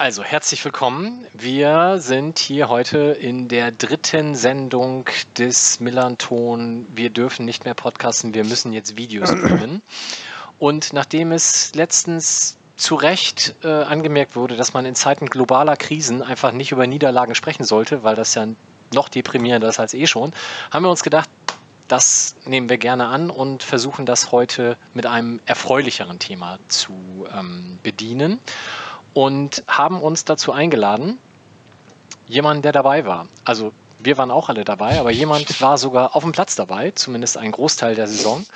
also herzlich willkommen. Wir sind hier heute in der dritten Sendung des Millanton. Wir dürfen nicht mehr podcasten, wir müssen jetzt Videos filmen. Und nachdem es letztens zu Recht äh, angemerkt wurde, dass man in Zeiten globaler Krisen einfach nicht über Niederlagen sprechen sollte, weil das ja noch deprimierender ist als eh schon, haben wir uns gedacht, das nehmen wir gerne an und versuchen das heute mit einem erfreulicheren Thema zu ähm, bedienen und haben uns dazu eingeladen, jemanden, der dabei war. Also wir waren auch alle dabei, aber jemand war sogar auf dem Platz dabei, zumindest ein Großteil der Saison.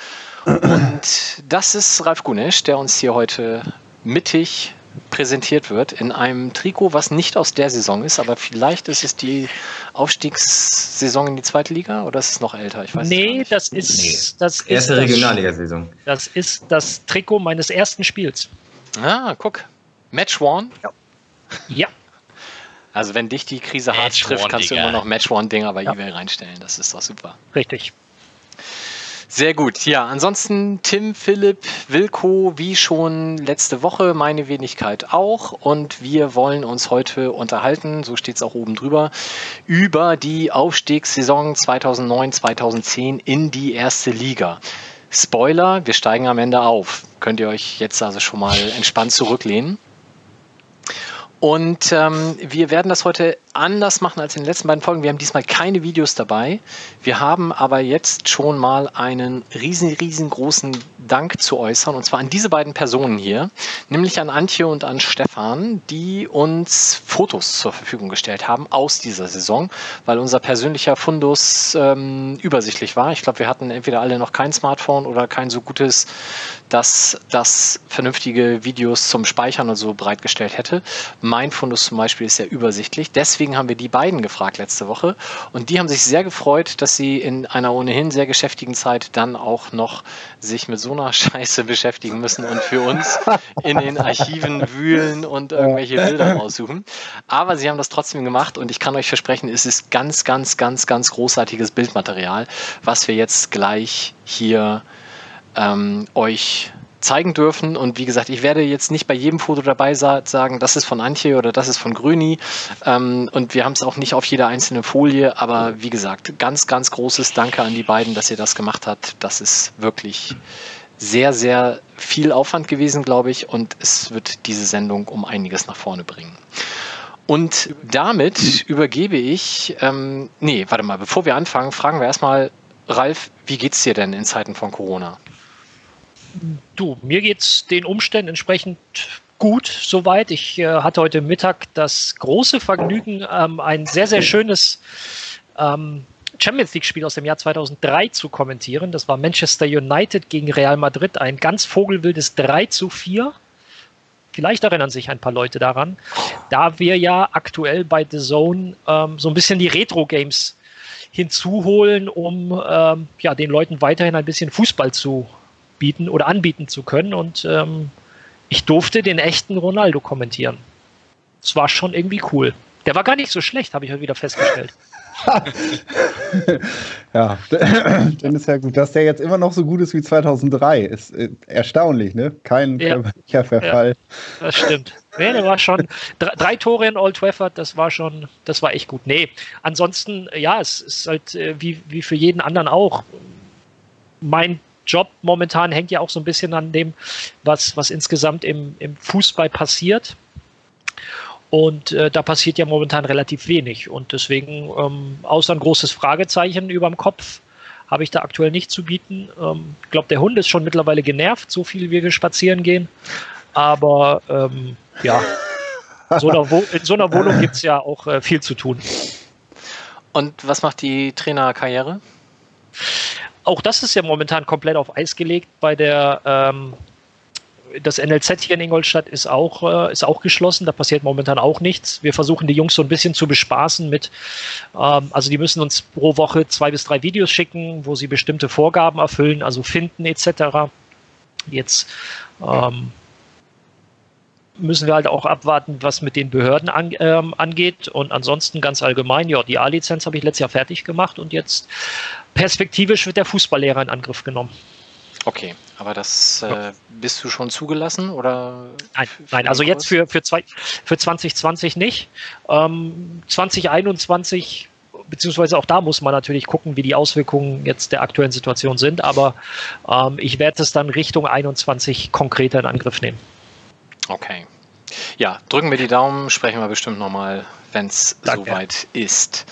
Und das ist Ralf Gunesch, der uns hier heute mittig präsentiert wird in einem Trikot, was nicht aus der Saison ist, aber vielleicht ist es die Aufstiegssaison in die zweite Liga oder ist es noch älter? Ich weiß nee, das ist, nee. das ist erste Regionalligasaison. Das ist das Trikot meines ersten Spiels. Ah, guck. Match One? Ja. ja. Also wenn dich die Krise Match hart trifft, kannst du immer noch Match One Dinger bei ja. eBay reinstellen. Das ist doch super. Richtig. Sehr gut. Ja, ansonsten Tim, Philipp, Wilko, wie schon letzte Woche, meine Wenigkeit auch. Und wir wollen uns heute unterhalten, so steht es auch oben drüber, über die Aufstiegssaison 2009-2010 in die erste Liga. Spoiler, wir steigen am Ende auf. Könnt ihr euch jetzt also schon mal entspannt zurücklehnen. Und ähm, wir werden das heute anders machen als in den letzten beiden Folgen. Wir haben diesmal keine Videos dabei. Wir haben aber jetzt schon mal einen riesen, riesengroßen Dank zu äußern. Und zwar an diese beiden Personen hier, nämlich an Antje und an Stefan, die uns Fotos zur Verfügung gestellt haben aus dieser Saison, weil unser persönlicher Fundus ähm, übersichtlich war. Ich glaube, wir hatten entweder alle noch kein Smartphone oder kein so gutes, dass das vernünftige Videos zum Speichern und so bereitgestellt hätte. Mein Fundus zum Beispiel ist sehr übersichtlich. Deswegen haben wir die beiden gefragt letzte Woche und die haben sich sehr gefreut, dass sie in einer ohnehin sehr geschäftigen Zeit dann auch noch sich mit so einer Scheiße beschäftigen müssen und für uns in den Archiven wühlen und irgendwelche Bilder raussuchen. Aber sie haben das trotzdem gemacht und ich kann euch versprechen, es ist ganz, ganz, ganz, ganz großartiges Bildmaterial, was wir jetzt gleich hier ähm, euch zeigen dürfen. Und wie gesagt, ich werde jetzt nicht bei jedem Foto dabei sagen, das ist von Antje oder das ist von Grüni. Ähm, und wir haben es auch nicht auf jeder einzelnen Folie. Aber wie gesagt, ganz, ganz großes Danke an die beiden, dass ihr das gemacht habt. Das ist wirklich sehr, sehr viel Aufwand gewesen, glaube ich. Und es wird diese Sendung um einiges nach vorne bringen. Und damit übergebe ich, ähm, nee, warte mal, bevor wir anfangen, fragen wir erstmal, Ralf, wie geht's dir denn in Zeiten von Corona? Du, mir geht es den Umständen entsprechend gut soweit. Ich äh, hatte heute Mittag das große Vergnügen, ähm, ein sehr, sehr schönes ähm, Champions League-Spiel aus dem Jahr 2003 zu kommentieren. Das war Manchester United gegen Real Madrid, ein ganz vogelwildes 3 zu 4. Vielleicht erinnern sich ein paar Leute daran, da wir ja aktuell bei The Zone ähm, so ein bisschen die Retro-Games hinzuholen, um ähm, ja, den Leuten weiterhin ein bisschen Fußball zu bieten oder anbieten zu können. Und ähm, ich durfte den echten Ronaldo kommentieren. Es war schon irgendwie cool. Der war gar nicht so schlecht, habe ich heute wieder festgestellt. ja, dann ist ja gut. Dass der jetzt immer noch so gut ist wie 2003, ist äh, erstaunlich, ne? Kein ja. Verfall. Ja, das stimmt. Nee, der war schon drei, Tore in Old Trafford, das war schon, das war echt gut. Nee, ansonsten, ja, es ist halt äh, wie, wie für jeden anderen auch. Mein Job momentan hängt ja auch so ein bisschen an dem, was, was insgesamt im, im Fußball passiert. Und äh, da passiert ja momentan relativ wenig. Und deswegen, ähm, außer ein großes Fragezeichen über dem Kopf, habe ich da aktuell nicht zu bieten. Ähm, ich glaube, der Hund ist schon mittlerweile genervt, so viel wie wir spazieren gehen. Aber ähm, ja, so in so einer Wohnung gibt es ja auch äh, viel zu tun. Und was macht die Trainerkarriere? Auch das ist ja momentan komplett auf Eis gelegt bei der ähm, das NLZ hier in Ingolstadt ist auch, äh, ist auch geschlossen, da passiert momentan auch nichts. Wir versuchen die Jungs so ein bisschen zu bespaßen mit, ähm, also die müssen uns pro Woche zwei bis drei Videos schicken, wo sie bestimmte Vorgaben erfüllen, also finden etc. Jetzt ähm, müssen wir halt auch abwarten, was mit den Behörden an, ähm, angeht. Und ansonsten ganz allgemein, ja, die A-Lizenz habe ich letztes Jahr fertig gemacht und jetzt perspektivisch wird der Fußballlehrer in Angriff genommen. Okay, aber das äh, bist du schon zugelassen oder? Nein, nein also jetzt für, für, zwei, für 2020 nicht. Ähm, 2021 beziehungsweise auch da muss man natürlich gucken, wie die Auswirkungen jetzt der aktuellen Situation sind, aber ähm, ich werde es dann Richtung 21 konkreter in Angriff nehmen. Okay. Ja, drücken wir die Daumen, sprechen wir bestimmt nochmal, wenn es soweit ist.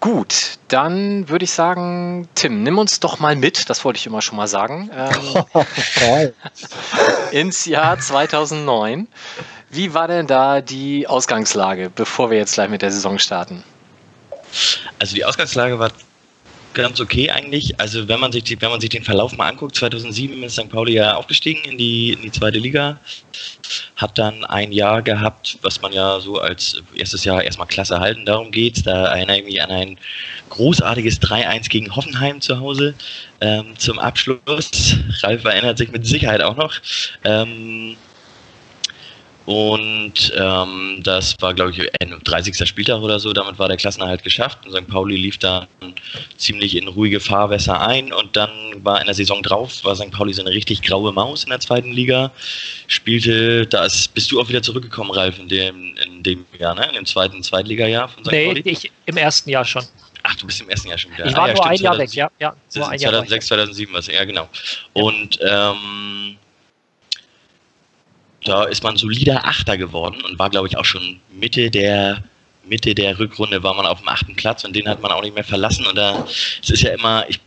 Gut, dann würde ich sagen, Tim, nimm uns doch mal mit, das wollte ich immer schon mal sagen, ähm, ins Jahr 2009. Wie war denn da die Ausgangslage, bevor wir jetzt gleich mit der Saison starten? Also die Ausgangslage war ganz okay eigentlich. Also wenn man sich, wenn man sich den Verlauf mal anguckt, 2007 ist St. Pauli ja aufgestiegen in die, in die zweite Liga, hat dann ein Jahr gehabt, was man ja so als erstes Jahr erstmal klasse halten, darum geht Da erinnere ich mich an ein großartiges 3-1 gegen Hoffenheim zu Hause ähm, zum Abschluss. Ralf erinnert sich mit Sicherheit auch noch. Ähm, und ähm, das war, glaube ich, 30. Spieltag oder so. Damit war der Klassenerhalt geschafft. Und St. Pauli lief dann ziemlich in ruhige Fahrwässer ein. Und dann war in der Saison drauf, war St. Pauli so eine richtig graue Maus in der zweiten Liga. Spielte, da ist, bist du auch wieder zurückgekommen, Ralf, in dem, in dem Jahr, ne? In dem zweiten Zweitligajahr von St. Nee, Pauli? Ich, im ersten Jahr schon. Ach, du bist im ersten Jahr schon wieder. Ich war ah, ja, nur stimmt, ein Jahr 2000, weg, ja. ja nur ein 2006, 2007 was, ja genau. Und ähm, da ist man solider Achter geworden und war, glaube ich, auch schon Mitte der Mitte der Rückrunde war man auf dem achten Platz und den hat man auch nicht mehr verlassen. Und da es ist ja immer, ich,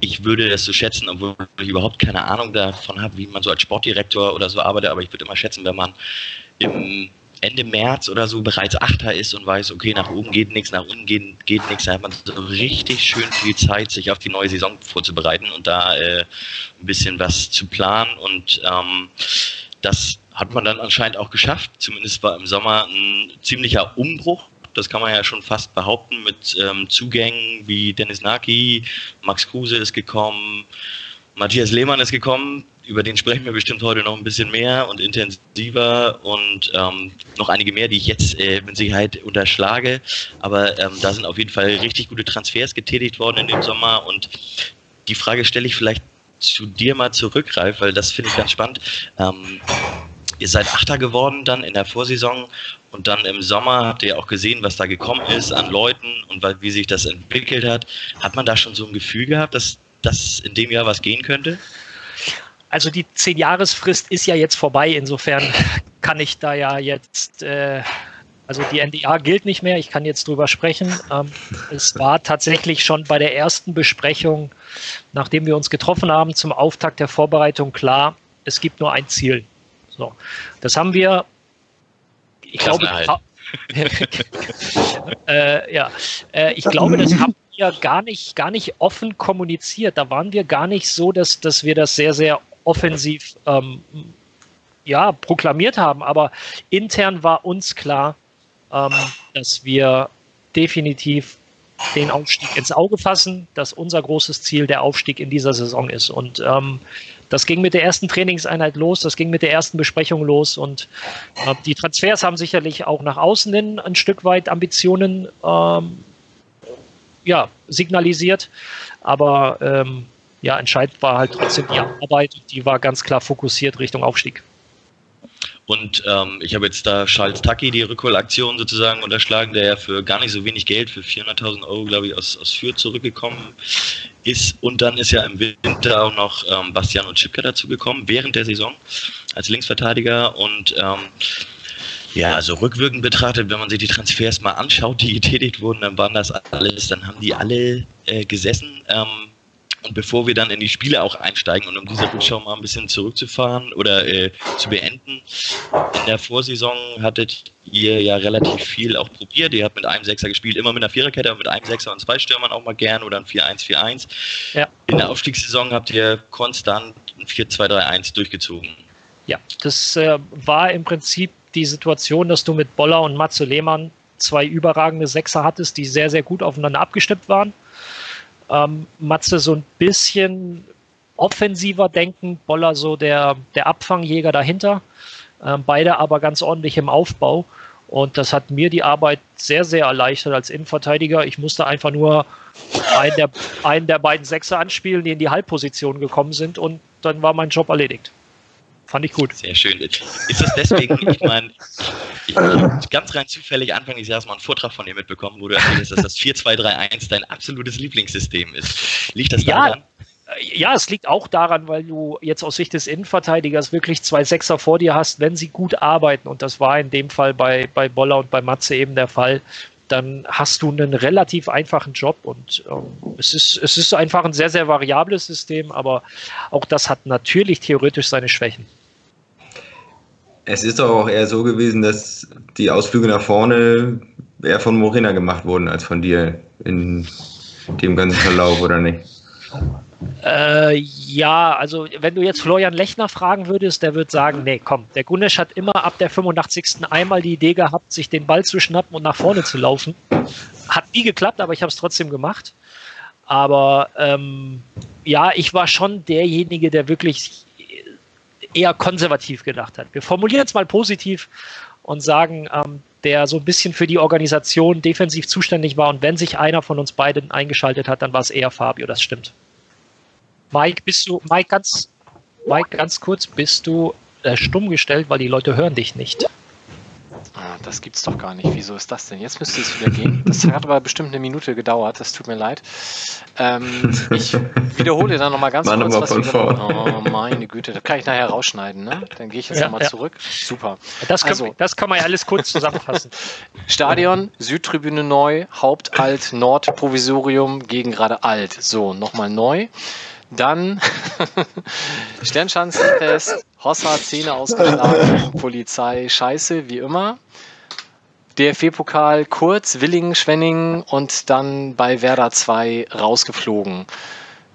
ich würde das so schätzen, obwohl ich überhaupt keine Ahnung davon habe, wie man so als Sportdirektor oder so arbeitet, aber ich würde immer schätzen, wenn man im Ende März oder so bereits Achter ist und weiß, okay, nach oben geht nichts, nach unten geht, geht nichts, dann hat man so richtig schön viel Zeit, sich auf die neue Saison vorzubereiten und da äh, ein bisschen was zu planen und ähm, das hat man dann anscheinend auch geschafft. Zumindest war im Sommer ein ziemlicher Umbruch. Das kann man ja schon fast behaupten mit ähm, Zugängen wie Dennis Naki, Max Kruse ist gekommen, Matthias Lehmann ist gekommen. Über den sprechen wir bestimmt heute noch ein bisschen mehr und intensiver und ähm, noch einige mehr, die ich jetzt äh, mit Sicherheit unterschlage. Aber ähm, da sind auf jeden Fall richtig gute Transfers getätigt worden in dem Sommer und die Frage stelle ich vielleicht zu dir mal zurück, Ralf, weil das finde ich ganz spannend. Ähm, Ihr seid Achter geworden dann in der Vorsaison und dann im Sommer habt ihr auch gesehen, was da gekommen ist an Leuten und wie sich das entwickelt hat. Hat man da schon so ein Gefühl gehabt, dass das in dem Jahr was gehen könnte? Also die Zehn-Jahresfrist ist ja jetzt vorbei, insofern kann ich da ja jetzt, äh, also die NDA gilt nicht mehr, ich kann jetzt drüber sprechen. Ähm, es war tatsächlich schon bei der ersten Besprechung, nachdem wir uns getroffen haben, zum Auftakt der Vorbereitung klar, es gibt nur ein Ziel. So, das haben wir, ich glaube, äh, ja, äh, ich glaube, das haben wir gar nicht, gar nicht offen kommuniziert. Da waren wir gar nicht so, dass, dass wir das sehr, sehr offensiv ähm, ja, proklamiert haben. Aber intern war uns klar, ähm, dass wir definitiv den Aufstieg ins Auge fassen, dass unser großes Ziel der Aufstieg in dieser Saison ist. Und ähm, das ging mit der ersten Trainingseinheit los, das ging mit der ersten Besprechung los und äh, die Transfers haben sicherlich auch nach außen hin ein Stück weit Ambitionen ähm, ja, signalisiert, aber ähm, ja, entscheidend war halt trotzdem die Arbeit, die war ganz klar fokussiert Richtung Aufstieg. Und ähm, ich habe jetzt da Charles Taki die Rückholaktion sozusagen unterschlagen, der ja für gar nicht so wenig Geld, für 400.000 Euro, glaube ich, aus, aus Fürth zurückgekommen ist. Und dann ist ja im Winter auch noch ähm, Bastian und Schipka dazugekommen, während der Saison als Linksverteidiger. Und ähm, ja, also rückwirkend betrachtet, wenn man sich die Transfers mal anschaut, die getätigt wurden, dann waren das alles, dann haben die alle äh, gesessen. Ähm, und bevor wir dann in die Spiele auch einsteigen und um diese Rückschau mal ein bisschen zurückzufahren oder äh, zu beenden, in der Vorsaison hattet ihr ja relativ viel auch probiert. Ihr habt mit einem Sechser gespielt, immer mit einer Viererkette, aber mit einem Sechser und zwei Stürmern auch mal gern oder ein 4-1-4-1. Ja. In der Aufstiegssaison habt ihr konstant ein 4-2-3-1 durchgezogen. Ja, das äh, war im Prinzip die Situation, dass du mit Boller und Matze Lehmann zwei überragende Sechser hattest, die sehr, sehr gut aufeinander abgestimmt waren ähm, Matze so ein bisschen offensiver denken, Boller so der, der Abfangjäger dahinter. Ähm, beide aber ganz ordentlich im Aufbau. Und das hat mir die Arbeit sehr, sehr erleichtert als Innenverteidiger. Ich musste einfach nur einen der, einen der beiden Sechser anspielen, die in die Halbposition gekommen sind und dann war mein Job erledigt. Fand ich gut. Sehr schön. Ist das deswegen, ich meine, ich habe ganz rein zufällig Anfang des Jahres mal einen Vortrag von dir mitbekommen, wo du erzählst, dass das 4-2-3-1 dein absolutes Lieblingssystem ist. Liegt das daran? Äh, ja, es liegt auch daran, weil du jetzt aus Sicht des Innenverteidigers wirklich zwei Sechser vor dir hast, wenn sie gut arbeiten. Und das war in dem Fall bei, bei Boller und bei Matze eben der Fall. Dann hast du einen relativ einfachen Job und ähm, es, ist, es ist einfach ein sehr, sehr variables System, aber auch das hat natürlich theoretisch seine Schwächen. Es ist doch auch eher so gewesen, dass die Ausflüge nach vorne eher von Morena gemacht wurden als von dir in dem ganzen Verlauf, oder nicht? Äh, ja, also wenn du jetzt Florian Lechner fragen würdest, der würde sagen, nee, komm, der Gunesch hat immer ab der 85. einmal die Idee gehabt, sich den Ball zu schnappen und nach vorne zu laufen. Hat nie geklappt, aber ich habe es trotzdem gemacht. Aber ähm, ja, ich war schon derjenige, der wirklich eher konservativ gedacht hat. Wir formulieren es mal positiv und sagen, ähm, der so ein bisschen für die Organisation defensiv zuständig war. Und wenn sich einer von uns beiden eingeschaltet hat, dann war es eher Fabio, das stimmt. Mike, bist du, Mike, ganz, Mike, ganz kurz, bist du äh, stumm gestellt, weil die Leute hören dich nicht. Ah, das gibt's doch gar nicht. Wieso ist das denn? Jetzt müsste es wieder gehen. Das hat aber bestimmt eine Minute gedauert. Das tut mir leid. Ähm, ich wiederhole dann nochmal ganz Mach kurz, was von wir vor. Oh, meine Güte. Das kann ich nachher rausschneiden, ne? Dann gehe ich jetzt Ja, nochmal ja. zurück. Super. Das, können, Also- das kann man ja alles kurz zusammenfassen. Stadion, Südtribüne neu, Hauptalt, Nordprovisorium gegen gerade alt. So, nochmal neu. Dann Sternschanzentest, Hossa, Zähne ausgeschlagen, Polizei, Scheiße, wie immer. DFB-Pokal kurz, Willingen, Schwenningen und dann bei Werder 2 rausgeflogen.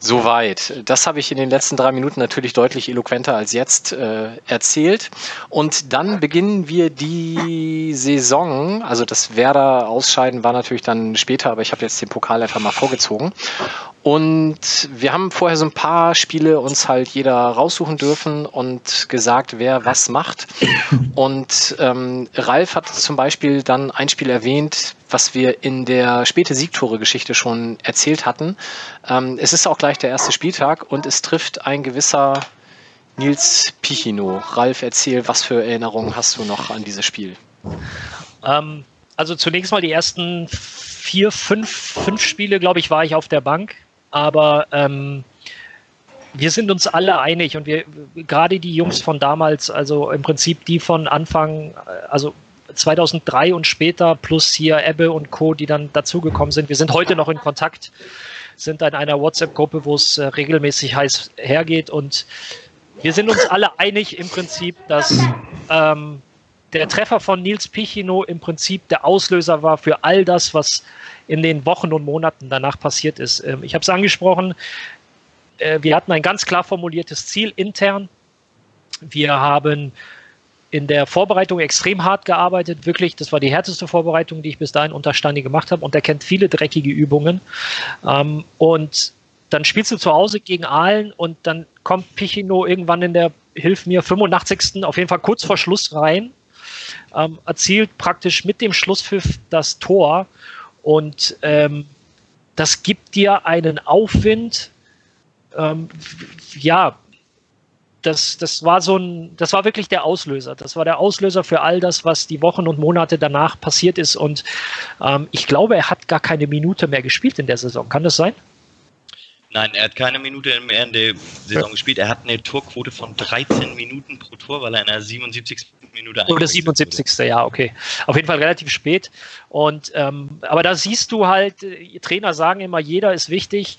Soweit. Das habe ich in den letzten drei Minuten natürlich deutlich eloquenter als jetzt äh, erzählt. Und dann beginnen wir die Saison. Also das Werder Ausscheiden war natürlich dann später, aber ich habe jetzt den Pokal einfach mal vorgezogen. Und wir haben vorher so ein paar Spiele uns halt jeder raussuchen dürfen und gesagt, wer was macht. Und ähm, Ralf hat zum Beispiel dann ein Spiel erwähnt, was wir in der späte Siegtore-Geschichte schon erzählt hatten. Ähm, es ist auch gleich der erste Spieltag und es trifft ein gewisser Nils Pichino. Ralf, erzähl, was für Erinnerungen hast du noch an dieses Spiel? Ähm, also zunächst mal die ersten vier, fünf, fünf Spiele, glaube ich, war ich auf der Bank. Aber ähm, wir sind uns alle einig und wir, gerade die Jungs von damals, also im Prinzip die von Anfang, äh, also 2003 und später, plus hier Ebbe und Co., die dann dazugekommen sind. Wir sind heute noch in Kontakt, sind in einer WhatsApp-Gruppe, wo es äh, regelmäßig heiß hergeht und wir sind uns alle einig im Prinzip, dass ähm, der Treffer von Nils Pichino im Prinzip der Auslöser war für all das, was in den Wochen und Monaten danach passiert ist. Ähm, ich habe es angesprochen, äh, wir hatten ein ganz klar formuliertes Ziel intern. Wir haben in der Vorbereitung extrem hart gearbeitet, wirklich, das war die härteste Vorbereitung, die ich bis dahin unter Stani gemacht habe und er kennt viele dreckige Übungen. Ähm, und dann spielst du zu Hause gegen Aalen und dann kommt Pichino irgendwann in der, hilf mir, 85. auf jeden Fall kurz vor Schluss rein, ähm, erzielt praktisch mit dem Schlusspfiff das Tor und ähm, das gibt dir einen Aufwind. Ähm, ja, das, das war so ein, das war wirklich der Auslöser. Das war der Auslöser für all das, was die Wochen und Monate danach passiert ist. Und ähm, ich glaube, er hat gar keine Minute mehr gespielt in der Saison. Kann das sein? Nein, er hat keine Minute mehr in der Saison gespielt. Er hat eine Torquote von 13 Minuten pro Tor, weil er in der 77. Minute Oder 77. Ja, okay. Auf jeden Fall relativ spät. Und ähm, aber da siehst du halt, äh, Trainer sagen immer, jeder ist wichtig.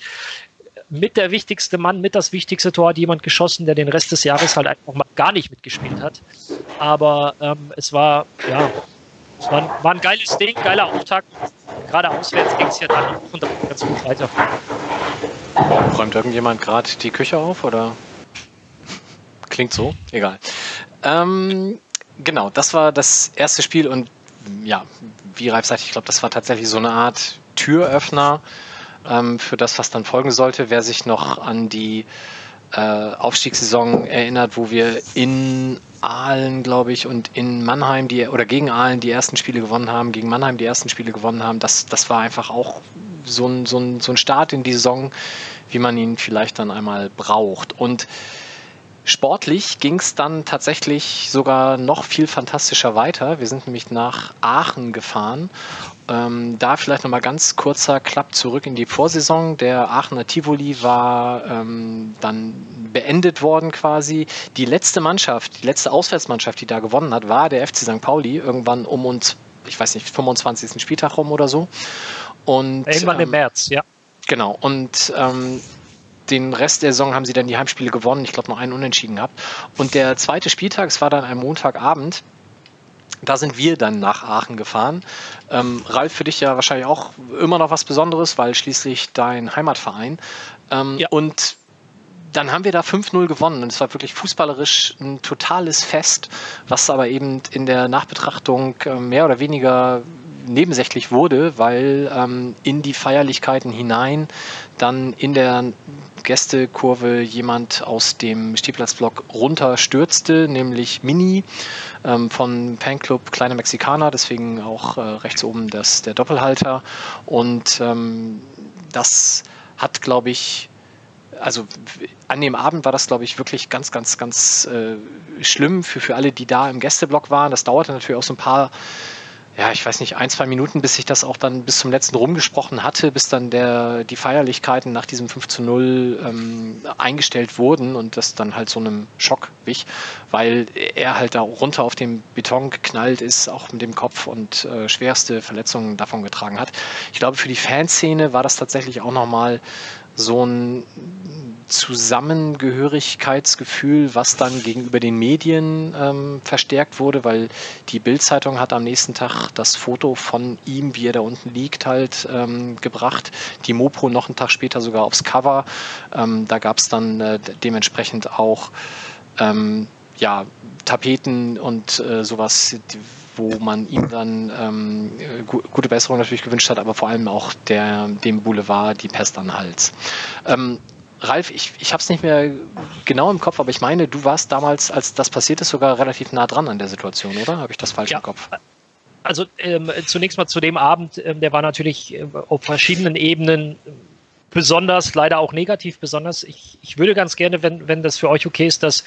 Mit der wichtigste Mann, mit das wichtigste Tor hat jemand geschossen, der den Rest des Jahres halt einfach mal gar nicht mitgespielt hat. Aber ähm, es war, ja, es war, ein- war ein geiles Ding, geiler Auftakt. Gerade auswärts ging es ja dann und dann ganz gut weiter. Räumt irgendjemand gerade die Küche auf oder? Klingt so, egal. Ähm, genau, das war das erste Spiel und ja, wie Ralf sagt, ich glaube, das war tatsächlich so eine Art Türöffner ähm, für das, was dann folgen sollte. Wer sich noch an die äh, Aufstiegssaison erinnert, wo wir in Aalen, glaube ich, und in Mannheim die oder gegen Aalen die ersten Spiele gewonnen haben, gegen Mannheim die ersten Spiele gewonnen haben. Das, das war einfach auch so ein, so, ein, so ein Start in die Saison, wie man ihn vielleicht dann einmal braucht. Und Sportlich ging es dann tatsächlich sogar noch viel fantastischer weiter. Wir sind nämlich nach Aachen gefahren. Ähm, da vielleicht nochmal ganz kurzer Klapp zurück in die Vorsaison. Der Aachener Tivoli war ähm, dann beendet worden quasi. Die letzte Mannschaft, die letzte Auswärtsmannschaft, die da gewonnen hat, war der FC St. Pauli. Irgendwann um uns, ich weiß nicht, 25. Spieltag rum oder so. Und, Irgendwann ähm, im März, ja. Genau. Und ähm, den Rest der Saison haben sie dann die Heimspiele gewonnen. Ich glaube, noch einen Unentschieden gehabt. Und der zweite Spieltag, es war dann ein Montagabend, da sind wir dann nach Aachen gefahren. Ähm, Ralf, für dich ja wahrscheinlich auch immer noch was Besonderes, weil schließlich dein Heimatverein. Ähm, ja. Und dann haben wir da 5-0 gewonnen und es war wirklich fußballerisch ein totales Fest, was aber eben in der Nachbetrachtung äh, mehr oder weniger nebensächlich wurde, weil ähm, in die Feierlichkeiten hinein dann in der Gästekurve jemand aus dem Stehplatzblock runterstürzte, nämlich Mini ähm, von Fanclub Kleine Mexikaner, deswegen auch äh, rechts oben das, der Doppelhalter. Und ähm, das hat, glaube ich, also an dem Abend war das, glaube ich, wirklich ganz, ganz, ganz äh, schlimm für, für alle, die da im Gästeblock waren. Das dauerte natürlich auch so ein paar ja, ich weiß nicht, ein, zwei Minuten, bis ich das auch dann bis zum letzten rumgesprochen hatte, bis dann der, die Feierlichkeiten nach diesem 5 zu 0 ähm, eingestellt wurden und das dann halt so einem Schock wich, weil er halt da runter auf den Beton geknallt ist, auch mit dem Kopf und äh, schwerste Verletzungen davon getragen hat. Ich glaube, für die Fanszene war das tatsächlich auch nochmal so ein Zusammengehörigkeitsgefühl, was dann gegenüber den Medien ähm, verstärkt wurde, weil die Bildzeitung hat am nächsten Tag das Foto von ihm, wie er da unten liegt, halt ähm, gebracht. Die Mopo noch einen Tag später sogar aufs Cover. Ähm, da gab es dann äh, dementsprechend auch ähm, ja, Tapeten und äh, sowas, wo man ihm dann ähm, gute Besserung natürlich gewünscht hat, aber vor allem auch der, dem Boulevard die Pest an Hals. Ähm, Ralf, ich, ich habe es nicht mehr genau im Kopf, aber ich meine, du warst damals, als das passiert ist, sogar relativ nah dran an der Situation, oder? Habe ich das falsch ja. im Kopf? Also ähm, zunächst mal zu dem Abend, ähm, der war natürlich äh, auf verschiedenen Ebenen besonders, leider auch negativ besonders. Ich, ich würde ganz gerne, wenn, wenn das für euch okay ist, das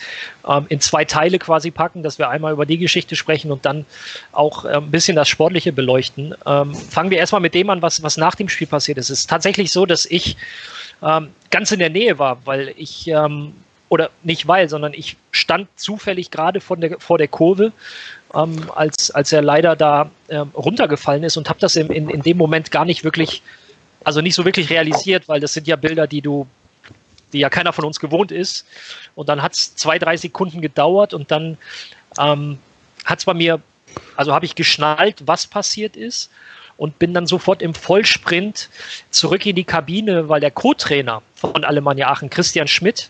ähm, in zwei Teile quasi packen, dass wir einmal über die Geschichte sprechen und dann auch äh, ein bisschen das Sportliche beleuchten. Ähm, fangen wir erstmal mit dem an, was, was nach dem Spiel passiert ist. Es ist tatsächlich so, dass ich ähm, ganz in der Nähe war, weil ich, ähm, oder nicht weil, sondern ich stand zufällig gerade der, vor der Kurve, ähm, als, als er leider da ähm, runtergefallen ist und habe das in, in, in dem Moment gar nicht wirklich, also nicht so wirklich realisiert, weil das sind ja Bilder, die du die ja keiner von uns gewohnt ist. Und dann hat es zwei, drei Sekunden gedauert und dann ähm, hat es bei mir, also habe ich geschnallt, was passiert ist und bin dann sofort im Vollsprint zurück in die Kabine, weil der Co-Trainer von Alemannia Aachen, Christian Schmidt,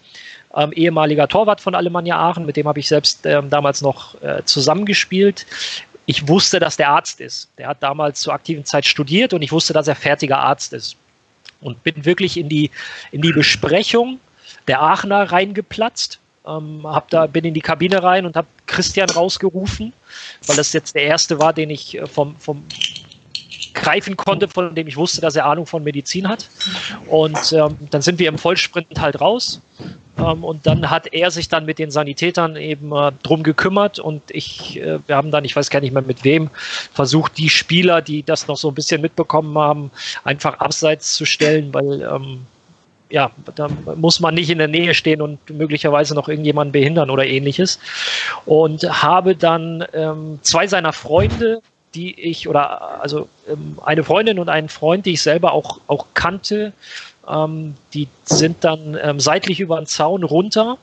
ähm, ehemaliger Torwart von Alemannia Aachen, mit dem habe ich selbst ähm, damals noch äh, zusammengespielt. Ich wusste, dass der Arzt ist. Der hat damals zur aktiven Zeit studiert und ich wusste, dass er fertiger Arzt ist. Und bin wirklich in die, in die Besprechung der Aachener reingeplatzt. Ähm, hab da, bin in die Kabine rein und habe Christian rausgerufen, weil das jetzt der erste war, den ich äh, vom, vom greifen konnte, von dem ich wusste, dass er Ahnung von Medizin hat. Und ähm, dann sind wir im Vollsprint halt raus. Ähm, und dann hat er sich dann mit den Sanitätern eben äh, drum gekümmert und ich, äh, wir haben dann, ich weiß gar nicht mehr mit wem, versucht, die Spieler, die das noch so ein bisschen mitbekommen haben, einfach abseits zu stellen, weil ähm, ja, da muss man nicht in der Nähe stehen und möglicherweise noch irgendjemanden behindern oder ähnliches. Und habe dann ähm, zwei seiner Freunde die ich oder also ähm, eine Freundin und einen Freund, die ich selber auch, auch kannte, ähm, die sind dann ähm, seitlich über den Zaun runter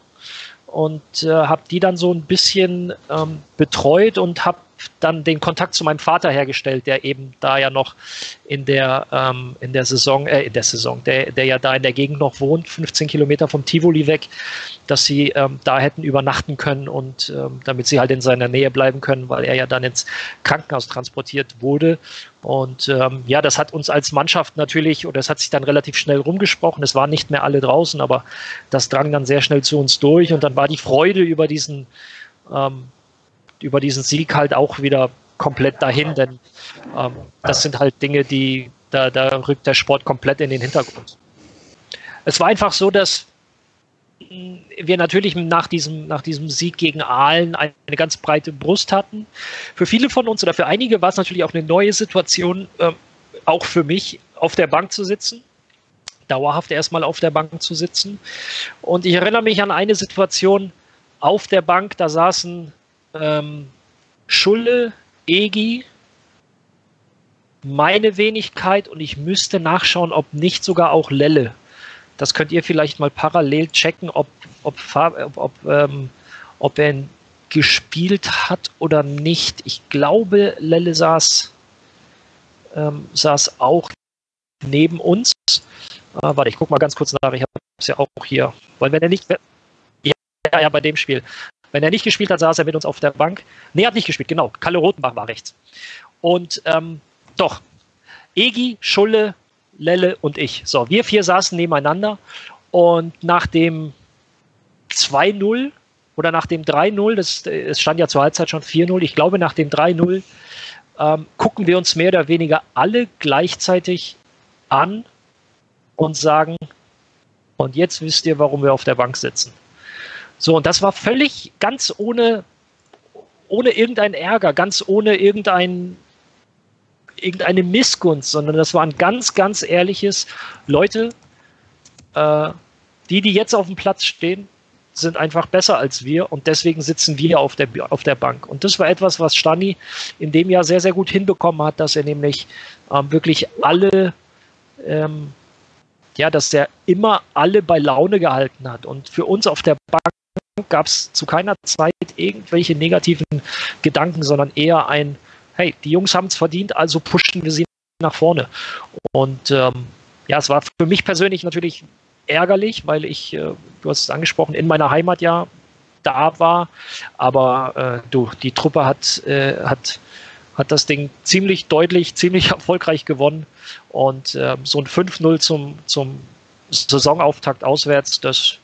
und äh, habe die dann so ein bisschen ähm, betreut und habe dann den Kontakt zu meinem Vater hergestellt, der eben da ja noch in der, ähm, in der Saison, äh, in der Saison, der, der ja da in der Gegend noch wohnt, 15 Kilometer vom Tivoli weg, dass sie ähm, da hätten übernachten können und ähm, damit sie halt in seiner Nähe bleiben können, weil er ja dann ins Krankenhaus transportiert wurde. Und ähm, ja, das hat uns als Mannschaft natürlich, oder es hat sich dann relativ schnell rumgesprochen. Es waren nicht mehr alle draußen, aber das drang dann sehr schnell zu uns durch. Und dann war die Freude über diesen ähm, über diesen Sieg halt auch wieder komplett dahin, denn ähm, das sind halt Dinge, die da, da rückt der Sport komplett in den Hintergrund. Es war einfach so, dass wir natürlich nach diesem, nach diesem Sieg gegen Aalen eine ganz breite Brust hatten. Für viele von uns oder für einige war es natürlich auch eine neue Situation, äh, auch für mich, auf der Bank zu sitzen. Dauerhaft erstmal auf der Bank zu sitzen. Und ich erinnere mich an eine Situation auf der Bank, da saßen ähm, Schulle, Egi, meine Wenigkeit und ich müsste nachschauen, ob nicht sogar auch Lelle. Das könnt ihr vielleicht mal parallel checken, ob, ob, ob, ob, ähm, ob er gespielt hat oder nicht. Ich glaube, Lelle saß, ähm, saß auch neben uns. Äh, warte, ich gucke mal ganz kurz nach. Ich habe es ja auch hier. Weil wenn er nicht. Ja, ja, bei dem Spiel. Wenn er nicht gespielt hat, saß er mit uns auf der Bank. Nee, hat nicht gespielt, genau. Kalle Rotenbach war rechts. Und ähm, doch, Egi, Schulle, Lelle und ich. So, wir vier saßen nebeneinander und nach dem 2-0 oder nach dem 3-0, es stand ja zur Halbzeit schon 4-0, ich glaube nach dem 3-0 ähm, gucken wir uns mehr oder weniger alle gleichzeitig an und sagen, und jetzt wisst ihr, warum wir auf der Bank sitzen. So, und das war völlig ganz ohne, ohne irgendeinen Ärger, ganz ohne irgendein, irgendeine Missgunst, sondern das war ein ganz, ganz ehrliches, Leute, äh, die, die jetzt auf dem Platz stehen, sind einfach besser als wir und deswegen sitzen wir auf der, auf der Bank. Und das war etwas, was Stani in dem Jahr sehr, sehr gut hinbekommen hat, dass er nämlich ähm, wirklich alle, ähm, ja, dass er immer alle bei Laune gehalten hat. Und für uns auf der Bank gab es zu keiner Zeit irgendwelche negativen Gedanken, sondern eher ein, hey, die Jungs haben es verdient, also pushen wir sie nach vorne. Und ähm, ja, es war für mich persönlich natürlich ärgerlich, weil ich, äh, du hast es angesprochen, in meiner Heimat ja da war. Aber äh, du, die Truppe hat, äh, hat, hat das Ding ziemlich deutlich, ziemlich erfolgreich gewonnen. Und äh, so ein 5-0 zum, zum Saisonauftakt auswärts, das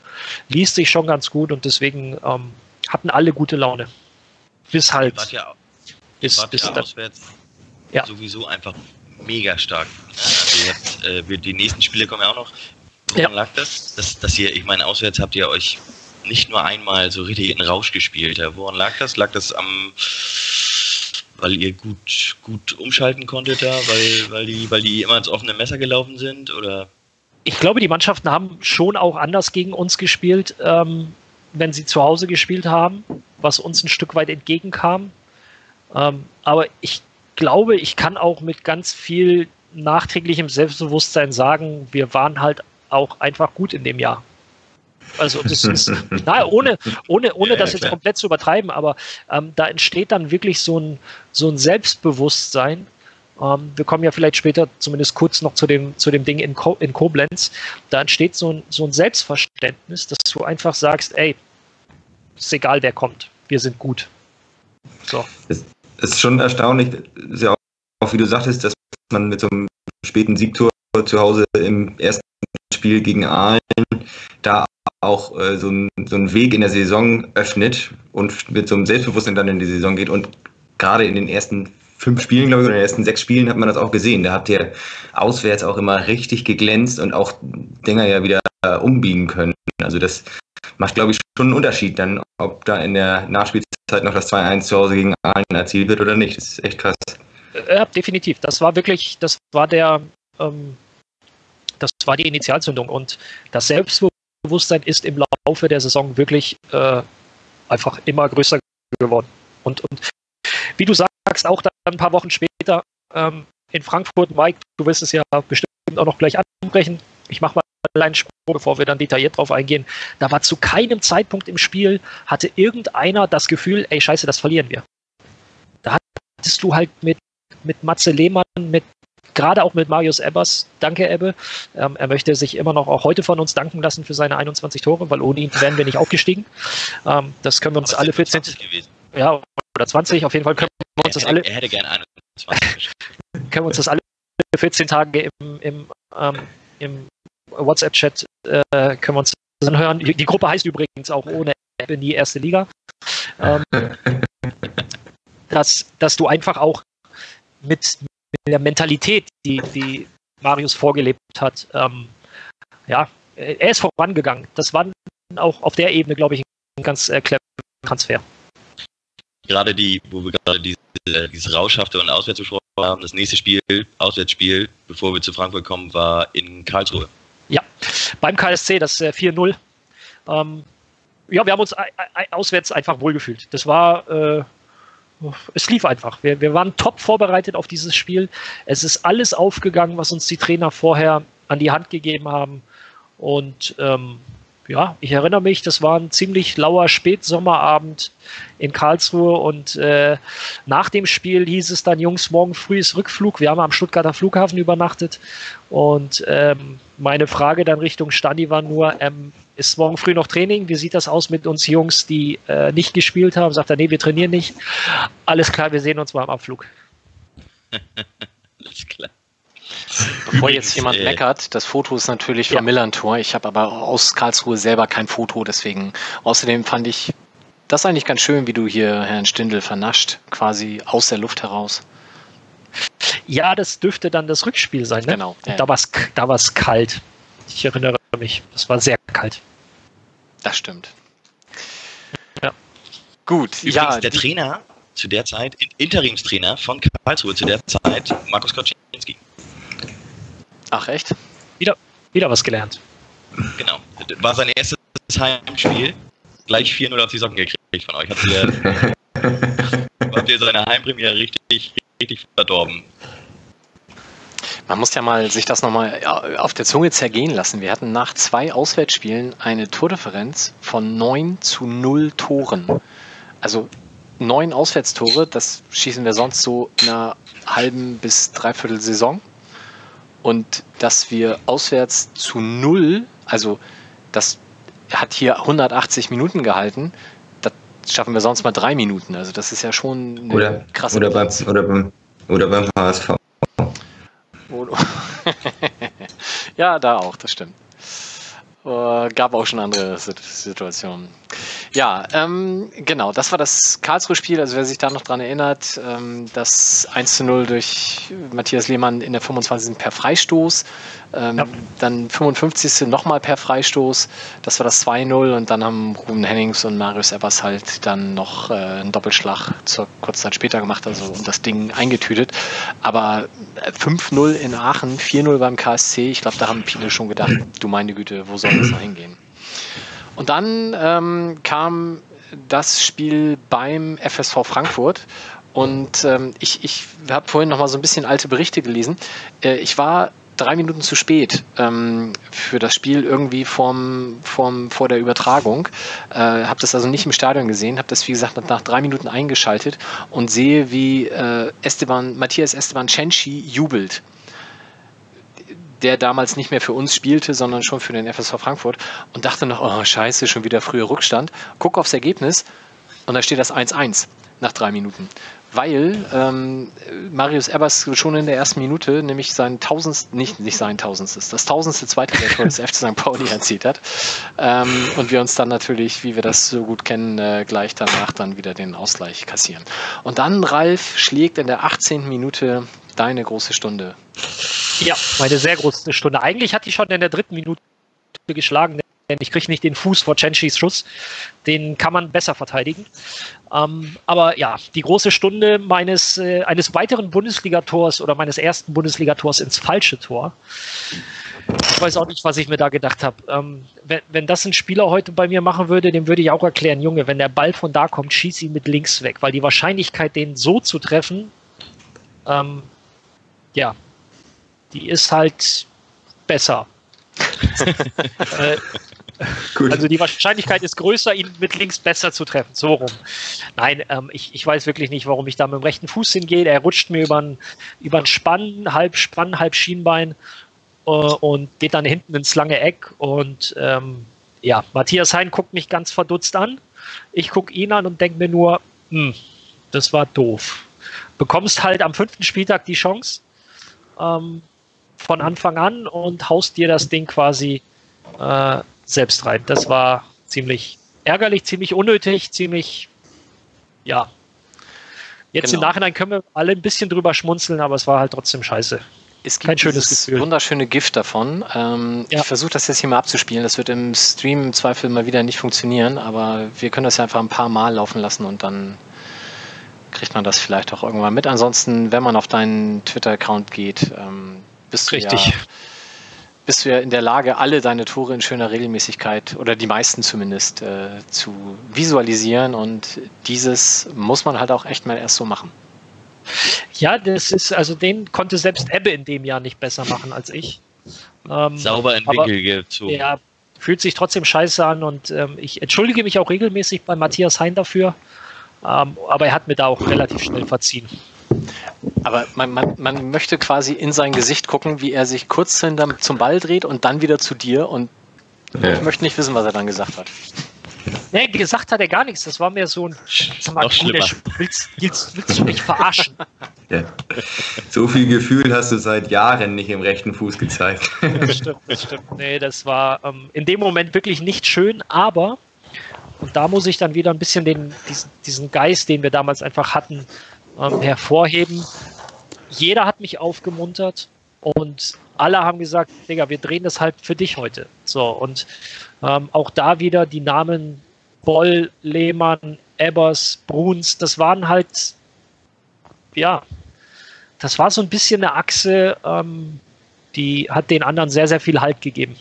liest sich schon ganz gut und deswegen ähm, hatten alle gute Laune. Bis halt. Ja, bis, bis ja auswärts ja. sowieso einfach mega stark. Also jetzt, äh, wir, die nächsten Spiele kommen ja auch noch. Woran ja. lag das? Dass, dass ihr, ich meine, auswärts habt ihr euch nicht nur einmal so richtig in Rausch gespielt. Woran lag das? Lag das am weil ihr gut, gut umschalten konntet da, weil, weil, die, weil die immer ins offene Messer gelaufen sind? Oder ich glaube, die Mannschaften haben schon auch anders gegen uns gespielt, ähm, wenn sie zu Hause gespielt haben, was uns ein Stück weit entgegenkam. Ähm, aber ich glaube, ich kann auch mit ganz viel nachträglichem Selbstbewusstsein sagen, wir waren halt auch einfach gut in dem Jahr. Also das ist, na, ohne, ohne, ohne ja, das jetzt komplett zu übertreiben, aber ähm, da entsteht dann wirklich so ein, so ein Selbstbewusstsein, ähm, wir kommen ja vielleicht später zumindest kurz noch zu dem, zu dem Ding in, Ko in Koblenz. Da entsteht so ein, so ein Selbstverständnis, dass du einfach sagst, ey, ist egal, wer kommt, wir sind gut. So. Es ist schon erstaunlich, ist ja auch, wie du sagtest, dass man mit so einem späten Siegtor zu Hause im ersten Spiel gegen Aalen da auch äh, so, ein, so einen Weg in der Saison öffnet und mit so einem Selbstbewusstsein dann in die Saison geht und gerade in den ersten fünf Spielen, glaube ich, oder in den ersten sechs Spielen hat man das auch gesehen. Da hat der auswärts auch immer richtig geglänzt und auch Dinger ja wieder äh, umbiegen können. Also das macht, glaube ich, schon einen Unterschied dann, ob da in der Nachspielzeit noch das 2-1 zu Hause gegen Aalen erzielt wird oder nicht. Das ist echt krass. Ja, definitiv. Das war wirklich, das war der, ähm, das war die Initialzündung und das Selbstbewusstsein ist im Laufe der Saison wirklich äh, einfach immer größer geworden. Und, und wie du sagst, auch dann ein paar Wochen später ähm, in Frankfurt, Mike, du wirst es ja bestimmt auch noch gleich anbrechen. Ich mache mal einen Sprung, bevor wir dann detailliert drauf eingehen. Da war zu keinem Zeitpunkt im Spiel, hatte irgendeiner das Gefühl, ey, scheiße, das verlieren wir. da hattest du halt mit, mit Matze Lehmann, mit gerade auch mit Marius Ebbers, danke Ebbe. Ähm, er möchte sich immer noch auch heute von uns danken lassen für seine 21 Tore, weil ohne ihn wären wir nicht aufgestiegen. Ähm, das können wir uns alle 14. Ja, oder 20, auf jeden Fall können wir uns das alle. Er hätte gerne 21. können wir uns das alle 14 Tage im, im, ähm, im WhatsApp-Chat äh, können wir uns das anhören. Die Gruppe heißt übrigens auch ohne Ebbe nie erste Liga. Ähm, dass, dass du einfach auch mit, mit der Mentalität, die, die Marius vorgelebt hat, ähm, ja, er ist vorangegangen. Das war auch auf der Ebene, glaube ich, ein ganz äh, cleverer Transfer. Gerade die, wo wir gerade diese, diese rauschhafte und auswärts besprochen haben, das nächste Spiel, Auswärtsspiel, bevor wir zu Frankfurt kommen, war in Karlsruhe. Ja, beim KSC, das äh, 4-0. Ähm, ja, wir haben uns auswärts einfach wohlgefühlt. Das war, äh, es lief einfach. Wir, wir waren top vorbereitet auf dieses Spiel. Es ist alles aufgegangen, was uns die Trainer vorher an die Hand gegeben haben. Und ähm, ja, ich erinnere mich, das war ein ziemlich lauer Spätsommerabend in Karlsruhe und äh, nach dem Spiel hieß es dann, Jungs, morgen früh ist Rückflug. Wir haben am Stuttgarter Flughafen übernachtet und ähm, meine Frage dann Richtung Stani war nur, ähm, ist morgen früh noch Training? Wie sieht das aus mit uns Jungs, die äh, nicht gespielt haben? Sagt er, nee, wir trainieren nicht. Alles klar, wir sehen uns mal am Abflug. Alles klar. Bevor jetzt jemand äh, meckert, das Foto ist natürlich vom ja. Millantor. Ich habe aber aus Karlsruhe selber kein Foto, deswegen außerdem fand ich das eigentlich ganz schön, wie du hier Herrn Stindl vernascht, quasi aus der Luft heraus. Ja, das dürfte dann das Rückspiel sein, ne? Genau. Ja. Da war es da war's kalt. Ich erinnere mich, es war sehr kalt. Das stimmt. Ja. Gut. Übrigens, ja, der Trainer zu der Zeit, Interimstrainer von Karlsruhe zu der Zeit, Markus Koczynski. Ach, echt? Wieder, wieder was gelernt. Genau. War sein erstes Heimspiel. Gleich 4-0 auf die Socken gekriegt von euch. Habt ihr, habt ihr seine Heimpremiere richtig, richtig verdorben. Man muss ja mal sich das nochmal auf der Zunge zergehen lassen. Wir hatten nach zwei Auswärtsspielen eine Tordifferenz von 9 zu 0 Toren. Also neun Auswärtstore, das schießen wir sonst so in einer halben bis dreiviertel Saison und dass wir auswärts zu null, also das hat hier 180 Minuten gehalten, das schaffen wir sonst mal drei Minuten. Also das ist ja schon eine oder, krasse oder beim, oder beim Oder beim HSV. ja, da auch, das stimmt. Uh, gab auch schon andere Situationen. Ja, ähm, genau, das war das Karlsruhe-Spiel. Also wer sich da noch dran erinnert, ähm, das 1 zu 0 durch Matthias Lehmann in der 25. per Freistoß. Ähm, ja. Dann 55. nochmal per Freistoß. Das war das 2-0 und dann haben Ruben Hennings und Marius Ebbers halt dann noch äh, einen Doppelschlag zur kurz Zeit später gemacht, also und das Ding eingetütet. Aber 5-0 in Aachen, 4-0 beim KSC, ich glaube, da haben viele schon gedacht, du meine Güte, wo soll das noch hingehen? Und dann ähm, kam das Spiel beim FSV Frankfurt. Und ähm, ich, ich habe vorhin noch mal so ein bisschen alte Berichte gelesen. Äh, ich war drei Minuten zu spät ähm, für das Spiel irgendwie vorm, vorm, vor der Übertragung. Äh, habe das also nicht im Stadion gesehen, habe das wie gesagt nach drei Minuten eingeschaltet und sehe, wie äh, Esteban, Matthias Esteban Cenci jubelt der damals nicht mehr für uns spielte, sondern schon für den FSV Frankfurt und dachte noch, oh scheiße, schon wieder früher Rückstand. Guck aufs Ergebnis und da steht das 1-1 nach drei Minuten. Weil ähm, Marius Ebers schon in der ersten Minute nämlich sein tausendstes, nicht, nicht sein tausendstes, das tausendste Zweitligator des FC St. Pauli erzielt hat. Ähm, und wir uns dann natürlich, wie wir das so gut kennen, äh, gleich danach dann wieder den Ausgleich kassieren. Und dann Ralf schlägt in der 18. Minute deine große Stunde. Ja, meine sehr große Stunde. Eigentlich hat die schon in der dritten Minute geschlagen, denn ich kriege nicht den Fuß vor Chenchis Schuss. Den kann man besser verteidigen. Ähm, aber ja, die große Stunde meines äh, eines weiteren Bundesligators oder meines ersten Bundesligators ins falsche Tor. Ich weiß auch nicht, was ich mir da gedacht habe. Ähm, wenn, wenn das ein Spieler heute bei mir machen würde, dem würde ich auch erklären, Junge, wenn der Ball von da kommt, schieß ihn mit links weg, weil die Wahrscheinlichkeit, den so zu treffen, ähm, ja, die ist halt besser. äh, Gut. Also die Wahrscheinlichkeit ist größer, ihn mit links besser zu treffen. So rum. Nein, ähm, ich, ich weiß wirklich nicht, warum ich da mit dem rechten Fuß hingehe. Er rutscht mir über einen Spann, halb Spann, halb Schienbein äh, und geht dann hinten ins lange Eck. Und ähm, ja, Matthias Hein guckt mich ganz verdutzt an. Ich gucke ihn an und denke mir nur, hm, das war doof. Bekommst halt am fünften Spieltag die Chance ähm, von Anfang an und haust dir das Ding quasi äh, selbst rein. Das war ziemlich ärgerlich, ziemlich unnötig, ziemlich, ja. Jetzt genau. im Nachhinein können wir alle ein bisschen drüber schmunzeln, aber es war halt trotzdem scheiße. Es gibt Kein schönes Gefühl. wunderschöne Gift davon. Ähm, ja. Ich versuche das jetzt hier mal abzuspielen. Das wird im Stream im Zweifel mal wieder nicht funktionieren, aber wir können das ja einfach ein paar Mal laufen lassen und dann kriegt man das vielleicht auch irgendwann mit. Ansonsten, wenn man auf deinen Twitter-Account geht, ähm, bist du Richtig. ja bist du ja in der Lage, alle deine Tore in schöner Regelmäßigkeit oder die meisten zumindest äh, zu visualisieren und dieses muss man halt auch echt mal erst so machen. Ja, das ist, also den konnte selbst Ebbe in dem Jahr nicht besser machen als ich. Ähm, Sauber entwickelt gezogen. Ja, fühlt sich trotzdem scheiße an und ähm, ich entschuldige mich auch regelmäßig bei Matthias Hein dafür, ähm, aber er hat mir da auch relativ schnell verziehen. Aber man, man, man möchte quasi in sein Gesicht gucken, wie er sich kurz zum Ball dreht und dann wieder zu dir und ja. ich möchte nicht wissen, was er dann gesagt hat. Nee, gesagt hat er gar nichts. Das war mir so ein. Sag mal, Noch willst, willst, willst, du mich verarschen? Ja. So viel Gefühl hast du seit Jahren nicht im rechten Fuß gezeigt. Das stimmt, das stimmt. Nee, das war ähm, in dem Moment wirklich nicht schön, aber, und da muss ich dann wieder ein bisschen den, diesen, diesen Geist, den wir damals einfach hatten, ähm, hervorheben. Jeder hat mich aufgemuntert und alle haben gesagt, Digga, wir drehen das halt für dich heute. So, und ähm, auch da wieder die Namen Boll, Lehmann, Ebbers, Bruns, das waren halt, ja, das war so ein bisschen eine Achse, ähm, die hat den anderen sehr, sehr viel Halt gegeben.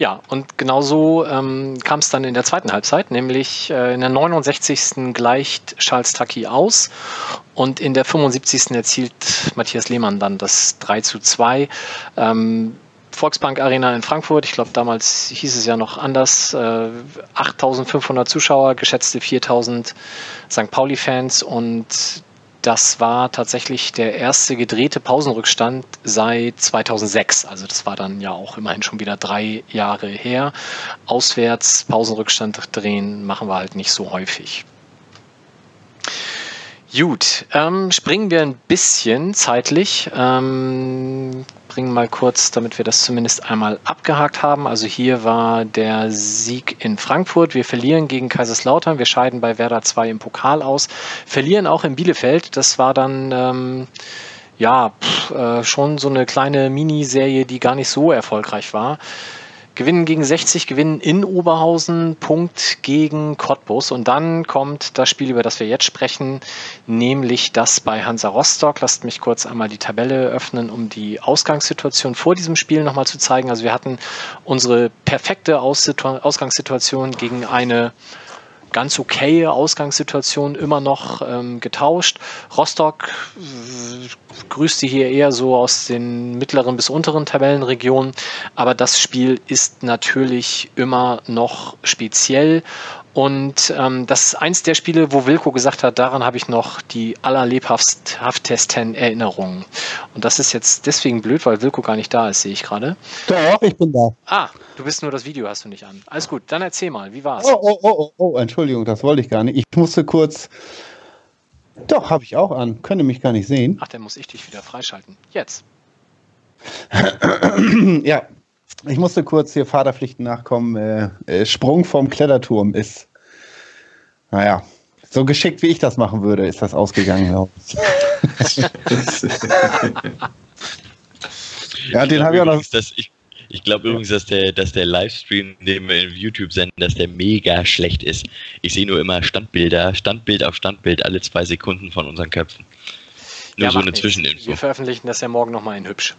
Ja, und genauso ähm, kam es dann in der zweiten Halbzeit, nämlich äh, in der 69. gleicht Charles Taki aus und in der 75. erzielt Matthias Lehmann dann das 3 zu 2. Ähm, Volksbank Arena in Frankfurt, ich glaube damals hieß es ja noch anders, äh, 8500 Zuschauer, geschätzte 4000 St. Pauli-Fans und das war tatsächlich der erste gedrehte Pausenrückstand seit 2006. Also das war dann ja auch immerhin schon wieder drei Jahre her. Auswärts Pausenrückstand drehen machen wir halt nicht so häufig. Gut, ähm, springen wir ein bisschen zeitlich. Ähm, bringen mal kurz, damit wir das zumindest einmal abgehakt haben. Also hier war der Sieg in Frankfurt. Wir verlieren gegen Kaiserslautern. Wir scheiden bei Werder 2 im Pokal aus. Verlieren auch in Bielefeld. Das war dann ähm, ja pff, äh, schon so eine kleine Miniserie, die gar nicht so erfolgreich war. Gewinnen gegen 60, gewinnen in Oberhausen, Punkt gegen Cottbus. Und dann kommt das Spiel, über das wir jetzt sprechen, nämlich das bei Hansa Rostock. Lasst mich kurz einmal die Tabelle öffnen, um die Ausgangssituation vor diesem Spiel nochmal zu zeigen. Also wir hatten unsere perfekte Ausgangssituation gegen eine ganz okaye Ausgangssituation immer noch ähm, getauscht. Rostock äh, grüßte hier eher so aus den mittleren bis unteren Tabellenregionen, aber das Spiel ist natürlich immer noch speziell und ähm, das ist eins der Spiele, wo Wilko gesagt hat, daran habe ich noch die allerlebhaftesten Erinnerungen. Und das ist jetzt deswegen blöd, weil Wilko gar nicht da ist, sehe ich gerade. Doch, ich bin da. Ah, du bist nur das Video, hast du nicht an. Alles gut, dann erzähl mal, wie war's? Oh, oh, oh, oh, oh Entschuldigung, das wollte ich gar nicht. Ich musste kurz. Doch, habe ich auch an. Könnte mich gar nicht sehen. Ach, dann muss ich dich wieder freischalten. Jetzt. ja, ich musste kurz hier Vaterpflichten nachkommen. Äh, äh, Sprung vom Kletterturm ist, naja, so geschickt wie ich das machen würde, ist das ausgegangen, glaube ich. ja, den habe ich auch noch. Dass ich, ich glaube übrigens, dass der, dass der Livestream, den wir in YouTube senden, dass der mega schlecht ist. Ich sehe nur immer Standbilder, Standbild auf Standbild alle zwei Sekunden von unseren Köpfen. Nur ja, so eine Zwischeninfo. Wir veröffentlichen das ja morgen nochmal in hübsch.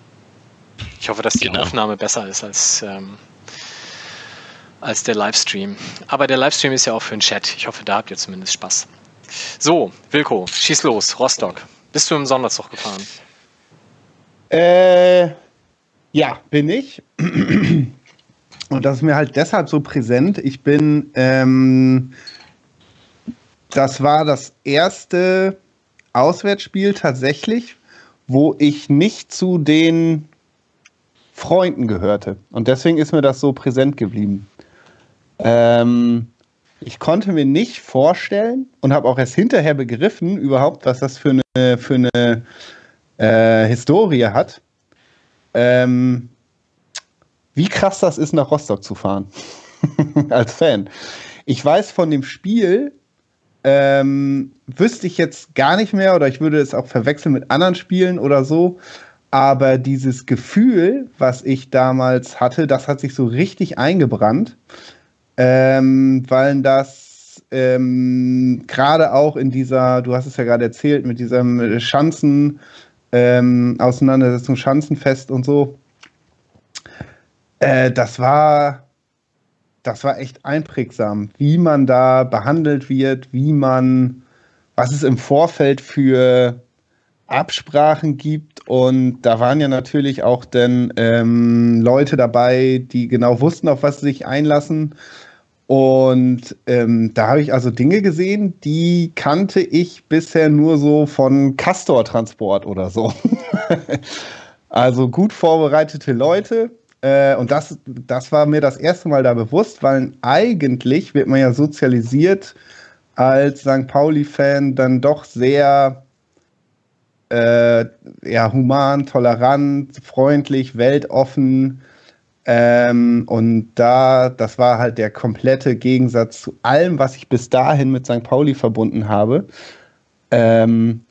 Ich hoffe, dass die genau. Aufnahme besser ist als, ähm, als der Livestream. Aber der Livestream ist ja auch für den Chat. Ich hoffe, da habt ihr zumindest Spaß. So, Wilko, schieß los, Rostock. Bist du im Sonderzug gefahren? Äh, ja, bin ich. und das ist mir halt deshalb so präsent. Ich bin, ähm, das war das erste Auswärtsspiel tatsächlich, wo ich nicht zu den Freunden gehörte. Und deswegen ist mir das so präsent geblieben. Ähm, ich konnte mir nicht vorstellen und habe auch erst hinterher begriffen, überhaupt, was das für eine, für eine äh, Historie hat. Ähm, wie krass das ist, nach Rostock zu fahren. Als Fan. Ich weiß von dem Spiel, ähm, wüsste ich jetzt gar nicht mehr oder ich würde es auch verwechseln mit anderen Spielen oder so. Aber dieses Gefühl, was ich damals hatte, das hat sich so richtig eingebrannt, ähm, weil das ähm, gerade auch in dieser, du hast es ja gerade erzählt, mit diesem Schanzen, ähm, Auseinandersetzung Schanzenfest und so, äh, das war das war echt einprägsam, wie man da behandelt wird, wie man, was es im Vorfeld für Absprachen gibt. Und da waren ja natürlich auch dann ähm, Leute dabei, die genau wussten, auf was sie sich einlassen. Und ähm, da habe ich also Dinge gesehen, die kannte ich bisher nur so von Castor-Transport oder so. also gut vorbereitete Leute, äh, und das, das war mir das erste Mal da bewusst, weil eigentlich wird man ja sozialisiert als St. Pauli-Fan dann doch sehr äh, ja, human, tolerant, freundlich, weltoffen. Ähm, und da, das war halt der komplette Gegensatz zu allem, was ich bis dahin mit St. Pauli verbunden habe. Ähm,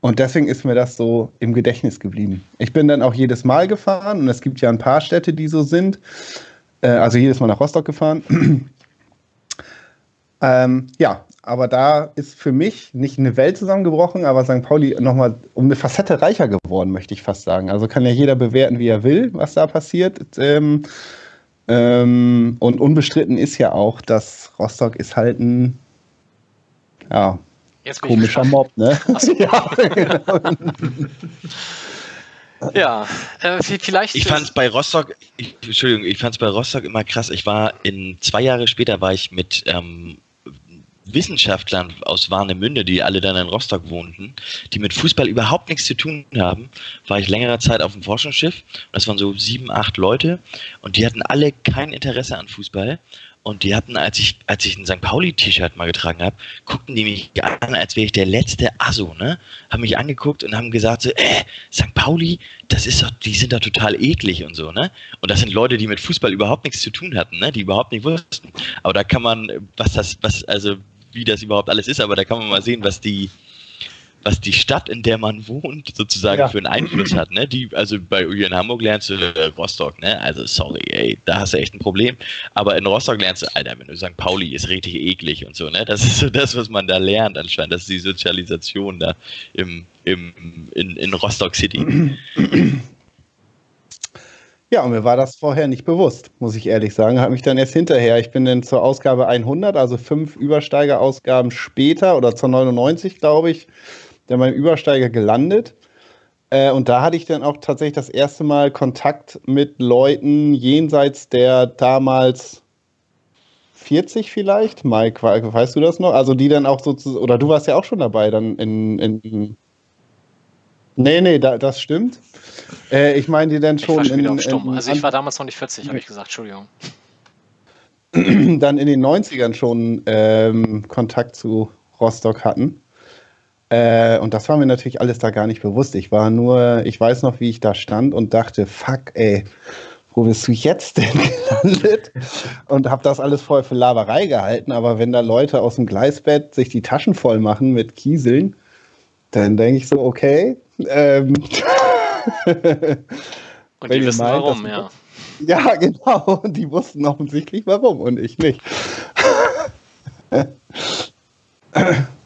und deswegen ist mir das so im Gedächtnis geblieben. Ich bin dann auch jedes Mal gefahren und es gibt ja ein paar Städte, die so sind. Äh, also jedes Mal nach Rostock gefahren. ähm, ja, aber da ist für mich nicht eine Welt zusammengebrochen, aber St. Pauli nochmal um eine Facette reicher geworden, möchte ich fast sagen. Also kann ja jeder bewerten, wie er will, was da passiert. Ähm, ähm, und unbestritten ist ja auch, dass Rostock ist halt ein, ja, Komischer Mob, ne? So. ja, genau. ja äh, vielleicht. Ich fand es bei Rostock, ich, Entschuldigung, ich fand es bei Rostock immer krass. Ich war in zwei Jahre später war ich mit ähm, Wissenschaftlern aus Warnemünde, die alle dann in Rostock wohnten, die mit Fußball überhaupt nichts zu tun haben, war ich längere Zeit auf dem Forschungsschiff. Das waren so sieben, acht Leute und die hatten alle kein Interesse an Fußball. Und die hatten, als ich, als ich ein St. Pauli-T-Shirt mal getragen habe, guckten die mich an, als wäre ich der letzte Asso, ne? Haben mich angeguckt und haben gesagt so, äh, St. Pauli, das ist doch, die sind doch total eklig und so, ne? Und das sind Leute, die mit Fußball überhaupt nichts zu tun hatten, ne? Die überhaupt nicht wussten. Aber da kann man, was das, was, also wie das überhaupt alles ist, aber da kann man mal sehen, was die, was die Stadt, in der man wohnt, sozusagen ja. für einen Einfluss hat. Ne? Die, also bei hier in Hamburg lernst du äh, Rostock, ne? Also sorry, ey, da hast du echt ein Problem. Aber in Rostock lernst du, Alter, wenn du St. Pauli ist richtig eklig und so, ne? Das ist so das, was man da lernt anscheinend. Das ist die Sozialisation da im, im, in, in Rostock City. Ja, und mir war das vorher nicht bewusst, muss ich ehrlich sagen. Hat mich dann erst hinterher, ich bin dann zur Ausgabe 100, also fünf Übersteigerausgaben später oder zur 99, glaube ich, dann beim Übersteiger gelandet. Äh, und da hatte ich dann auch tatsächlich das erste Mal Kontakt mit Leuten jenseits der damals 40 vielleicht. Mike, weißt du das noch? Also die dann auch sozusagen, oder du warst ja auch schon dabei dann in, in Nee, nee, da, das stimmt. Äh, ich meine die dann schon. Ich war in, in, stumm. Also ich war damals noch nicht 40, habe ich gesagt, Entschuldigung. Dann in den 90ern schon ähm, Kontakt zu Rostock hatten. Äh, und das war mir natürlich alles da gar nicht bewusst. Ich war nur, ich weiß noch, wie ich da stand und dachte, fuck, ey, wo bist du jetzt denn gelandet? Und habe das alles vorher für Laberei gehalten. Aber wenn da Leute aus dem Gleisbett sich die Taschen voll machen mit Kieseln, dann denke ich so, okay, ähm, und die wissen meint, warum, ja. Ja, genau. Und die wussten offensichtlich warum und ich nicht.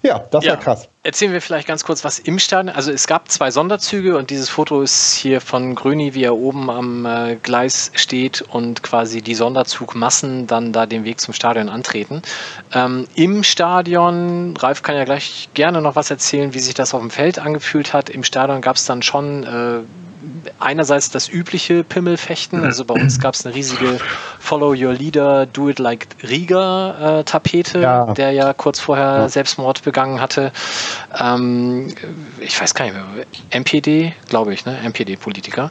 Ja, das ja. war krass. Erzählen wir vielleicht ganz kurz, was im Stadion. Also es gab zwei Sonderzüge und dieses Foto ist hier von Gröni, wie er oben am äh, Gleis steht und quasi die Sonderzugmassen dann da den Weg zum Stadion antreten. Ähm, Im Stadion, Ralf kann ja gleich gerne noch was erzählen, wie sich das auf dem Feld angefühlt hat. Im Stadion gab es dann schon äh, einerseits das übliche Pimmelfechten. Also bei uns gab es eine riesige Follow Your Leader, Do It Like Riga äh, Tapete, ja. der ja kurz vorher ja. Selbstmord begangen hatte. Ähm, ich weiß gar nicht mehr, MPD, glaube ich, ne? MPD-Politiker.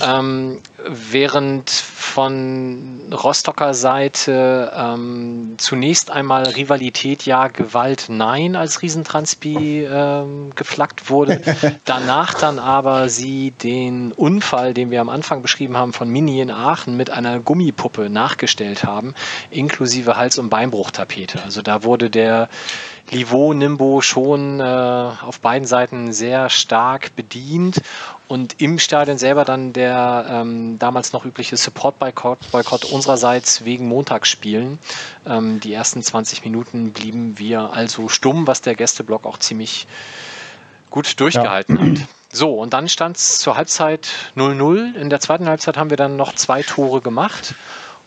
Ähm, während von Rostocker Seite ähm, zunächst einmal Rivalität ja, Gewalt nein als Riesentranspi ähm, geflaggt wurde. Danach dann aber sie den Unfall, den wir am Anfang beschrieben haben, von Mini in Aachen mit einer Gummipuppe nachgestellt haben, inklusive Hals- und Beinbruchtapete. Also da wurde der Livaux Nimbo schon äh, auf beiden Seiten sehr stark bedient und im Stadion selber dann der ähm, damals noch übliche Support-Boykott unsererseits wegen Montagsspielen. Ähm, die ersten 20 Minuten blieben wir also stumm, was der Gästeblock auch ziemlich gut durchgehalten ja. hat. So, und dann stand es zur Halbzeit 0-0. In der zweiten Halbzeit haben wir dann noch zwei Tore gemacht.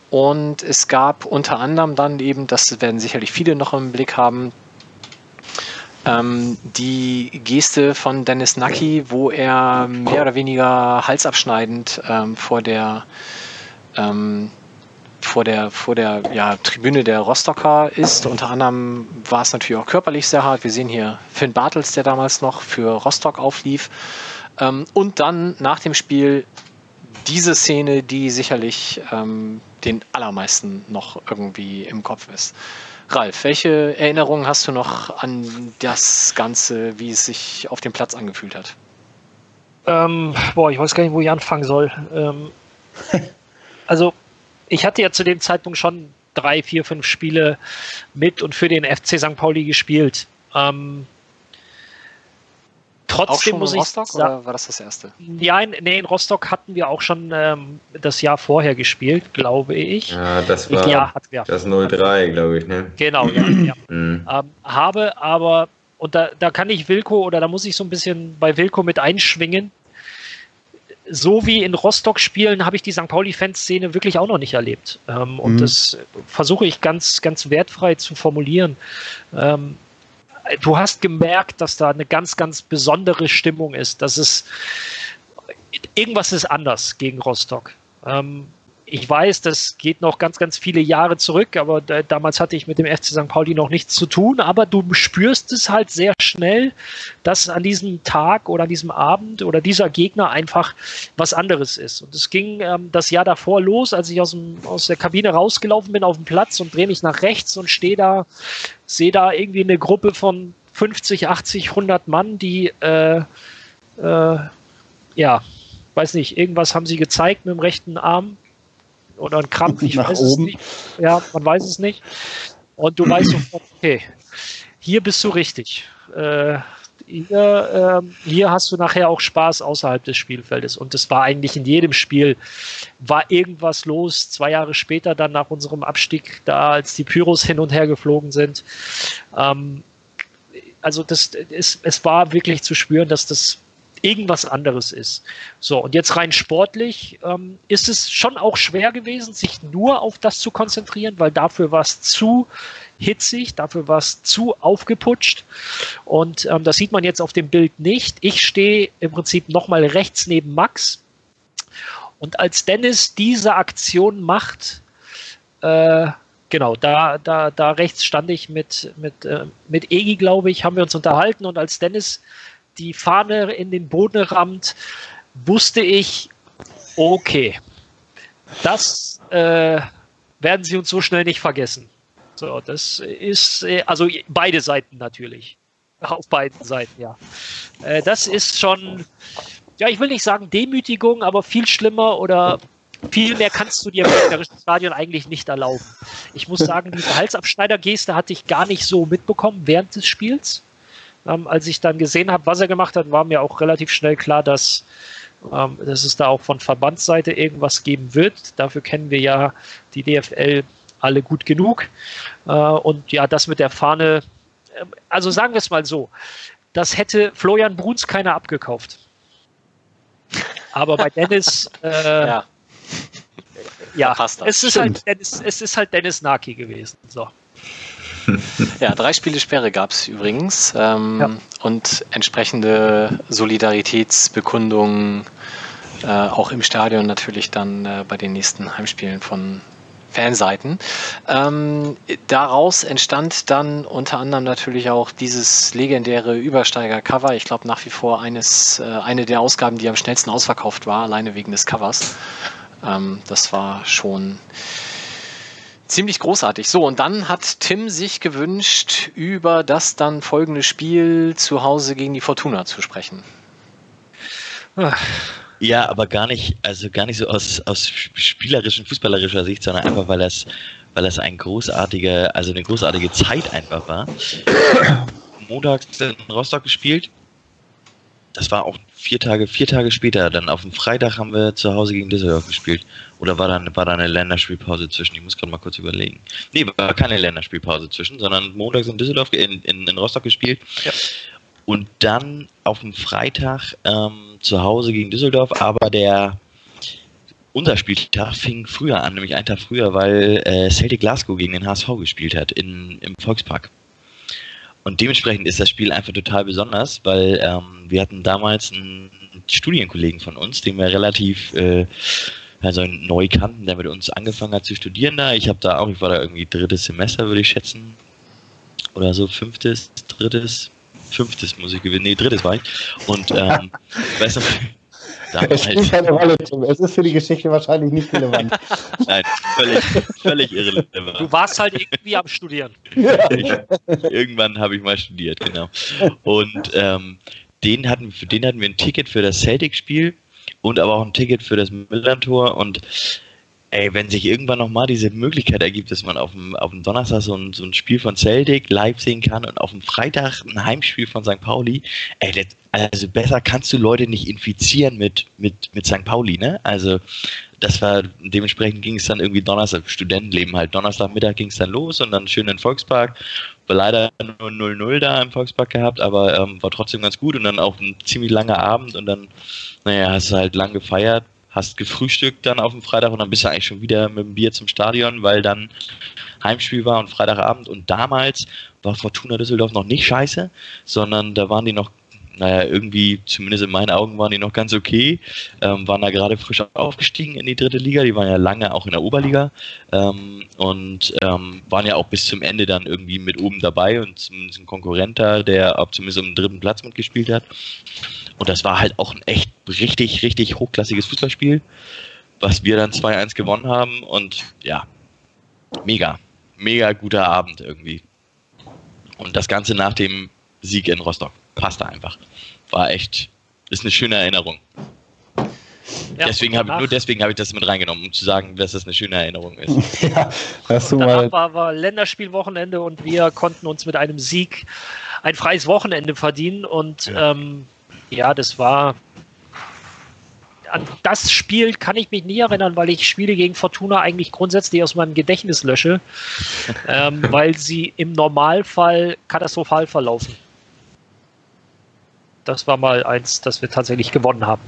Und es gab unter anderem dann eben, das werden sicherlich viele noch im Blick haben, ähm, die Geste von Dennis Nacki, wo er mehr oder weniger halsabschneidend ähm, vor der ähm, vor der, vor der ja, Tribüne der Rostocker ist. Unter anderem war es natürlich auch körperlich sehr hart. Wir sehen hier Finn Bartels, der damals noch für Rostock auflief. Ähm, und dann nach dem Spiel diese Szene, die sicherlich ähm, den allermeisten noch irgendwie im Kopf ist. Ralf, welche Erinnerungen hast du noch an das Ganze, wie es sich auf dem Platz angefühlt hat? Ähm, boah, ich weiß gar nicht, wo ich anfangen soll. Ähm, also, ich hatte ja zu dem Zeitpunkt schon drei, vier, fünf Spiele mit und für den FC St. Pauli gespielt. Ähm, Trotzdem muss ich Rostock sagen, oder war das das erste? Ja, in, nee, in Rostock hatten wir auch schon ähm, das Jahr vorher gespielt, glaube ich. Ja, das war ja, das 03, glaube ich, ne? Genau, ja. ja. Mhm. Ähm, habe aber, und da, da kann ich Wilko oder da muss ich so ein bisschen bei Wilko mit einschwingen. So wie in Rostock spielen, habe ich die St. Pauli-Fanszene wirklich auch noch nicht erlebt. Ähm, und mhm. das versuche ich ganz, ganz wertfrei zu formulieren. Ähm, du hast gemerkt, dass da eine ganz, ganz besondere Stimmung ist. Dass es irgendwas ist anders gegen Rostock. Ähm, ich weiß, das geht noch ganz, ganz viele Jahre zurück, aber da, damals hatte ich mit dem FC St. Pauli noch nichts zu tun. Aber du spürst es halt sehr schnell, dass an diesem Tag oder an diesem Abend oder dieser Gegner einfach was anderes ist. Und es ging ähm, das Jahr davor los, als ich aus, dem, aus der Kabine rausgelaufen bin auf dem Platz und drehe mich nach rechts und stehe da, sehe da irgendwie eine Gruppe von 50, 80, 100 Mann, die äh, äh, ja, weiß nicht, irgendwas haben sie gezeigt mit dem rechten Arm oder ein Krampf, ich Nach weiß oben. es nicht. Ja, man weiß es nicht. Und du weißt sofort, okay, hier bist du richtig. Äh, hier, äh, hier hast du nachher auch Spaß außerhalb des Spielfeldes. Und es war eigentlich in jedem Spiel, war irgendwas los. Zwei Jahre später, dann nach unserem Abstieg, da als die Pyros hin und her geflogen sind. Ähm, also das, es, es war wirklich zu spüren, dass das irgendwas anderes ist. So, und jetzt rein sportlich ähm, ist es schon auch schwer gewesen, sich nur auf das zu konzentrieren, weil dafür war es zu hitzig, dafür war es zu aufgeputscht. Und ähm, das sieht man jetzt auf dem Bild nicht. Ich stehe im Prinzip nochmal rechts neben Max. Und als Dennis diese Aktion macht, äh, genau, da, da, da rechts stand ich mit, mit, äh, mit Egi, glaube ich, haben wir uns unterhalten. Und als Dennis die Fahne in den Boden rammt, wusste ich, okay, das äh, werden sie uns so schnell nicht vergessen. So, das ist, äh, also beide Seiten natürlich. Auf beiden Seiten, ja. Äh, das ist schon, ja, ich will nicht sagen Demütigung, aber viel schlimmer oder viel mehr kannst du dir im Stadion eigentlich nicht erlauben. Ich muss sagen, diese Halsabschneider-Geste hatte ich gar nicht so mitbekommen während des Spiels. Ähm, als ich dann gesehen habe, was er gemacht hat, war mir auch relativ schnell klar, dass, ähm, dass es da auch von Verbandsseite irgendwas geben wird. Dafür kennen wir ja die DFL alle gut genug. Äh, und ja, das mit der Fahne, äh, also sagen wir es mal so, das hätte Florian Bruns keiner abgekauft. Aber bei Dennis, äh, ja, ja es, ist halt Dennis, es ist halt Dennis Naki gewesen. So. ja, drei Spiele Sperre gab es übrigens ähm, ja. und entsprechende Solidaritätsbekundungen äh, auch im Stadion natürlich dann äh, bei den nächsten Heimspielen von Fanseiten. Ähm, daraus entstand dann unter anderem natürlich auch dieses legendäre Übersteiger-Cover. Ich glaube nach wie vor eines, äh, eine der Ausgaben, die am schnellsten ausverkauft war, alleine wegen des Covers. Ähm, das war schon ziemlich großartig. So, und dann hat Tim sich gewünscht, über das dann folgende Spiel zu Hause gegen die Fortuna zu sprechen. Ja, aber gar nicht, also gar nicht so aus, aus spielerischen, fußballerischer Sicht, sondern einfach, weil das, weil das ein großartige, also eine großartige Zeit einfach war. Montags in Rostock gespielt. Das war auch vier Tage, vier Tage später. Dann auf dem Freitag haben wir zu Hause gegen Düsseldorf gespielt. Oder war da, war da eine Länderspielpause zwischen? Ich muss gerade mal kurz überlegen. Nee, war keine Länderspielpause zwischen, sondern montags in Düsseldorf, in, in, in Rostock gespielt. Ja und dann auf dem Freitag ähm, zu Hause gegen Düsseldorf, aber der unser Spieltag fing früher an, nämlich einen Tag früher, weil äh, Celtic Glasgow gegen den HSV gespielt hat in, im Volkspark. Und dementsprechend ist das Spiel einfach total besonders, weil ähm, wir hatten damals einen Studienkollegen von uns, den wir relativ äh, also neu kannten, der mit uns angefangen hat zu studieren da. Ich habe da auch, ich war da irgendwie drittes Semester, würde ich schätzen. Oder so fünftes, drittes, fünftes muss ich gewinnen, nee, drittes war ich. Und ähm, weißt du, es spielt keine Rolle, Tim. Es ist für die Geschichte wahrscheinlich nicht relevant. Nein, völlig, völlig irrelevant. Du warst halt irgendwie am Studieren. Ja. Ich, irgendwann habe ich mal studiert, genau. Und ähm, den hatten, für den hatten wir ein Ticket für das Celtic-Spiel und aber auch ein Ticket für das Millantor und Ey, wenn sich irgendwann nochmal diese Möglichkeit ergibt, dass man auf dem, auf dem Donnerstag so ein, so ein Spiel von Celtic live sehen kann und auf dem Freitag ein Heimspiel von St. Pauli, ey, das, also besser kannst du Leute nicht infizieren mit, mit, mit St. Pauli, ne? Also das war, dementsprechend ging es dann irgendwie Donnerstag, Studentenleben halt. Donnerstagmittag ging es dann los und dann schön in den Volkspark. War leider nur 0-0 da im Volkspark gehabt, aber ähm, war trotzdem ganz gut und dann auch ein ziemlich langer Abend und dann, naja, hast du halt lang gefeiert, hast gefrühstückt dann auf dem Freitag und dann bist du eigentlich schon wieder mit dem Bier zum Stadion, weil dann Heimspiel war und Freitagabend. Und damals war Fortuna Düsseldorf noch nicht scheiße, sondern da waren die noch naja, irgendwie, zumindest in meinen Augen, waren die noch ganz okay. Ähm, waren da gerade frisch aufgestiegen in die dritte Liga. Die waren ja lange auch in der Oberliga ähm, und ähm, waren ja auch bis zum Ende dann irgendwie mit oben dabei und zumindest ein Konkurrent da, der auch zumindest um dritten Platz mitgespielt hat. Und das war halt auch ein echt richtig, richtig hochklassiges Fußballspiel, was wir dann 2-1 gewonnen haben. Und ja, mega, mega guter Abend irgendwie. Und das Ganze nach dem Sieg in Rostock. Passte einfach. War echt, ist eine schöne Erinnerung. Ja, deswegen habe nur deswegen habe ich das mit reingenommen, um zu sagen, dass das eine schöne Erinnerung ist. ja, hast du danach war, war Länderspielwochenende und wir konnten uns mit einem Sieg ein freies Wochenende verdienen und ja. ähm, ja, das war. An das Spiel kann ich mich nie erinnern, weil ich Spiele gegen Fortuna eigentlich grundsätzlich aus meinem Gedächtnis lösche, ähm, weil sie im Normalfall katastrophal verlaufen. Das war mal eins, das wir tatsächlich gewonnen haben.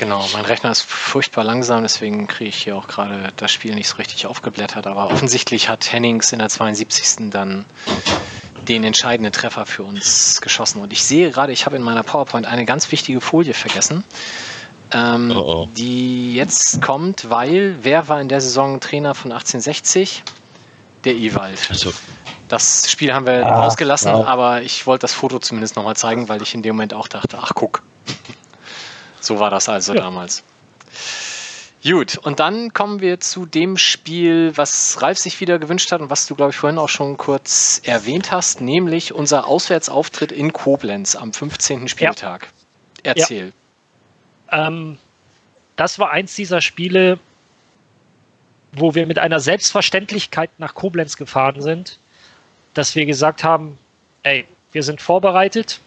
Genau, mein Rechner ist furchtbar langsam, deswegen kriege ich hier auch gerade das Spiel nicht so richtig aufgeblättert. Aber offensichtlich hat Hennings in der 72. dann den entscheidenden Treffer für uns geschossen. Und ich sehe gerade, ich habe in meiner PowerPoint eine ganz wichtige Folie vergessen, ähm, oh oh. die jetzt kommt, weil wer war in der Saison Trainer von 1860? Der Ewald. So. Das Spiel haben wir ah, ausgelassen, wow. aber ich wollte das Foto zumindest nochmal zeigen, weil ich in dem Moment auch dachte, ach guck. so war das also ja. damals. Gut, und dann kommen wir zu dem Spiel, was Ralf sich wieder gewünscht hat und was du, glaube ich, vorhin auch schon kurz erwähnt hast, nämlich unser Auswärtsauftritt in Koblenz am 15. Spieltag. Ja. Erzähl. Ja. Ähm, das war eins dieser Spiele, wo wir mit einer Selbstverständlichkeit nach Koblenz gefahren sind, dass wir gesagt haben, ey, wir sind vorbereitet,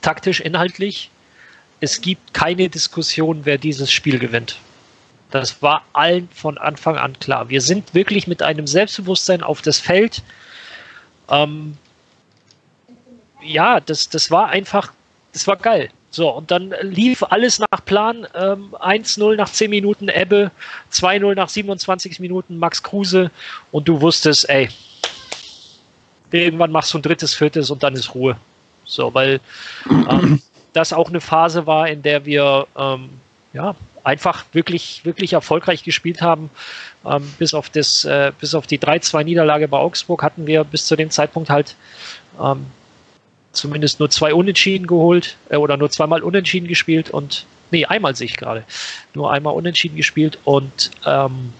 taktisch, inhaltlich. Es gibt keine Diskussion, wer dieses Spiel gewinnt. Das war allen von Anfang an klar. Wir sind wirklich mit einem Selbstbewusstsein auf das Feld. Ähm, ja, das, das war einfach, das war geil. So, und dann lief alles nach Plan. Ähm, 1-0 nach 10 Minuten Ebbe, 2-0 nach 27 Minuten Max Kruse. Und du wusstest, ey, irgendwann machst du ein drittes, viertes und dann ist Ruhe. So, weil ähm, das auch eine Phase war, in der wir ähm, ja, einfach wirklich, wirklich erfolgreich gespielt haben. Ähm, bis, auf das, äh, bis auf die 3-2-Niederlage bei Augsburg hatten wir bis zu dem Zeitpunkt halt ähm, zumindest nur zwei Unentschieden geholt äh, oder nur zweimal Unentschieden gespielt und nee, einmal sehe ich gerade. Nur einmal Unentschieden gespielt und ähm,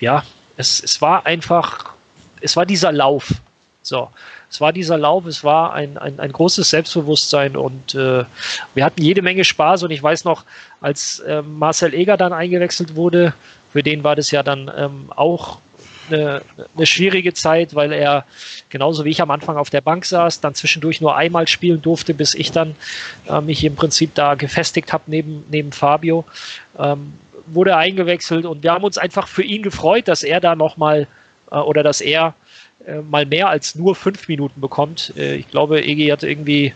ja, es, es war einfach, es war dieser Lauf. So, es war dieser Lauf, es war ein, ein, ein großes Selbstbewusstsein und äh, wir hatten jede Menge Spaß und ich weiß noch, als äh, Marcel Eger dann eingewechselt wurde, für den war das ja dann ähm, auch eine, eine schwierige Zeit, weil er genauso wie ich am Anfang auf der Bank saß, dann zwischendurch nur einmal spielen durfte, bis ich dann äh, mich im Prinzip da gefestigt habe neben, neben Fabio. Ähm, wurde eingewechselt und wir haben uns einfach für ihn gefreut, dass er da nochmal äh, oder dass er mal mehr als nur fünf Minuten bekommt. Äh, ich glaube, Egi hatte irgendwie,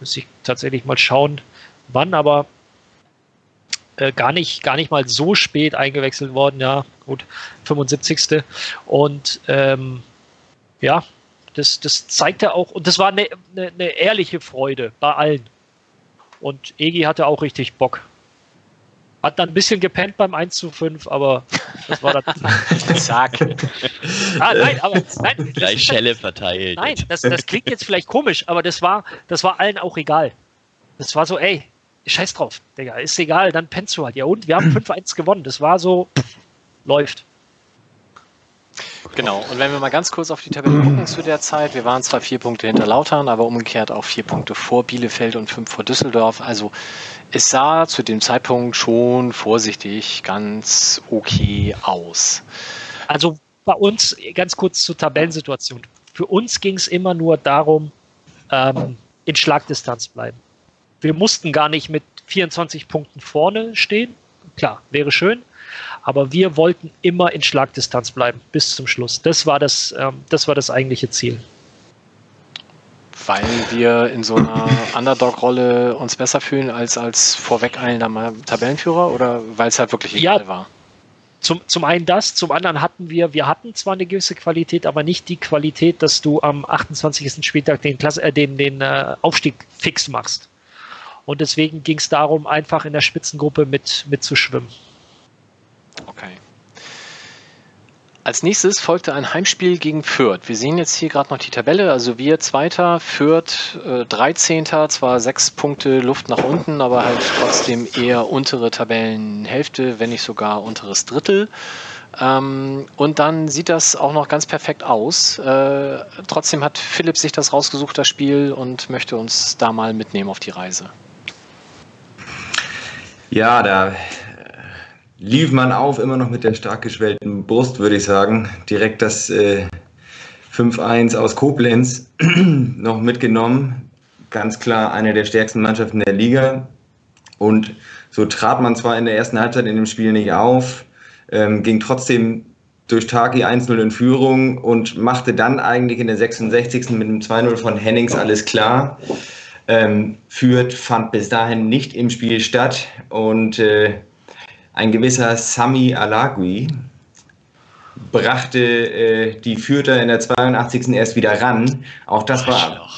muss ich tatsächlich mal schauen, wann, aber äh, gar nicht, gar nicht mal so spät eingewechselt worden, ja, gut, 75. Und ähm, ja, das, das zeigte auch, und das war eine, eine, eine ehrliche Freude bei allen. Und Egi hatte auch richtig Bock. Hat dann ein bisschen gepennt beim 1 zu 5, aber das war dann. Zack. ah, nein, aber nein. Gleich Schelle verteilt. Nein, das, das klingt jetzt vielleicht komisch, aber das war, das war allen auch egal. Das war so, ey, scheiß drauf, Digga, ist egal, dann pennst du halt. Ja, und wir haben 5-1 gewonnen. Das war so, pff, läuft. Genau, und wenn wir mal ganz kurz auf die Tabelle gucken zu der Zeit, wir waren zwar vier Punkte hinter Lautern, aber umgekehrt auch vier Punkte vor Bielefeld und fünf vor Düsseldorf. Also es sah zu dem Zeitpunkt schon vorsichtig ganz okay aus. Also bei uns, ganz kurz zur Tabellensituation. Für uns ging es immer nur darum, ähm, in Schlagdistanz bleiben. Wir mussten gar nicht mit 24 Punkten vorne stehen. Klar, wäre schön. Aber wir wollten immer in Schlagdistanz bleiben bis zum Schluss. Das war das, ähm, das war das eigentliche Ziel. Weil wir in so einer Underdog-Rolle uns besser fühlen als als vorweg eilender Tabellenführer oder weil es halt wirklich egal Ja. war? Zum, zum einen das, zum anderen hatten wir, wir hatten zwar eine gewisse Qualität, aber nicht die Qualität, dass du am 28. Spieltag den, Klasse, äh, den, den äh, Aufstieg fix machst. Und deswegen ging es darum, einfach in der Spitzengruppe mit, mitzuschwimmen. Okay. Als nächstes folgte ein Heimspiel gegen Fürth. Wir sehen jetzt hier gerade noch die Tabelle. Also wir Zweiter, Fürth äh, 13. Zwar sechs Punkte Luft nach unten, aber halt trotzdem eher untere Tabellenhälfte, wenn nicht sogar unteres Drittel. Ähm, und dann sieht das auch noch ganz perfekt aus. Äh, trotzdem hat Philipp sich das rausgesucht, das Spiel, und möchte uns da mal mitnehmen auf die Reise. Ja, da lief man auf, immer noch mit der stark geschwellten Brust, würde ich sagen. Direkt das äh, 5-1 aus Koblenz noch mitgenommen. Ganz klar eine der stärksten Mannschaften der Liga. Und so trat man zwar in der ersten Halbzeit in dem Spiel nicht auf, ähm, ging trotzdem durch Taki 1-0 in Führung und machte dann eigentlich in der 66. mit dem 2-0 von Hennings alles klar. Ähm, Fürth fand bis dahin nicht im Spiel statt und äh, ein gewisser Sami Alagui brachte äh, die Fürther in der 82. erst wieder ran. Auch das war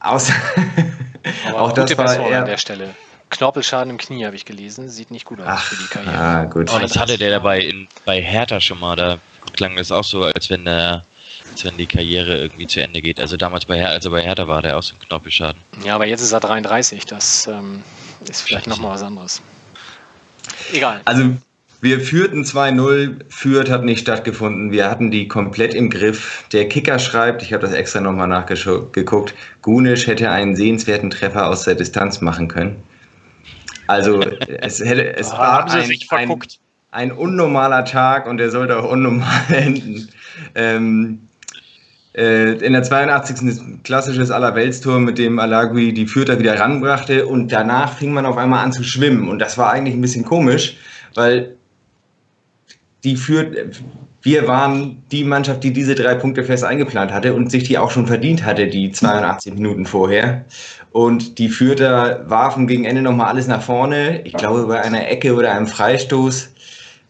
Aber auch das war Person an eher, der Stelle. Knorpelschaden im Knie habe ich gelesen. Sieht nicht gut aus Ach, für die Karriere. ah, gut. Oh, das hatte der dabei in, bei Hertha schon mal. Da klang das auch so, als wenn der, als wenn die Karriere irgendwie zu Ende geht. Also damals bei Hertha, als er bei Hertha war, der auch so ein Knorpelschaden. Ja, aber jetzt ist er 33. Das ähm, ist vielleicht nochmal was anderes. Egal. Also wir führten 2-0, Fürth hat nicht stattgefunden. Wir hatten die komplett im Griff. Der Kicker schreibt, ich habe das extra nochmal nachgeguckt, Gunisch hätte einen sehenswerten Treffer aus der Distanz machen können. Also es hätte, es Ah, war ein, sich ein, verguckt. ein unnormaler Tag und der sollte auch unnormal enden. Ähm, äh, in der 82. ist ein klassisches Allerweltstor, mit dem Alagui die Fürther wieder ranbrachte und danach fing man auf einmal an zu schwimmen und das war eigentlich ein bisschen komisch, weil die Fürth, wir waren die Mannschaft, die diese drei Punkte fest eingeplant hatte und sich die auch schon verdient hatte, die 82 Minuten vorher. Und die Fürther warfen gegen Ende nochmal alles nach vorne. Ich glaube, bei einer Ecke oder einem Freistoß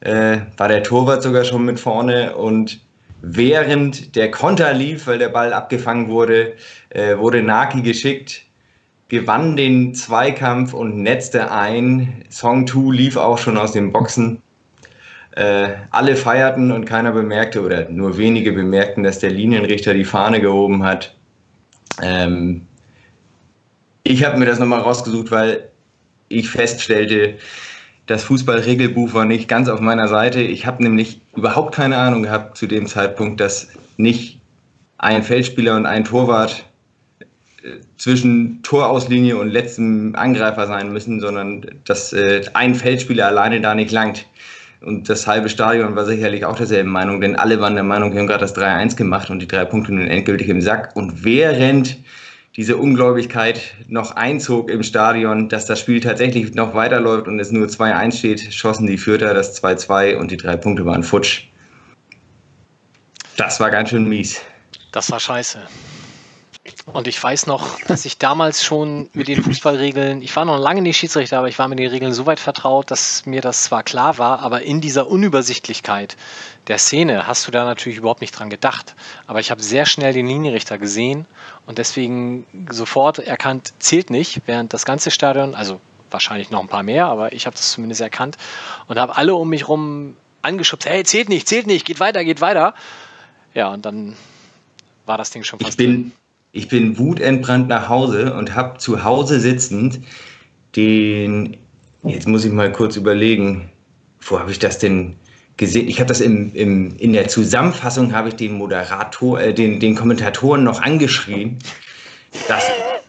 äh, war der Torwart sogar schon mit vorne und während der Konter lief, weil der Ball abgefangen wurde, äh, wurde Naki geschickt, gewann den Zweikampf und netzte ein. Song 2 lief auch schon aus den Boxen. Äh, alle feierten und keiner bemerkte oder nur wenige bemerkten, dass der Linienrichter die Fahne gehoben hat. Ähm, ich habe mir das nochmal rausgesucht, weil ich feststellte, das Fußballregelbuch war nicht ganz auf meiner Seite. Ich habe nämlich überhaupt keine Ahnung gehabt zu dem Zeitpunkt, dass nicht ein Feldspieler und ein Torwart äh, zwischen Torauslinie und letztem Angreifer sein müssen, sondern dass äh, ein Feldspieler alleine da nicht langt. Und das halbe Stadion war sicherlich auch derselben Meinung, denn alle waren der Meinung, wir haben gerade das 3-1 gemacht und die drei Punkte nun endgültig im Sack. Und während diese Ungläubigkeit noch einzog im Stadion, dass das Spiel tatsächlich noch weiterläuft und es nur 2-1 steht, schossen die Fürther das 2-2 und die drei Punkte waren futsch. Das war ganz schön mies. Das war scheiße. Und ich weiß noch, dass ich damals schon mit den Fußballregeln, ich war noch lange nicht Schiedsrichter, aber ich war mit den Regeln so weit vertraut, dass mir das zwar klar war, aber in dieser Unübersichtlichkeit der Szene hast du da natürlich überhaupt nicht dran gedacht. Aber ich habe sehr schnell den Linienrichter gesehen und deswegen sofort erkannt, zählt nicht, während das ganze Stadion, also wahrscheinlich noch ein paar mehr, aber ich habe das zumindest erkannt und habe alle um mich rum angeschubst, hey, zählt nicht, zählt nicht, geht weiter, geht weiter. Ja, und dann war das Ding schon fast ich bin, drin ich bin wutentbrannt nach Hause und habe zu Hause sitzend den, jetzt muss ich mal kurz überlegen, wo habe ich das denn gesehen? Ich habe das im, im, in der Zusammenfassung, habe ich den Moderator, äh, den, den Kommentatoren noch angeschrien. Das,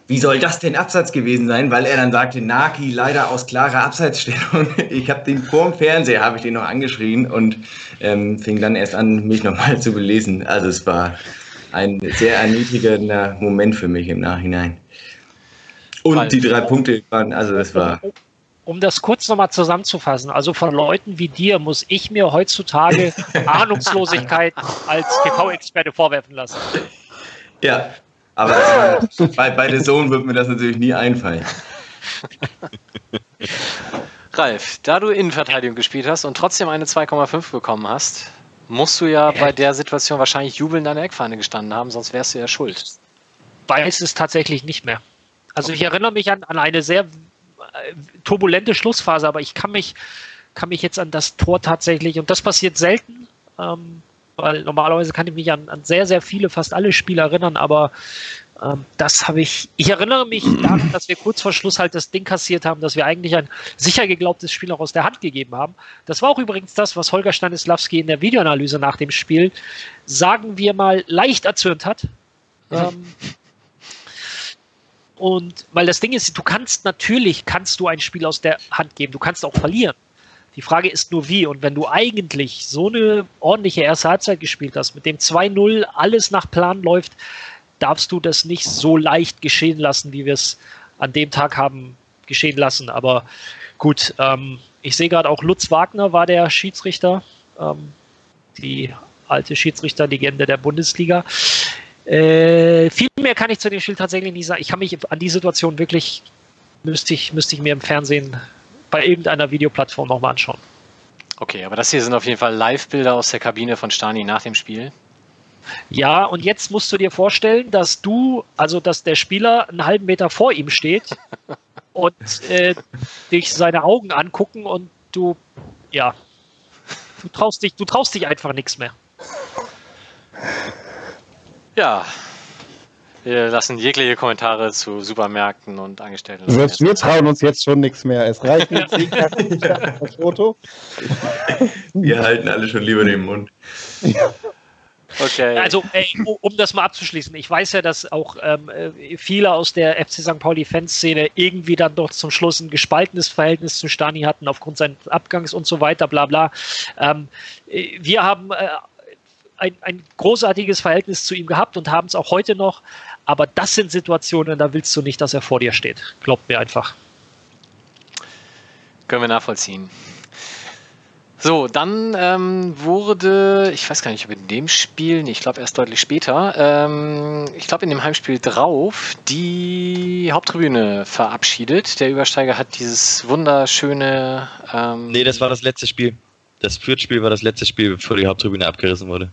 wie soll das denn Absatz gewesen sein? Weil er dann sagte, Naki leider aus klarer Abseitsstellung. Ich habe den vor dem Fernseher, habe ich den noch angeschrien und ähm, fing dann erst an, mich nochmal zu belesen. Also es war, ein sehr erniedrigender Moment für mich im Nachhinein. Und Weil, die drei Punkte waren, also das war. Um, das kurz nochmal zusammenzufassen, also von Leuten wie dir muss ich mir heutzutage Ahnungslosigkeit als TV-Experte vorwerfen lassen. Ja, aber bei, bei der Sohn wird mir das natürlich nie einfallen. Ralf, da du Innenverteidigung gespielt hast und trotzdem eine 2,5 bekommen hast, musst du ja bei der Situation wahrscheinlich jubelnd an der Eckfahne gestanden haben, sonst wärst du ja schuld. Weiß es tatsächlich nicht mehr. Also ich erinnere mich an, an eine sehr äh, turbulente Schlussphase, aber ich kann mich, kann mich jetzt an das Tor tatsächlich, und das passiert selten, ähm, weil normalerweise kann ich mich an, an sehr, sehr viele, fast alle Spiele erinnern, aber ähm, das habe ich, ich erinnere mich daran, dass wir kurz vor Schluss halt das Ding kassiert haben, dass wir eigentlich ein sicher geglaubtes Spiel auch aus der Hand gegeben haben. Das war auch übrigens das, was Holger Stanislawski in der Videoanalyse nach dem Spiel, sagen wir mal, leicht erzürnt hat. Ähm, und weil das Ding ist, du kannst natürlich, kannst du ein Spiel aus der Hand geben, du kannst auch verlieren. Die Frage ist nur wie. Und wenn du eigentlich so eine ordentliche erste Halbzeit gespielt hast, mit dem 2-0 alles nach Plan läuft, darfst du das nicht so leicht geschehen lassen, wie wir es an dem Tag haben geschehen lassen. Aber gut, ähm, ich sehe gerade auch Lutz Wagner war der Schiedsrichter, ähm, die alte Schiedsrichterlegende der Bundesliga. Äh, viel mehr kann ich zu dem Spiel tatsächlich nicht sagen. Ich kann mich an die Situation wirklich, müsste ich, müsste ich mir im Fernsehen bei irgendeiner Videoplattform nochmal anschauen. Okay, aber das hier sind auf jeden Fall Live-Bilder aus der Kabine von Stani nach dem Spiel. Ja, und jetzt musst du dir vorstellen, dass du, also dass der Spieler einen halben Meter vor ihm steht und äh, dich seine Augen angucken und du, ja, du traust dich, du traust dich einfach nichts mehr. Ja, wir lassen jegliche Kommentare zu Supermärkten und Angestellten. Selbst wir trauen uns jetzt schon nichts mehr. Es reicht nicht das Foto. Wir halten alle schon lieber den Mund. Ja. Okay. Also, ey, um das mal abzuschließen, ich weiß ja, dass auch ähm, äh, viele aus der FC St. Pauli-Fanszene irgendwie dann doch zum Schluss ein gespaltenes Verhältnis zu Stani hatten aufgrund seines Abgangs und so weiter, bla bla. Ähm, äh, wir haben äh, ein, ein großartiges Verhältnis zu ihm gehabt und haben es auch heute noch, aber das sind Situationen, da willst du nicht, dass er vor dir steht. Glaubt mir einfach. Können wir nachvollziehen. So, dann ähm, wurde, ich weiß gar nicht, ob in dem Spiel, nee, ich glaube erst deutlich später, ähm, ich glaube in dem Heimspiel drauf, die Haupttribüne verabschiedet. Der Übersteiger hat dieses wunderschöne. Ähm, nee, das war das letzte Spiel. Das Fürth-Spiel war das letzte Spiel, bevor die Haupttribüne abgerissen wurde.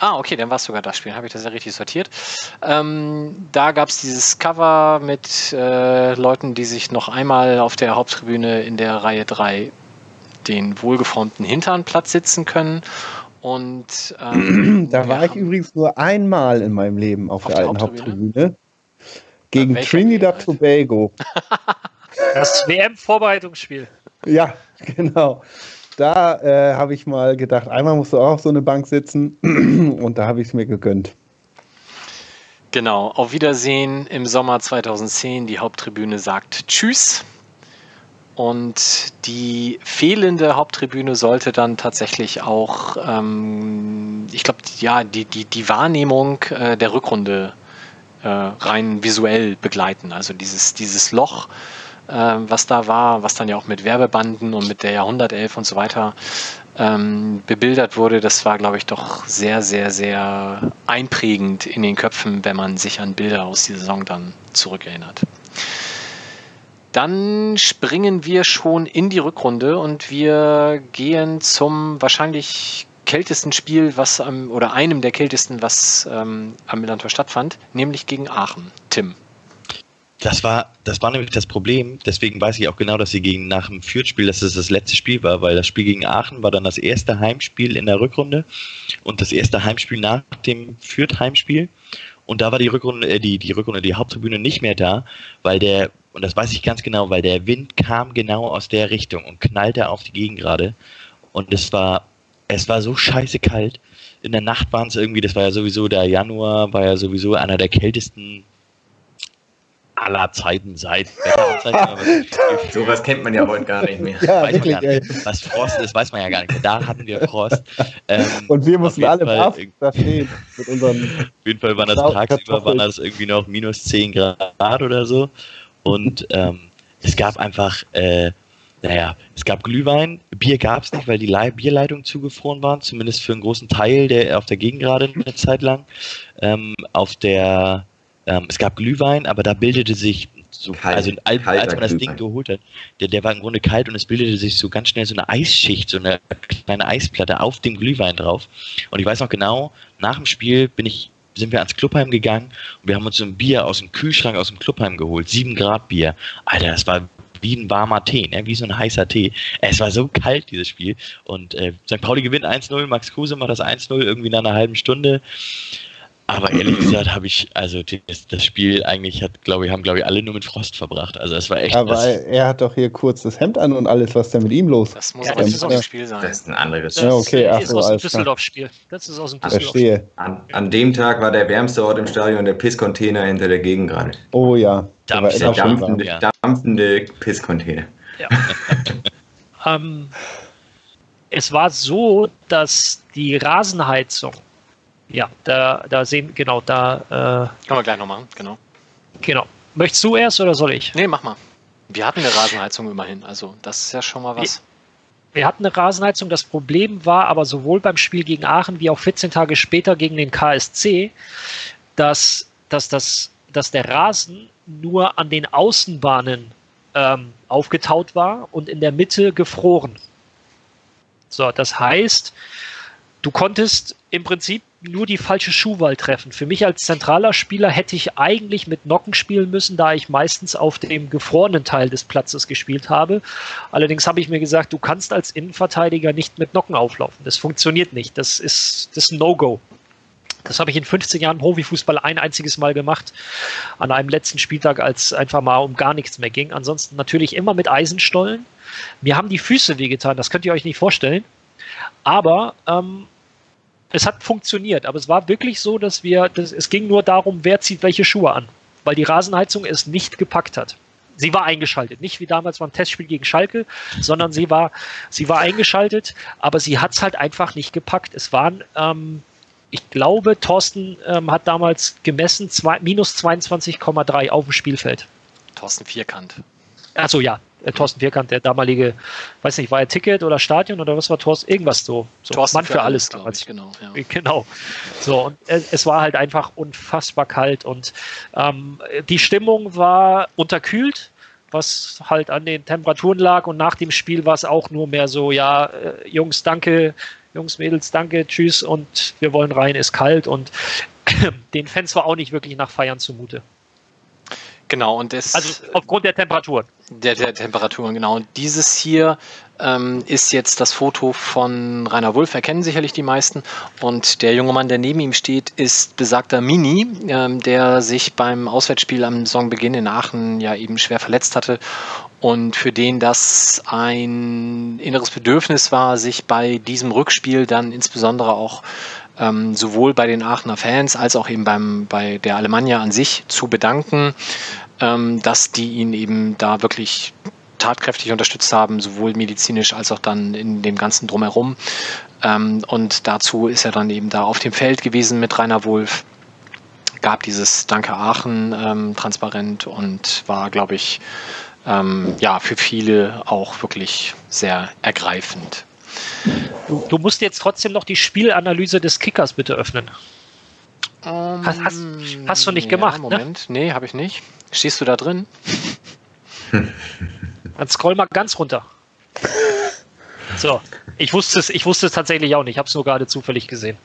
Ah, okay, dann war es sogar das Spiel. Habe ich das ja richtig sortiert. Ähm, da gab es dieses Cover mit äh, Leuten, die sich noch einmal auf der Haupttribüne in der Reihe 3 den wohlgeformten Hinternplatz sitzen können. Und ähm, da war ich übrigens nur einmal in meinem Leben auf, auf der, der, alten Haupttribüne. Haupttribüne gegen Trinidad Tobago. Das WM-Vorbereitungsspiel. Ja, genau da äh, habe ich mal gedacht, einmal musst du auch auf so eine Bank sitzen und da habe ich es mir gegönnt. Genau, auf Wiedersehen im Sommer 2010. Die Haupttribüne sagt Tschüss. Und die fehlende Haupttribüne sollte dann tatsächlich auch, ähm, ich glaube, ja, die, die, die Wahrnehmung äh, der Rückrunde äh, rein visuell begleiten. Also dieses, dieses Loch, was da war, was dann ja auch mit Werbebanden und mit der Jahrhundertelf und so weiter ähm, bebildert wurde, das war, glaube ich, doch sehr, sehr, sehr einprägend in den Köpfen, wenn man sich an Bilder aus dieser Saison dann zurückerinnert. Dann springen wir schon in die Rückrunde und wir gehen zum wahrscheinlich kältesten Spiel, was am, oder einem der kältesten, was ähm, am Millantor stattfand, nämlich gegen Aachen. Tim. Das war, das war nämlich das Problem. Deswegen weiß ich auch genau, dass sie gegen nach dem Fürth-Spiel, dass es das letzte Spiel war, weil das Spiel gegen Aachen war dann das erste Heimspiel in der Rückrunde und das erste Heimspiel nach dem Fürth-Heimspiel. Und da war die Rückrunde, äh, die, die Rückrunde, die Haupttribüne nicht mehr da, weil der, und das weiß ich ganz genau, weil der Wind kam genau aus der Richtung und knallte auf die Gegend gerade. Und es war, es war so scheiße kalt. In der Nacht waren es irgendwie, das war ja sowieso der Januar, war ja sowieso einer der kältesten aller Zeiten seit Sowas kennt man ja heute gar nicht mehr. Ja, weiß wirklich, ey. Was Frost ist, weiß man ja gar nicht mehr. Da hatten wir Frost. Ähm, und wir mussten alle Fall, da stehen. Mit unseren auf jeden Fall waren das tagsüber waren das irgendwie noch minus 10 Grad oder so. Und ähm, es gab einfach, äh, naja, es gab Glühwein, Bier gab es nicht, weil die Le Bierleitungen zugefroren waren, zumindest für einen großen Teil der auf der Gegend gerade eine Zeit lang. Ähm, auf der ähm, es gab Glühwein, aber da bildete sich so, kalt, also als, als man das Ding geholt hat, der, der war im Grunde kalt und es bildete sich so ganz schnell so eine Eisschicht, so eine kleine Eisplatte auf dem Glühwein drauf. Und ich weiß noch genau, nach dem Spiel bin ich sind wir ans Clubheim gegangen und wir haben uns so ein Bier aus dem Kühlschrank aus dem Clubheim geholt. Sieben Grad Bier. Alter, das war wie ein warmer Tee, ne? wie so ein heißer Tee. Es war so kalt, dieses Spiel. Und äh, St. Pauli gewinnt 1-0, Max Kruse macht das 1-0 irgendwie nach einer halben Stunde. Aber ehrlich gesagt habe ich, also das, das, Spiel eigentlich hat, glaube ich, haben, glaube ich, alle nur mit Frost verbracht. Also es war echt. Aber er hat doch hier kurz das Hemd an und alles, was denn mit ihm los? Das muss ja, das ist auch ein Spiel sein. Das ist ein anderes Spiel. Ja, okay, das ist aus dem Düsseldorf-Spiel. Das ist aus dem Düsseldorf-Spiel. An, an, dem Tag war der wärmste Ort im Stadion der Pisscontainer hinter der Gegend gerade. Oh ja. Dampf, der dampfende, ja. dampfende Pisscontainer. Ja. ähm, es war so, dass die Rasenheizung ja, da, da sehen, genau, da. Äh, Können wir gleich noch machen, genau. Genau. Möchtest du erst oder soll ich? Nee, mach mal. Wir hatten eine Rasenheizung immerhin, also das ist ja schon mal was. Wir, wir hatten eine Rasenheizung. Das Problem war aber sowohl beim Spiel gegen Aachen wie auch 14 Tage später gegen den KSC, dass, dass, das, dass der Rasen nur an den Außenbahnen ähm, aufgetaut war und in der Mitte gefroren. So, das heißt, du konntest im Prinzip nur die falsche Schuhwahl treffen. Für mich als zentraler Spieler hätte ich eigentlich mit Nocken spielen müssen, da ich meistens auf dem gefrorenen Teil des Platzes gespielt habe. Allerdings habe ich mir gesagt, du kannst als Innenverteidiger nicht mit Nocken auflaufen. Das funktioniert nicht. Das ist das No-Go. Das habe ich in 15 Jahren Profifußball ein einziges Mal gemacht, an einem letzten Spieltag, als einfach mal um gar nichts mehr ging. Ansonsten natürlich immer mit Eisenstollen. Mir haben die Füße wehgetan, das könnt ihr euch nicht vorstellen. Aber ähm, es hat funktioniert, aber es war wirklich so, dass wir, dass, es ging nur darum, wer zieht welche Schuhe an, weil die Rasenheizung es nicht gepackt hat. Sie war eingeschaltet, nicht wie damals beim Testspiel gegen Schalke, sondern sie war, sie war eingeschaltet, aber sie hat es halt einfach nicht gepackt. Es waren, ähm, ich glaube, Thorsten ähm, hat damals gemessen, zwei, minus 22,3 auf dem Spielfeld. Thorsten Vierkant. Achso, ja, äh, Thorsten Vierkant, der damalige, weiß nicht, war er Ticket oder Stadion oder was war Thorsten? Irgendwas so. so Thorsten Mann für, für alles, glaube ich. Genau, ja. genau. So, und es war halt einfach unfassbar kalt und ähm, die Stimmung war unterkühlt was halt an den Temperaturen lag und nach dem Spiel war es auch nur mehr so, ja, äh, Jungs, danke, Jungs, Mädels, danke, tschüss und wir wollen rein, ist kalt und den Fans war auch nicht wirklich nach Feiern zumute. Genau, und das. Also aufgrund der Temperaturen. Der, der Temperaturen, genau. Und dieses hier ähm, ist jetzt das Foto von Rainer Wulff, erkennen sicherlich die meisten. Und der junge Mann, der neben ihm steht, ist besagter Mini, ähm, der sich beim Auswärtsspiel am Saisonbeginn in Aachen ja eben schwer verletzt hatte und für den das ein inneres Bedürfnis war, sich bei diesem Rückspiel dann insbesondere auch ähm, sowohl bei den Aachener Fans als auch eben beim, bei der Alemannia an sich zu bedanken, ähm, dass die ihn eben da wirklich tatkräftig unterstützt haben, sowohl medizinisch als auch dann in dem ganzen Drumherum. Ähm, und dazu ist er dann eben da auf dem Feld gewesen mit Rainer Wolf, gab dieses Danke Aachen ähm, transparent und war, glaube ich, ähm, ja, für viele auch wirklich sehr ergreifend. Du, du, musst jetzt trotzdem noch die Spielanalyse des Kickers bitte öffnen. Um, hast, hast, hast, du nicht ja, gemacht? Ne? Moment, ne? nee, habe ich nicht. Stehst du da drin? Dann scroll mal ganz runter. So, ich wusste es, ich wusste es tatsächlich auch nicht. Ich habe es nur gerade zufällig gesehen.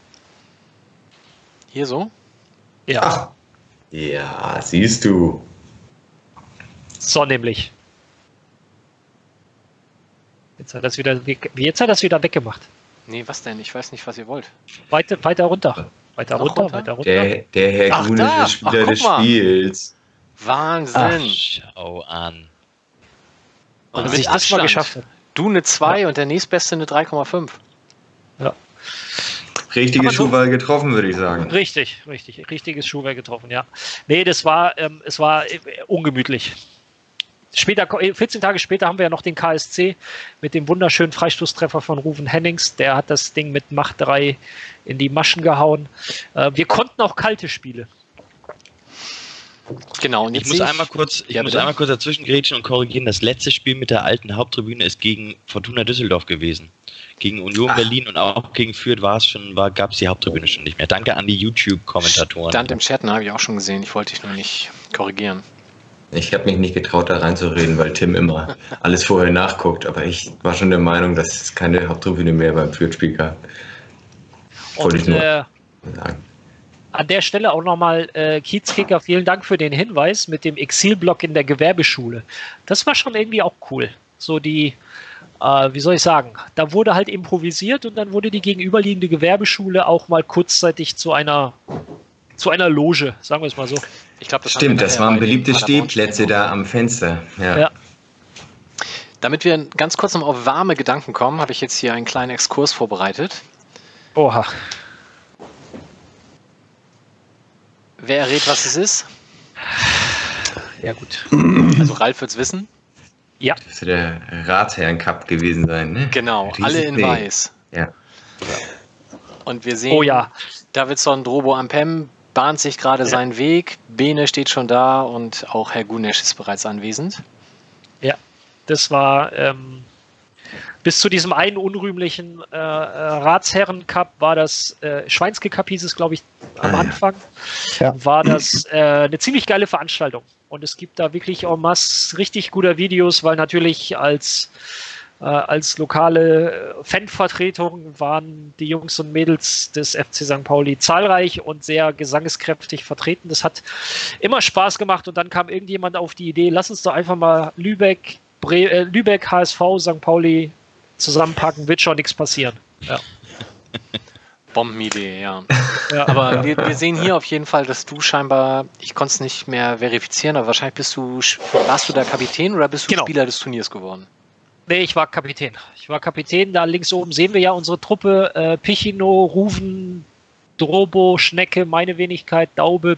Hier so? Ja. Ach. Ja, siehst du. So nämlich. Jetzt hat das wieder, jetzt hat das wieder weggemacht. Nee, was denn? Ich weiß nicht, was ihr wollt. Weiter, weiter runter. Weiter runter, runter, weiter runter. Der, der Herr Ach, Grune ist Spieler Ach, des Spiels. Wahnsinn. Ach, schau an. Und, und sich das mal geschafft hat. Du eine 2 ja. und der nächstbeste eine 3,5. Ja. Richtige Schuhwahl getroffen, würde ich sagen. Richtig, richtig. Richtiges Schuhwahl getroffen, ja. Nee, das war, ähm, es war äh, ungemütlich. Später, 14 Tage später haben wir ja noch den KSC mit dem wunderschönen Freistoßtreffer von Ruven Hennings. Der hat das Ding mit Macht 3 in die Maschen gehauen. Äh, wir konnten auch kalte Spiele. Genau, und ich muss einmal kurz, ich ja, muss einmal kurz dazwischen grätschen und korrigieren. Das letzte Spiel mit der alten Haupttribüne ist gegen Fortuna Düsseldorf gewesen. Gegen Union Ach. Berlin und auch gegen Fürth war es schon, war, gab es die Haupttribüne schon nicht mehr. Danke an die YouTube-Kommentatoren. Stand im Chat, habe ich auch schon gesehen. Ich wollte dich nur nicht korrigieren. Ich habe mich nicht getraut, da reinzureden, weil Tim immer alles vorher nachguckt. Aber ich war schon der Meinung, dass es keine Haupttribüne mehr beim Fürth-Spiel gab. Wollte ich nur äh, sagen. An der Stelle auch nochmal äh, Kiezkicker, vielen Dank für den Hinweis mit dem Exilblock in der Gewerbeschule. Das war schon irgendwie auch cool. So die, äh, wie soll ich sagen, da wurde halt improvisiert und dann wurde die gegenüberliegende Gewerbeschule auch mal kurzzeitig zu einer zu einer Loge, sagen wir es mal so. Ich glaub, das Stimmt, das waren beliebte Stehplätze da am Fenster. Ja. ja. Damit wir ganz kurz noch auf warme Gedanken kommen, habe ich jetzt hier einen kleinen Exkurs vorbereitet. Oha. Wer errät, was es ist? Ja, gut. Also Ralf wird es wissen. Ja. Das wird der Ratsherren-Cup gewesen sein, ne? Genau, Riesen alle in weiß. Ja. Und wir sehen, oh, ja. Davidson Drobo Ampem bahnt sich gerade ja. seinen Weg. Bene steht schon da und auch Herr Gunesch ist bereits anwesend. Ja, das war ähm, bis zu diesem einen unrühmlichen äh, äh Ratsherren-Cup war das, äh, Schweinske Cup hieß es, glaube ich, am Anfang, ja. war das äh, eine ziemlich geile Veranstaltung. Und es gibt da wirklich en masse richtig guter Videos, weil natürlich als als lokale Fanvertretung waren die Jungs und Mädels des FC St. Pauli zahlreich und sehr gesangskräftig vertreten. Das hat immer Spaß gemacht und dann kam irgendjemand auf die Idee, lass uns doch einfach mal Lübeck, Bre äh, Lübeck, HSV, St. Pauli zusammenpacken, wird schon nichts passieren. Ja. Bombenidee, ja. ja. Aber wir, wir, sehen hier auf jeden Fall, dass du scheinbar, ich konnte es nicht mehr verifizieren, aber wahrscheinlich bist du, warst du der Kapitän oder bist du genau. Spieler des Turniers geworden? Nee, ich war Kapitän. Ich war Kapitän. Da links oben sehen wir ja unsere Truppe. Äh, Pichino, Ruven, Drobo, Schnecke, meine Wenigkeit, Daube,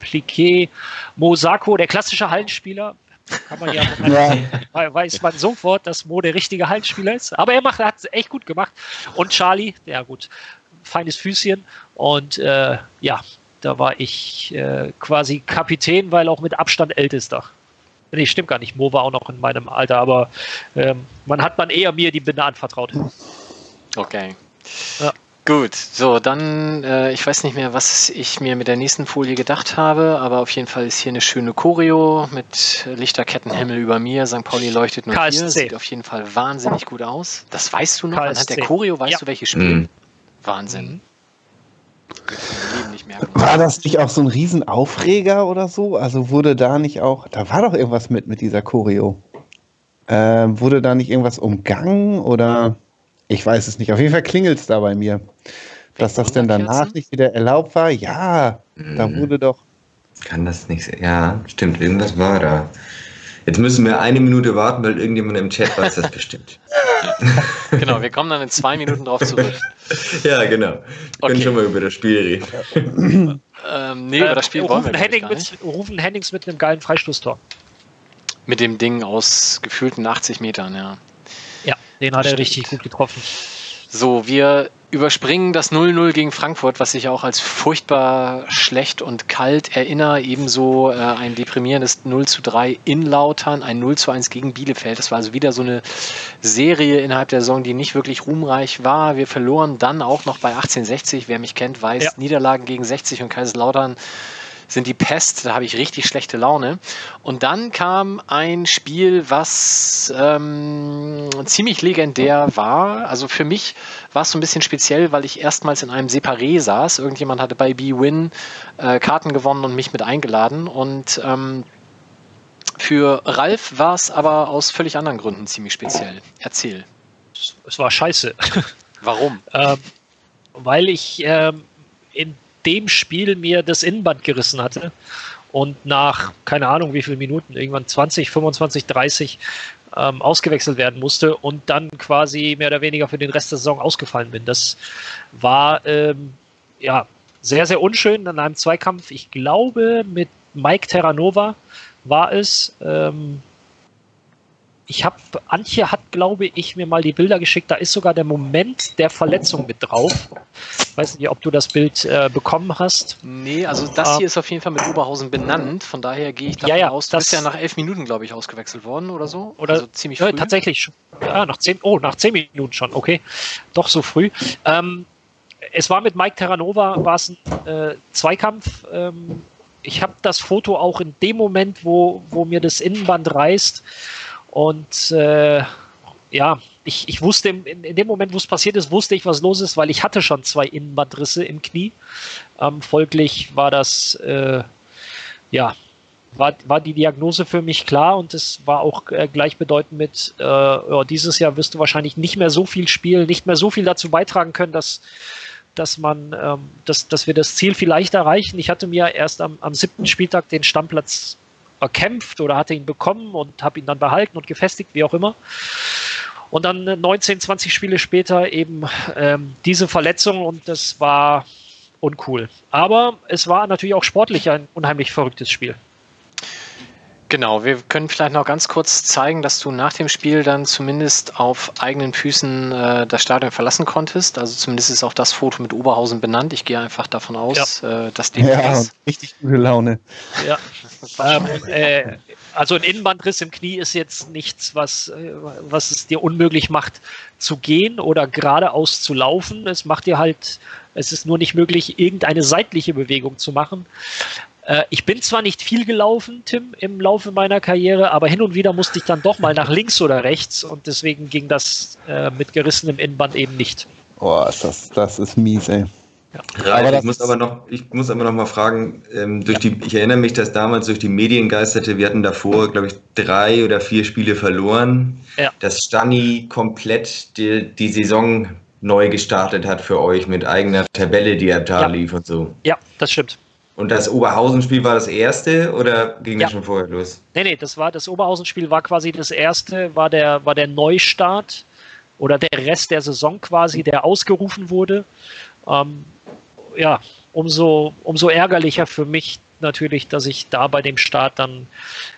Pliquet, Mosako, der klassische Hallenspieler. Kann man ja, ja. weiß man sofort, dass Mo der richtige Hallenspieler ist. Aber er macht, hat es echt gut gemacht. Und Charlie, ja gut, feines Füßchen. Und äh, ja, da war ich äh, quasi Kapitän, weil auch mit Abstand ältester. Nee, stimmt gar nicht. Mo war auch noch in meinem Alter, aber ähm, man hat man eher mir die Binde anvertraut. Okay. Ja. Gut, so, dann, äh, ich weiß nicht mehr, was ich mir mit der nächsten Folie gedacht habe, aber auf jeden Fall ist hier eine schöne Choreo mit Lichterkettenhimmel über mir. St. Pauli leuchtet nur KSC. hier. Sieht auf jeden Fall wahnsinnig gut aus. Das weißt du noch? KSC. Anhand der Choreo weißt Ja. du, welches Spiel? Mhm. Wahnsinn. Wird im Leben nicht merken. War das nicht auch so ein Riesenaufreger oder so? Also wurde da nicht auch, da war doch irgendwas mit mit dieser Choreo. Ähm, wurde da nicht irgendwas umgangen oder ich weiß es nicht. Auf jeden Fall klingelt es da bei mir. Dass das denn danach nicht wieder erlaubt war? Ja, da Mhm. wurde doch. Kann das nicht? Ja, stimmt, irgendwas war da. Jetzt müssen wir eine Minute warten, weil irgendjemand im Chat weiß das bestimmt. Genau, wir kommen dann in zwei Minuten drauf zurück. Ja, genau. Wir Okay. können schon mal über das Spiel reden. Ähm, nee, über das Spiel äh, wollen wir Henning mit, Rufen Hennings mit einem geilen Freistoßtor. Mit dem Ding aus gefühlten 80 Metern, ja. Ja, den hat er richtig gut getroffen. So, wir überspringen das 0-0 gegen Frankfurt, was ich auch als furchtbar schlecht und kalt erinnere. Ebenso äh, ein deprimierendes 0 zu 3 in Lautern, ein 0 zu 1 gegen Bielefeld. Das war also wieder so eine Serie innerhalb der Saison, die nicht wirklich ruhmreich war. Wir verloren dann auch noch bei 1860. Wer mich kennt, weiß, Ja. Niederlagen gegen 60 und Kaiserslautern sind die Pest, da habe ich richtig schlechte Laune. Und dann kam ein Spiel, was ähm, ziemlich legendär war. Also für mich war es so ein bisschen speziell, weil ich erstmals in einem Separé saß. Irgendjemand hatte bei B-Win äh, Karten gewonnen und mich mit eingeladen. Und ähm, für Ralf war es aber aus völlig anderen Gründen ziemlich speziell. Erzähl. Es- war scheiße. Warum? ähm, weil ich ähm, in dem Spiel mir das Innenband gerissen hatte und nach, keine Ahnung wie viele Minuten, irgendwann 20, 25, 30 ähm, ausgewechselt werden musste und dann quasi mehr oder weniger für den Rest der Saison ausgefallen bin. Das war ähm, ja sehr, sehr unschön in einem Zweikampf. Ich glaube, mit Mike Terranova war es. Ähm, ich habe, Antje hat, glaube ich, mir mal die Bilder geschickt. Da ist sogar der Moment der Verletzung mit drauf. Weiß nicht, ob du das Bild äh, bekommen hast. Nee, also das Ah. hier ist auf jeden Fall mit Oberhausen benannt. Von daher gehe ich davon Ja, ja, aus, du das- bist ja nach elf Minuten, glaube ich, ausgewechselt worden oder so. Oder also ziemlich Ja, früh. tatsächlich. schon. Ja, nach zehn, oh, nach zehn Minuten schon, okay. Doch so früh. Ähm, es war mit Mike Terranova, war es ein äh, Zweikampf. Ähm, ich habe das Foto auch in dem Moment, wo, wo mir das Innenband reißt. Und äh, ja, ich, ich wusste, in, in dem Moment, wo es passiert ist, wusste ich, was los ist, weil ich hatte schon zwei Innenbandrisse im Knie. Ähm, folglich war das, äh, ja, war, war die Diagnose für mich klar und es war auch äh, gleichbedeutend mit, äh, ja, dieses Jahr wirst du wahrscheinlich nicht mehr so viel spielen, nicht mehr so viel dazu beitragen können, dass, dass man, ähm, dass, dass wir das Ziel vielleicht erreichen. Ich hatte mir erst am, am siebten Spieltag den Stammplatz erkämpft oder hatte ihn bekommen und habe ihn dann behalten und gefestigt, wie auch immer. Und dann äh, 19, 20 Spiele später eben ähm, diese Verletzung und das war uncool. Aber es war natürlich auch sportlich ein unheimlich verrücktes Spiel. Genau, wir können vielleicht noch ganz kurz zeigen, dass du nach dem Spiel dann zumindest auf eigenen Füßen äh, das Stadion verlassen konntest. Also zumindest ist auch das Foto mit Oberhausen benannt. Ich gehe einfach davon aus, äh, dass dem Ja, ist. richtig gute Laune. Ja. ähm, äh, also ein Innenbandriss im Knie ist jetzt nichts, was, äh, was es dir unmöglich macht zu gehen oder geradeaus zu laufen. Es macht dir halt, es ist nur nicht möglich, irgendeine seitliche Bewegung zu machen. Äh, ich bin zwar nicht viel gelaufen, Tim, im Laufe meiner Karriere, aber hin und wieder musste ich dann doch mal nach links oder rechts und deswegen ging das äh, mit gerissenem Innenband eben nicht. Oh, ist das, das ist mies, ey. Ralf, Aber das ich muss aber noch, ich muss aber noch mal fragen, ähm, durch die, ich erinnere mich, dass damals durch die Medien geisterte, wir hatten davor, glaube ich, drei oder vier Spiele verloren, Ja. dass Stani komplett die, die Saison neu gestartet hat für euch mit eigener Tabelle, die er da Ja. lief und so. Ja, das stimmt. Und das Oberhausen-Spiel war das erste oder ging Ja. das schon vorher los? Nee, nee, das war das Oberhausen-Spiel war quasi das erste, war der, war der Neustart oder der Rest der Saison quasi, der ausgerufen wurde. Ähm, ja, umso, umso ärgerlicher für mich natürlich, dass ich da bei dem Start dann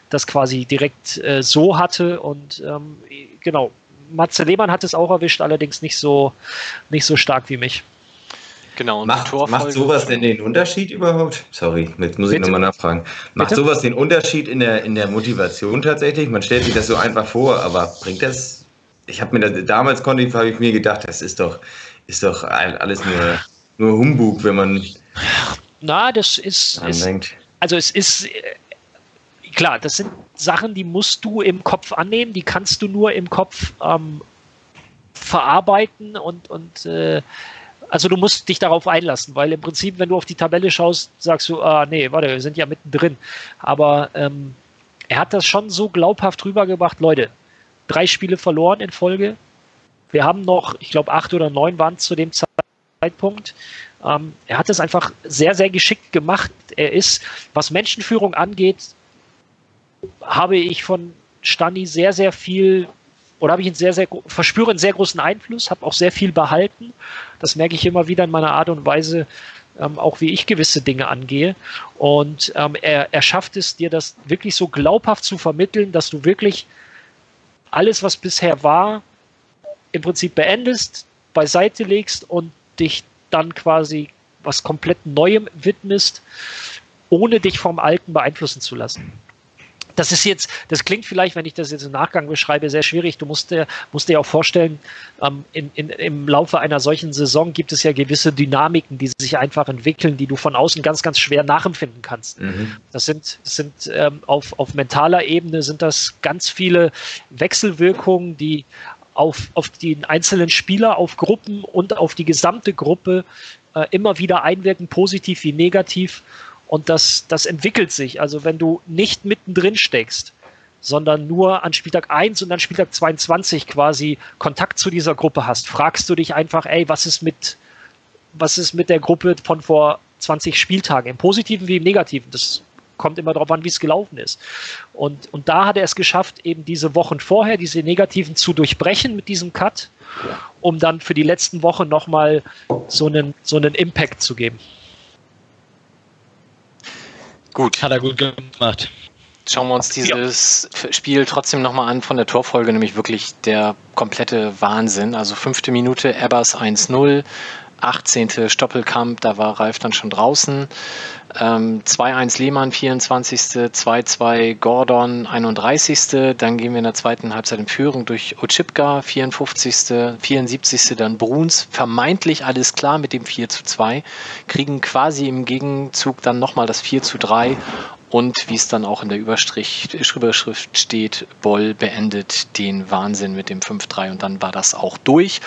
das quasi direkt äh, so hatte. Und ähm, genau, Matze Lehmann hat es auch erwischt, allerdings nicht so, nicht so stark wie mich. Genau, und Macht, macht sowas denn den Unterschied überhaupt? Sorry, jetzt muss ich nochmal nachfragen. Macht Bitte? sowas den Unterschied in der, in der Motivation tatsächlich? Man stellt sich das so einfach vor, aber bringt das ich habe mir das, damals konnte ich, habe ich mir gedacht, das ist doch, ist doch alles nur, nur Humbug, wenn man. Na, das ist, ist also es ist äh, klar, das sind Sachen, die musst du im Kopf annehmen, die kannst du nur im Kopf ähm, verarbeiten und, und äh, also du musst dich darauf einlassen, weil im Prinzip, wenn du auf die Tabelle schaust, sagst du, ah nee, warte, wir sind ja mittendrin. Aber ähm, er hat das schon so glaubhaft rübergebracht, Leute, drei Spiele verloren in Folge. Wir haben noch, ich glaube, acht oder neun waren zu dem Zeitpunkt. Ähm, er hat es einfach sehr, sehr geschickt gemacht. Er ist, was Menschenführung angeht, habe ich von Stani sehr, sehr viel oder habe ich einen sehr, sehr, verspüre einen sehr großen Einfluss, habe auch sehr viel behalten. Das merke ich immer wieder in meiner Art und Weise, ähm, auch wie ich gewisse Dinge angehe. Und ähm, er, er schafft es dir, das wirklich so glaubhaft zu vermitteln, dass du wirklich alles, was bisher war, im Prinzip beendest, beiseite legst und dich dann quasi was komplett Neuem widmest, ohne dich vom Alten beeinflussen zu lassen das ist jetzt, das klingt vielleicht, wenn ich das jetzt im Nachgang beschreibe, sehr schwierig. Du musst dir, musst dir auch vorstellen, ähm, in, in, im Laufe einer solchen Saison gibt es ja gewisse Dynamiken, die sich einfach entwickeln, die du von außen ganz, ganz schwer nachempfinden kannst. Mhm. Das sind, das sind ähm, auf, auf mentaler Ebene sind das ganz viele Wechselwirkungen, die auf, auf den einzelnen Spieler, auf Gruppen und auf die gesamte Gruppe äh, immer wieder einwirken, positiv wie negativ. Und das, das entwickelt sich. Also wenn du nicht mittendrin steckst, sondern nur an Spieltag 1 und an Spieltag 22 quasi Kontakt zu dieser Gruppe hast, fragst du dich einfach, ey, was ist mit, was ist mit der Gruppe von vor 20 Spieltagen, im Positiven wie im Negativen? Das kommt immer darauf an, wie es gelaufen ist. Und, und da hat er es geschafft, eben diese Wochen vorher, diese Negativen zu durchbrechen mit diesem Cut, um dann für die letzten Wochen nochmal so einen, so einen Impact zu geben. Gut. Hat er gut gemacht. Schauen wir uns dieses ja. Spiel trotzdem nochmal an von der Torfolge, nämlich wirklich der komplette Wahnsinn. Also fünfte Minute, Ebbers 1-0, 18. Stoppelkamp, da war Ralf dann schon draußen. Ähm, 2-1 Lehmann, 24. 2-2 Gordon, 31. Dann gehen wir in der zweiten Halbzeit in Führung durch Ochipka, 54. 74. Dann Bruns, vermeintlich alles klar mit dem 4 2, kriegen quasi im Gegenzug dann nochmal das 4 3 und wie es dann auch in der Überschrift steht, Boll beendet den Wahnsinn mit dem 5-3 und dann war das auch durch.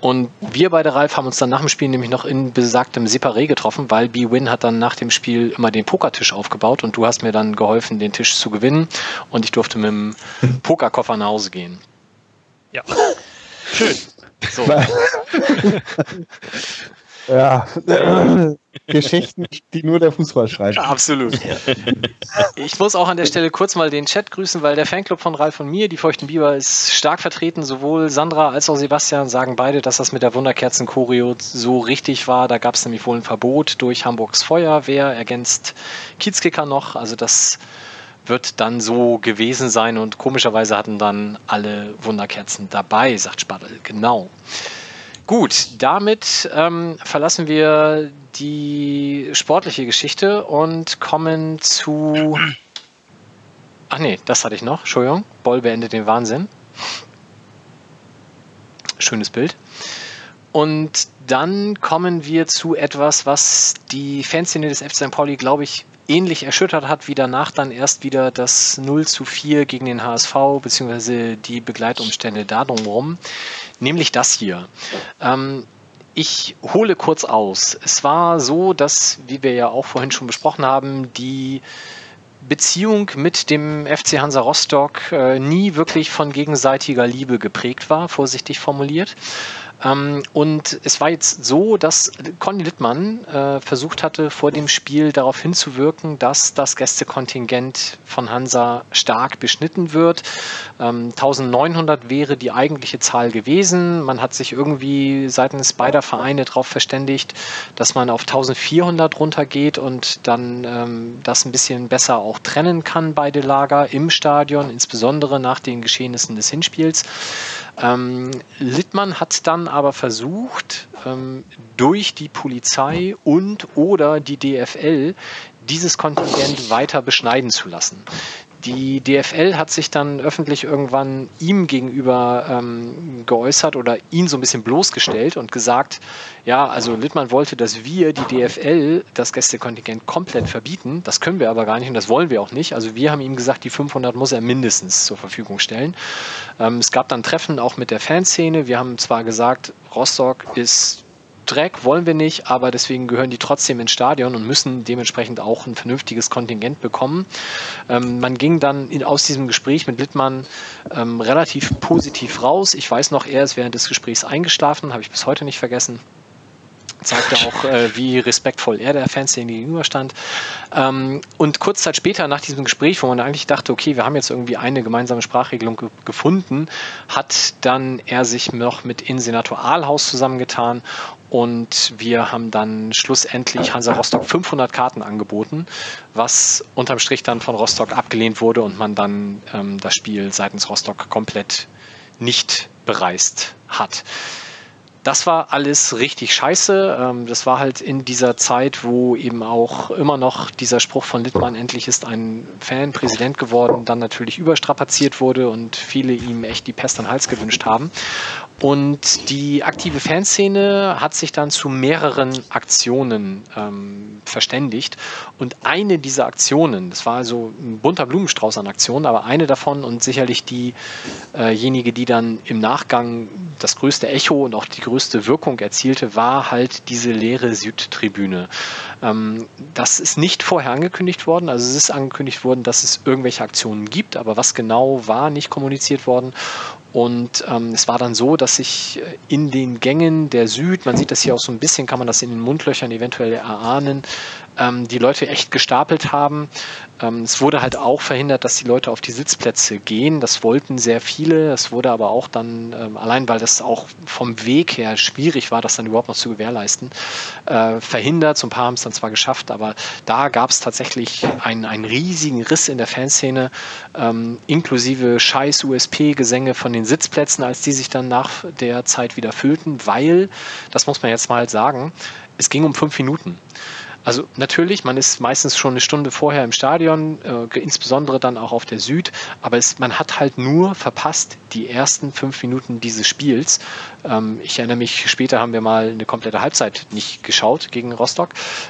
Und wir beide, Ralf, haben uns dann nach dem Spiel nämlich noch in besagtem Separé getroffen, weil B-Win hat dann nach dem Spiel immer den Pokertisch aufgebaut und du hast mir dann geholfen, den Tisch zu gewinnen und ich durfte mit dem Pokerkoffer nach Hause gehen. Ja. Schön. So. Ja, Geschichten, die nur der Fußball schreibt. Absolut. Ich muss auch an der Stelle kurz mal den Chat grüßen, weil der Fanclub von Ralf und mir, die Feuchten Biber, ist stark vertreten. Sowohl Sandra als auch Sebastian sagen beide, dass das mit der Wunderkerzen-Choreo so richtig war. Da gab es nämlich wohl ein Verbot durch Hamburgs Feuerwehr, ergänzt Kiezkicker noch. Also das wird dann so gewesen sein und komischerweise hatten dann alle Wunderkerzen dabei, sagt Spadel. Genau. Gut, damit ähm, verlassen wir die sportliche Geschichte und kommen zu. Ach nee, das hatte ich noch. Entschuldigung. Boll beendet den Wahnsinn. Schönes Bild. Und dann kommen wir zu etwas, was die Fanszene des FC St. Pauli, glaube ich, ähnlich erschüttert hat, wie danach dann erst wieder das 0 zu 4 gegen den HSV, beziehungsweise die Begleitumstände da drumherum, nämlich das hier. Ähm, ich hole kurz aus. Es war so, dass, wie wir ja auch vorhin schon besprochen haben, die Beziehung mit dem FC Hansa Rostock äh, nie wirklich von gegenseitiger Liebe geprägt war, vorsichtig formuliert. Ähm, und es war jetzt so, dass Conny Littmann äh, versucht hatte, vor dem Spiel darauf hinzuwirken, dass das Gästekontingent von Hansa stark beschnitten wird. Ähm, 1900 wäre die eigentliche Zahl gewesen. Man hat sich irgendwie seitens beider Vereine darauf verständigt, dass man auf 1400 runtergeht und dann ähm, das ein bisschen besser auch trennen kann, beide Lager im Stadion, insbesondere nach den Geschehnissen des Hinspiels. Ähm, Littmann hat dann aber versucht, ähm, durch die Polizei und oder die DFL dieses Kontingent weiter beschneiden zu lassen. Die DFL hat sich dann öffentlich irgendwann ihm gegenüber ähm, geäußert oder ihn so ein bisschen bloßgestellt und gesagt, ja, also Littmann wollte, dass wir, die DFL, das Gästekontingent komplett verbieten. Das können wir aber gar nicht und das wollen wir auch nicht. Also wir haben ihm gesagt, die 500 muss er mindestens zur Verfügung stellen. Ähm, es gab dann Treffen auch mit der Fanszene. Wir haben zwar gesagt, Rostock ist Dreck wollen wir nicht, aber deswegen gehören die trotzdem ins Stadion und müssen dementsprechend auch ein vernünftiges Kontingent bekommen. Ähm, man ging dann in, aus diesem Gespräch mit Littmann ähm, relativ positiv raus. Ich weiß noch, er ist während des Gesprächs eingeschlafen, habe ich bis heute nicht vergessen zeigte auch, äh, wie respektvoll er der Fanszene gegenüberstand. Ähm, und kurz Zeit später, nach diesem Gespräch, wo man eigentlich dachte, okay, wir haben jetzt irgendwie eine gemeinsame Sprachregelung ge gefunden, hat dann er sich noch mit Innensenator Ahlhaus zusammengetan und wir haben dann schlussendlich Hansa Rostock 500 Karten angeboten, was unterm Strich dann von Rostock abgelehnt wurde und man dann ähm, das Spiel seitens Rostock komplett nicht bereist hat das war alles richtig scheiße. Ähm, das war halt in dieser Zeit, wo eben auch immer noch dieser Spruch von Littmann, endlich ist ein Fan Präsident geworden, dann natürlich überstrapaziert wurde und viele ihm echt die Pest an den Hals gewünscht haben. Und die aktive Fanszene hat sich dann zu mehreren Aktionen ähm, verständigt. Und eine dieser Aktionen, das war also ein bunter Blumenstrauß an Aktionen, aber eine davon und sicherlich diejenige, die dann im Nachgang das größte Echo und auch die größte Wirkung erzielte, war halt diese leere Südtribüne. Ähm, das ist nicht vorher angekündigt worden. Also es ist angekündigt worden, dass es irgendwelche Aktionen gibt, aber was genau war nicht kommuniziert worden. Und ähm, es war dann so, dass sich äh, in den Gängen der Süd, man sieht das hier auch so ein bisschen, kann man das in den Mundlöchern eventuell erahnen, ähm, die Leute echt gestapelt haben. Ähm, es wurde halt auch verhindert, dass die Leute auf die Sitzplätze gehen. Das wollten sehr viele. Es wurde aber auch dann, ähm, allein weil das auch vom Weg her schwierig war, das dann überhaupt noch zu gewährleisten, äh, verhindert. So ein paar haben es dann zwar geschafft, aber da gab es tatsächlich einen, einen riesigen Riss in der Fanszene, ähm, inklusive scheiß USP-Gesänge von den Sitzplätzen, als die sich dann nach der Zeit wieder füllten, weil, das muss man jetzt mal sagen, es ging um fünf Minuten. Also natürlich, man ist meistens schon eine Stunde vorher im Stadion, äh, insbesondere dann auch auf der Süd, aber es, man hat halt nur verpasst die ersten fünf Minuten dieses Spiels. Ähm, ich erinnere mich, später haben wir mal eine komplette Halbzeit nicht geschaut gegen Rostock.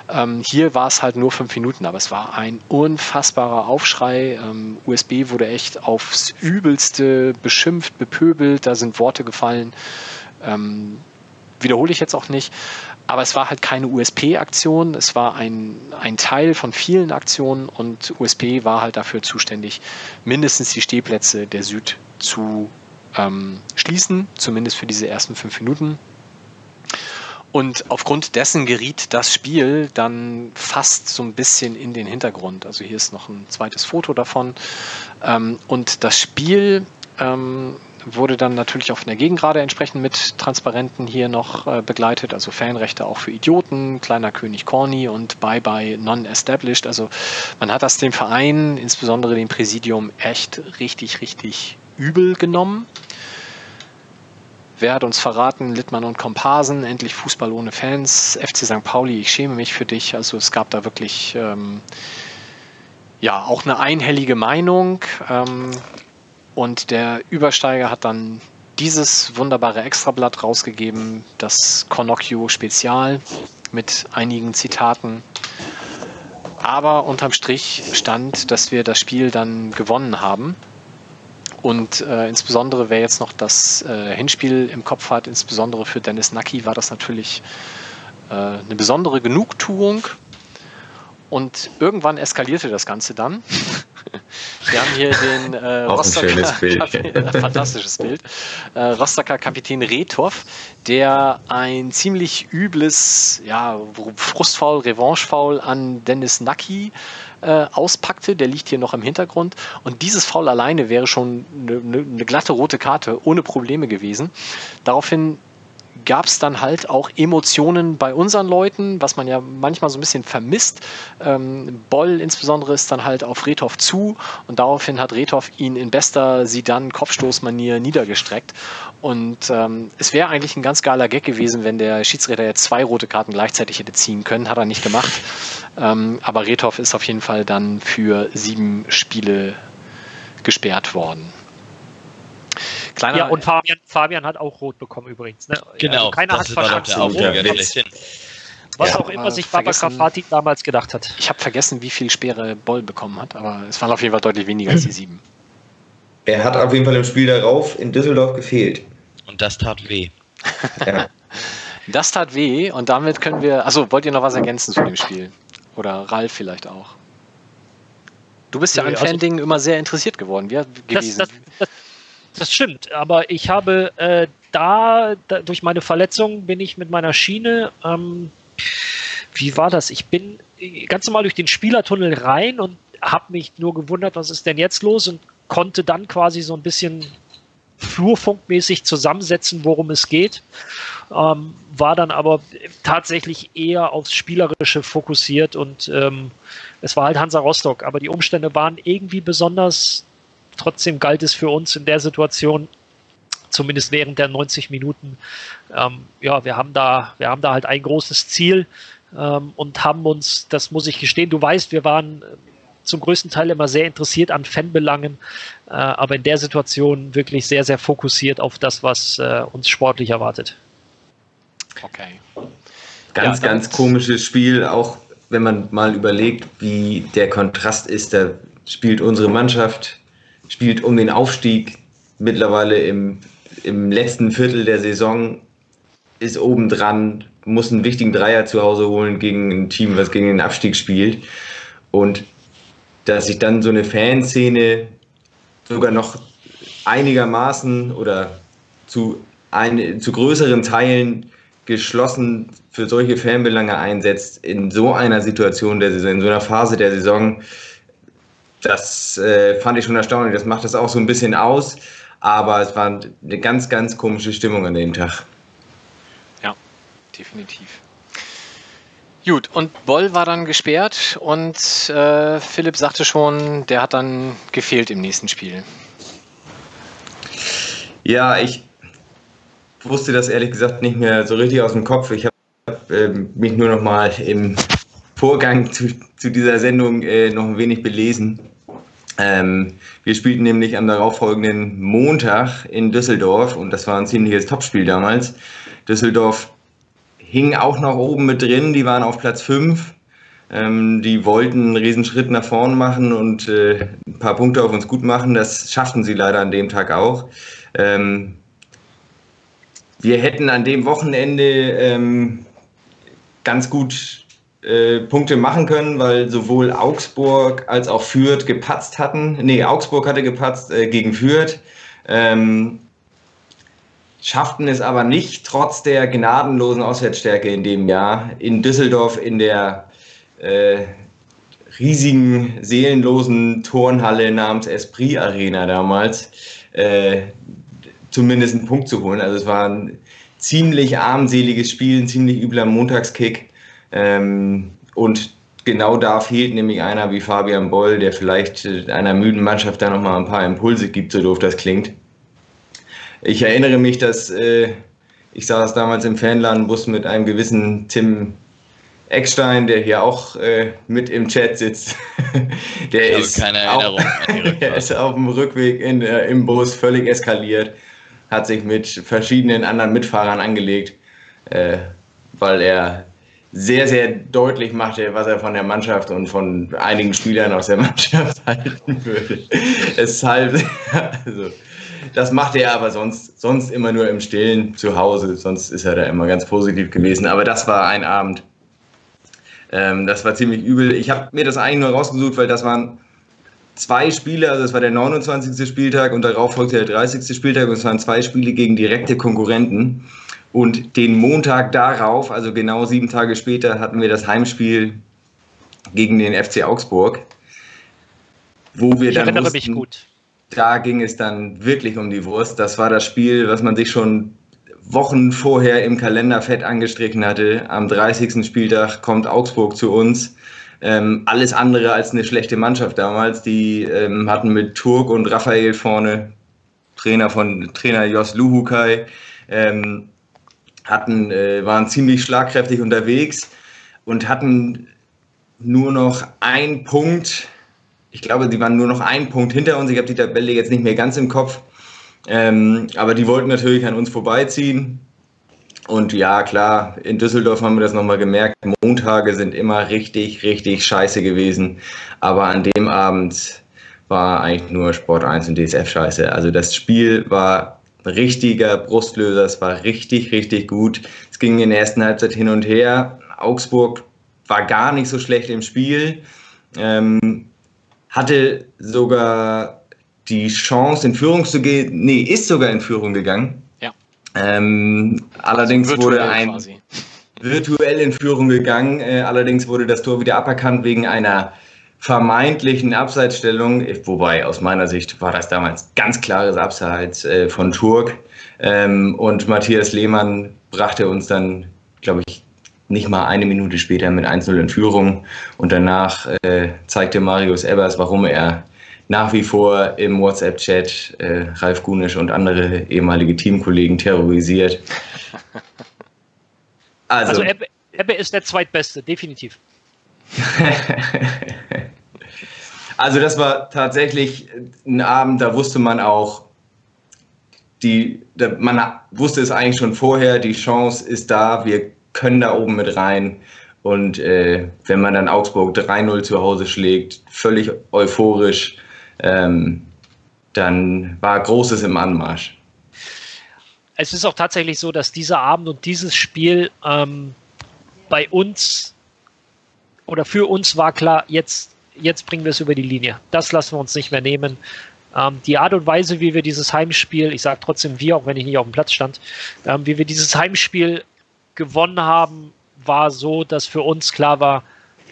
Ähm, hier war es halt nur fünf Minuten, aber es war ein unfassbarer Aufschrei. Ähm, USB wurde echt aufs Übelste beschimpft, bepöbelt, da sind Worte gefallen. Ähm, wiederhole ich jetzt auch nicht. Aber es war halt keine USP-Aktion, es war ein, ein Teil von vielen Aktionen und USP war halt dafür zuständig, mindestens die Stehplätze der Süd zu ähm, schließen, zumindest für diese ersten fünf Minuten. Und aufgrund dessen geriet das Spiel dann fast so ein bisschen in den Hintergrund. Also hier ist noch ein zweites Foto davon. Ähm, und das Spiel ähm, wurde dann natürlich von der Gegengrade entsprechend mit Transparenten hier noch äh, begleitet, also Fanrechte auch für Idioten, kleiner König Corny und Bye Bye Non-Established. Also man hat das dem Verein, insbesondere dem Präsidium, echt richtig, richtig übel genommen. Wer hat uns verraten? Littmann und Komparsen, endlich Fußball ohne Fans, FC St. Pauli, ich schäme mich für dich. Also es gab da wirklich ähm, ja auch eine einhellige Meinung. Ähm, und der Übersteiger hat dann dieses wunderbare Extrablatt rausgegeben, das Cornocchio Spezial mit einigen Zitaten. Aber unterm Strich stand, dass wir das Spiel dann gewonnen haben. Und äh, insbesondere, wer jetzt noch das äh, Hinspiel im Kopf hat, insbesondere für Dennis Nacki, war das natürlich äh, eine besondere Genugtuung. Und irgendwann eskalierte das Ganze dann. Wir haben hier den äh, Rostocker, Bild. fantastisches Bild, äh, Rostocker Kapitän Retov, der ein ziemlich übles, ja, Frustfaul, Revanchefaul an Dennis Nacki äh, auspackte. Der liegt hier noch im Hintergrund. Und dieses Foul alleine wäre schon eine, eine glatte rote Karte ohne Probleme gewesen. Daraufhin gab es dann halt auch Emotionen bei unseren Leuten, was man ja manchmal so ein bisschen vermisst. Ähm, Boll insbesondere ist dann halt auf Retov zu und daraufhin hat Retov ihn in bester Sidan Kopfstoßmanier niedergestreckt. Und ähm, es wäre eigentlich ein ganz geiler Gag gewesen, wenn der Schiedsrichter jetzt zwei rote Karten gleichzeitig hätte ziehen können, hat er nicht gemacht. Ähm, aber Retov ist auf jeden Fall dann für sieben Spiele gesperrt worden. Kleiner, ja, und Fabian, Fabian hat auch rot bekommen übrigens. Ne? Genau, also keiner hat verstanden, was ja, auch immer sich Baba Grafati damals gedacht hat. Ich habe vergessen, wie viel Speere Boll bekommen hat, aber es waren auf jeden Fall deutlich weniger als die sieben. Er hat auf jeden Fall im Spiel darauf in Düsseldorf gefehlt. Und das tat weh. ja. Das tat weh und damit können wir. Achso, wollt ihr noch was ergänzen zu dem Spiel? Oder Ralf vielleicht auch? Du bist ja an also, Fan-Dingen immer sehr interessiert geworden. Wie gewesen? Das, das, das, stimmt, aber ich habe äh, da, da, durch meine Verletzung bin ich mit meiner Schiene. Ähm, wie war das? Ich bin ganz normal durch den Spielertunnel rein und habe mich nur gewundert, was ist denn jetzt los und konnte dann quasi so ein bisschen flurfunkmäßig zusammensetzen, worum es geht. Ähm, war dann aber tatsächlich eher aufs Spielerische fokussiert und ähm, es war halt Hansa Rostock, aber die Umstände waren irgendwie besonders. Trotzdem galt es für uns in der Situation, zumindest während der 90 Minuten, ähm, ja, wir haben da, wir haben da halt ein großes Ziel ähm, und haben uns, das muss ich gestehen, du weißt, wir waren zum größten Teil immer sehr interessiert an Fanbelangen, äh, aber in der Situation wirklich sehr, sehr fokussiert auf das, was äh, uns sportlich erwartet. Okay. Ganz, ja, ganz komisches Spiel, auch wenn man mal überlegt, wie der Kontrast ist. Da spielt unsere Mannschaft, spielt um den Aufstieg mittlerweile im, im letzten Viertel der Saison, ist obendran, muss einen wichtigen Dreier zu Hause holen gegen ein Team, was gegen den Abstieg spielt. Und dass sich dann so eine Fanszene sogar noch einigermaßen oder zu, ein, zu größeren Teilen geschlossen für solche Fanbelange einsetzt in so einer Situation der Saison, in so einer Phase der Saison, das äh, fand ich schon erstaunlich. Das macht das auch so ein bisschen aus, aber es war eine ganz, ganz komische Stimmung an dem Tag. Ja, definitiv. Gut, und Boll war dann gesperrt und äh, Philipp sagte schon, der hat dann gefehlt im nächsten Spiel. Ja, ich wusste das ehrlich gesagt nicht mehr so richtig aus dem Kopf. Ich habe äh, mich nur noch mal im Vorgang zu, zu dieser Sendung äh, noch ein wenig belesen. Ähm, wir spielten nämlich am darauffolgenden Montag in Düsseldorf und das war ein ziemliches Topspiel damals. Düsseldorf hingen auch noch oben mit drin, die waren auf Platz 5. Ähm, die wollten einen Riesenschritt nach vorn machen und äh, ein paar Punkte auf uns gut machen. Das schafften sie leider an dem Tag auch. Ähm, wir hätten an dem Wochenende ähm, ganz gut äh, Punkte machen können, weil sowohl Augsburg als auch Fürth gepatzt hatten. Nee, Augsburg hatte gepatzt äh, gegen Fürth. Ähm, schafften es aber nicht, trotz der gnadenlosen Auswärtsstärke in dem Jahr, in Düsseldorf in der äh, riesigen, seelenlosen Turnhalle namens Esprit Arena damals äh, zumindest einen Punkt zu holen. Also es war ein ziemlich armseliges Spiel, ein ziemlich übler Montagskick. Ähm, und genau da fehlt nämlich einer wie Fabian Boll, der vielleicht einer müden Mannschaft da nochmal ein paar Impulse gibt, so doof das klingt. Ich erinnere mich, dass äh, ich saß damals im Fanladenbus mit einem gewissen Tim Eckstein, der hier auch äh, mit im Chat sitzt. der ich ist keine Erinnerung. Auch, der ist auf dem Rückweg in, äh, im Bus völlig eskaliert, hat sich mit verschiedenen anderen Mitfahrern angelegt, äh, weil er sehr, sehr deutlich machte, was er von der Mannschaft und von einigen Spielern aus der Mannschaft halten würde. Deshalb, also, das macht er aber sonst, sonst immer nur im Stillen zu Hause. Sonst ist er da immer ganz positiv gewesen. Aber das war ein Abend. Ähm, das war ziemlich übel. Ich habe mir das eigentlich nur rausgesucht, weil das waren zwei Spiele. Also, das war der 29. Spieltag und darauf folgte der 30. Spieltag. Und es waren zwei Spiele gegen direkte Konkurrenten. Und den Montag darauf, also genau sieben Tage später, hatten wir das Heimspiel gegen den FC Augsburg, wo wir ich dann wussten, da ging es dann wirklich um die Wurst. Das war das Spiel, was man sich schon Wochen vorher im Kalender fett angestrichen hatte. Am 30. Spieltag kommt Augsburg zu uns. Ähm, alles andere als eine schlechte Mannschaft damals. Die ähm, hatten mit Turk und Raphael vorne, Trainer von Trainer Jos Luhukai, ähm, hatten, äh, waren ziemlich schlagkräftig unterwegs und hatten nur noch einen Punkt ich glaube, die waren nur noch einen Punkt hinter uns. Ich habe die Tabelle jetzt nicht mehr ganz im Kopf. Ähm, aber die wollten natürlich an uns vorbeiziehen. Und ja, klar, in Düsseldorf haben wir das nochmal gemerkt. Montage sind immer richtig, richtig scheiße gewesen. Aber an dem Abend war eigentlich nur Sport 1 und DSF scheiße. Also das Spiel war richtiger Brustlöser, es war richtig, richtig gut. Es ging in der ersten Halbzeit hin und her. Augsburg war gar nicht so schlecht im Spiel. Ähm, hatte sogar die Chance, in Führung zu gehen. Nee, ist sogar in Führung gegangen. Ja. Ähm, allerdings Also wurde virtuell ein quasi. virtuell in Führung gegangen. Äh, allerdings wurde das Tor wieder aberkannt wegen einer vermeintlichen Abseitsstellung. Wobei aus meiner Sicht war das damals ganz klares Abseits äh, von Turk. Ähm, und Matthias Lehmann brachte uns dann, glaube ich, nicht mal eine Minute später mit 1-0 in Führung. Und danach äh, zeigte Marius Ebers, warum er nach wie vor im WhatsApp-Chat äh, Ralf Gunisch und andere ehemalige Teamkollegen terrorisiert. Also Ebbe, Ebbe ist der zweitbeste, definitiv. also das war tatsächlich ein Abend, da wusste man auch, die, man wusste es eigentlich schon vorher, die Chance ist da, wir können da oben mit rein. Und äh, wenn man dann Augsburg 3-0 zu Hause schlägt, völlig euphorisch, ähm, dann war Großes im Anmarsch. Es ist auch tatsächlich so, dass dieser Abend und dieses Spiel ähm, bei uns oder für uns war klar, jetzt, jetzt bringen wir es über die Linie. Das lassen wir uns nicht mehr nehmen. Ähm, die Art und Weise, wie wir dieses Heimspiel, ich sage trotzdem wir, auch wenn ich nicht auf dem Platz stand, ähm, wie wir dieses Heimspiel gewonnen haben, war so, dass für uns klar war,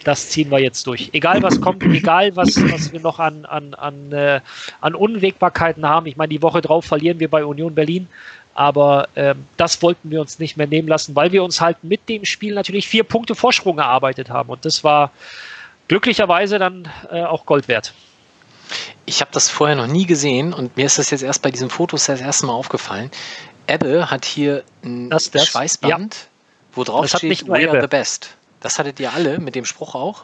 das ziehen wir jetzt durch. Egal was kommt, egal was, was wir noch an, an, an, äh, an Unwägbarkeiten haben. Ich meine, die Woche drauf verlieren wir bei Union Berlin. Aber ähm, das wollten wir uns nicht mehr nehmen lassen, weil wir uns halt mit dem Spiel natürlich vier Punkte Vorsprung erarbeitet haben. Und das war glücklicherweise dann äh, auch Gold wert. Ich habe das vorher noch nie gesehen und mir ist das jetzt erst bei diesen Fotos das erste Mal aufgefallen. Ebbe hat hier ein Das- das- Schweißband, wo drauf Das hat steht, We are the best. Das hattet ihr alle mit dem Spruch auch?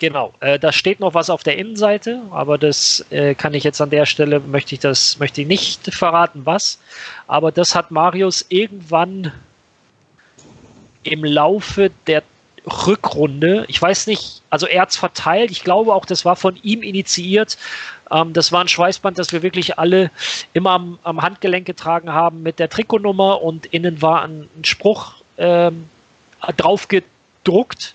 Genau, äh, da steht noch was auf der Innenseite, aber das äh, kann ich jetzt an der Stelle, möchte ich das, möchte ich nicht verraten, was. Aber das hat Marius irgendwann im Laufe der Rückrunde, ich weiß nicht, also er hat es verteilt, ich glaube auch, das war von ihm initiiert. Ähm, das war ein Schweißband, das wir wirklich alle immer am, am Handgelenk getragen haben mit der Trikotnummer und innen war ein, ein Spruch ähm, drauf gedruckt.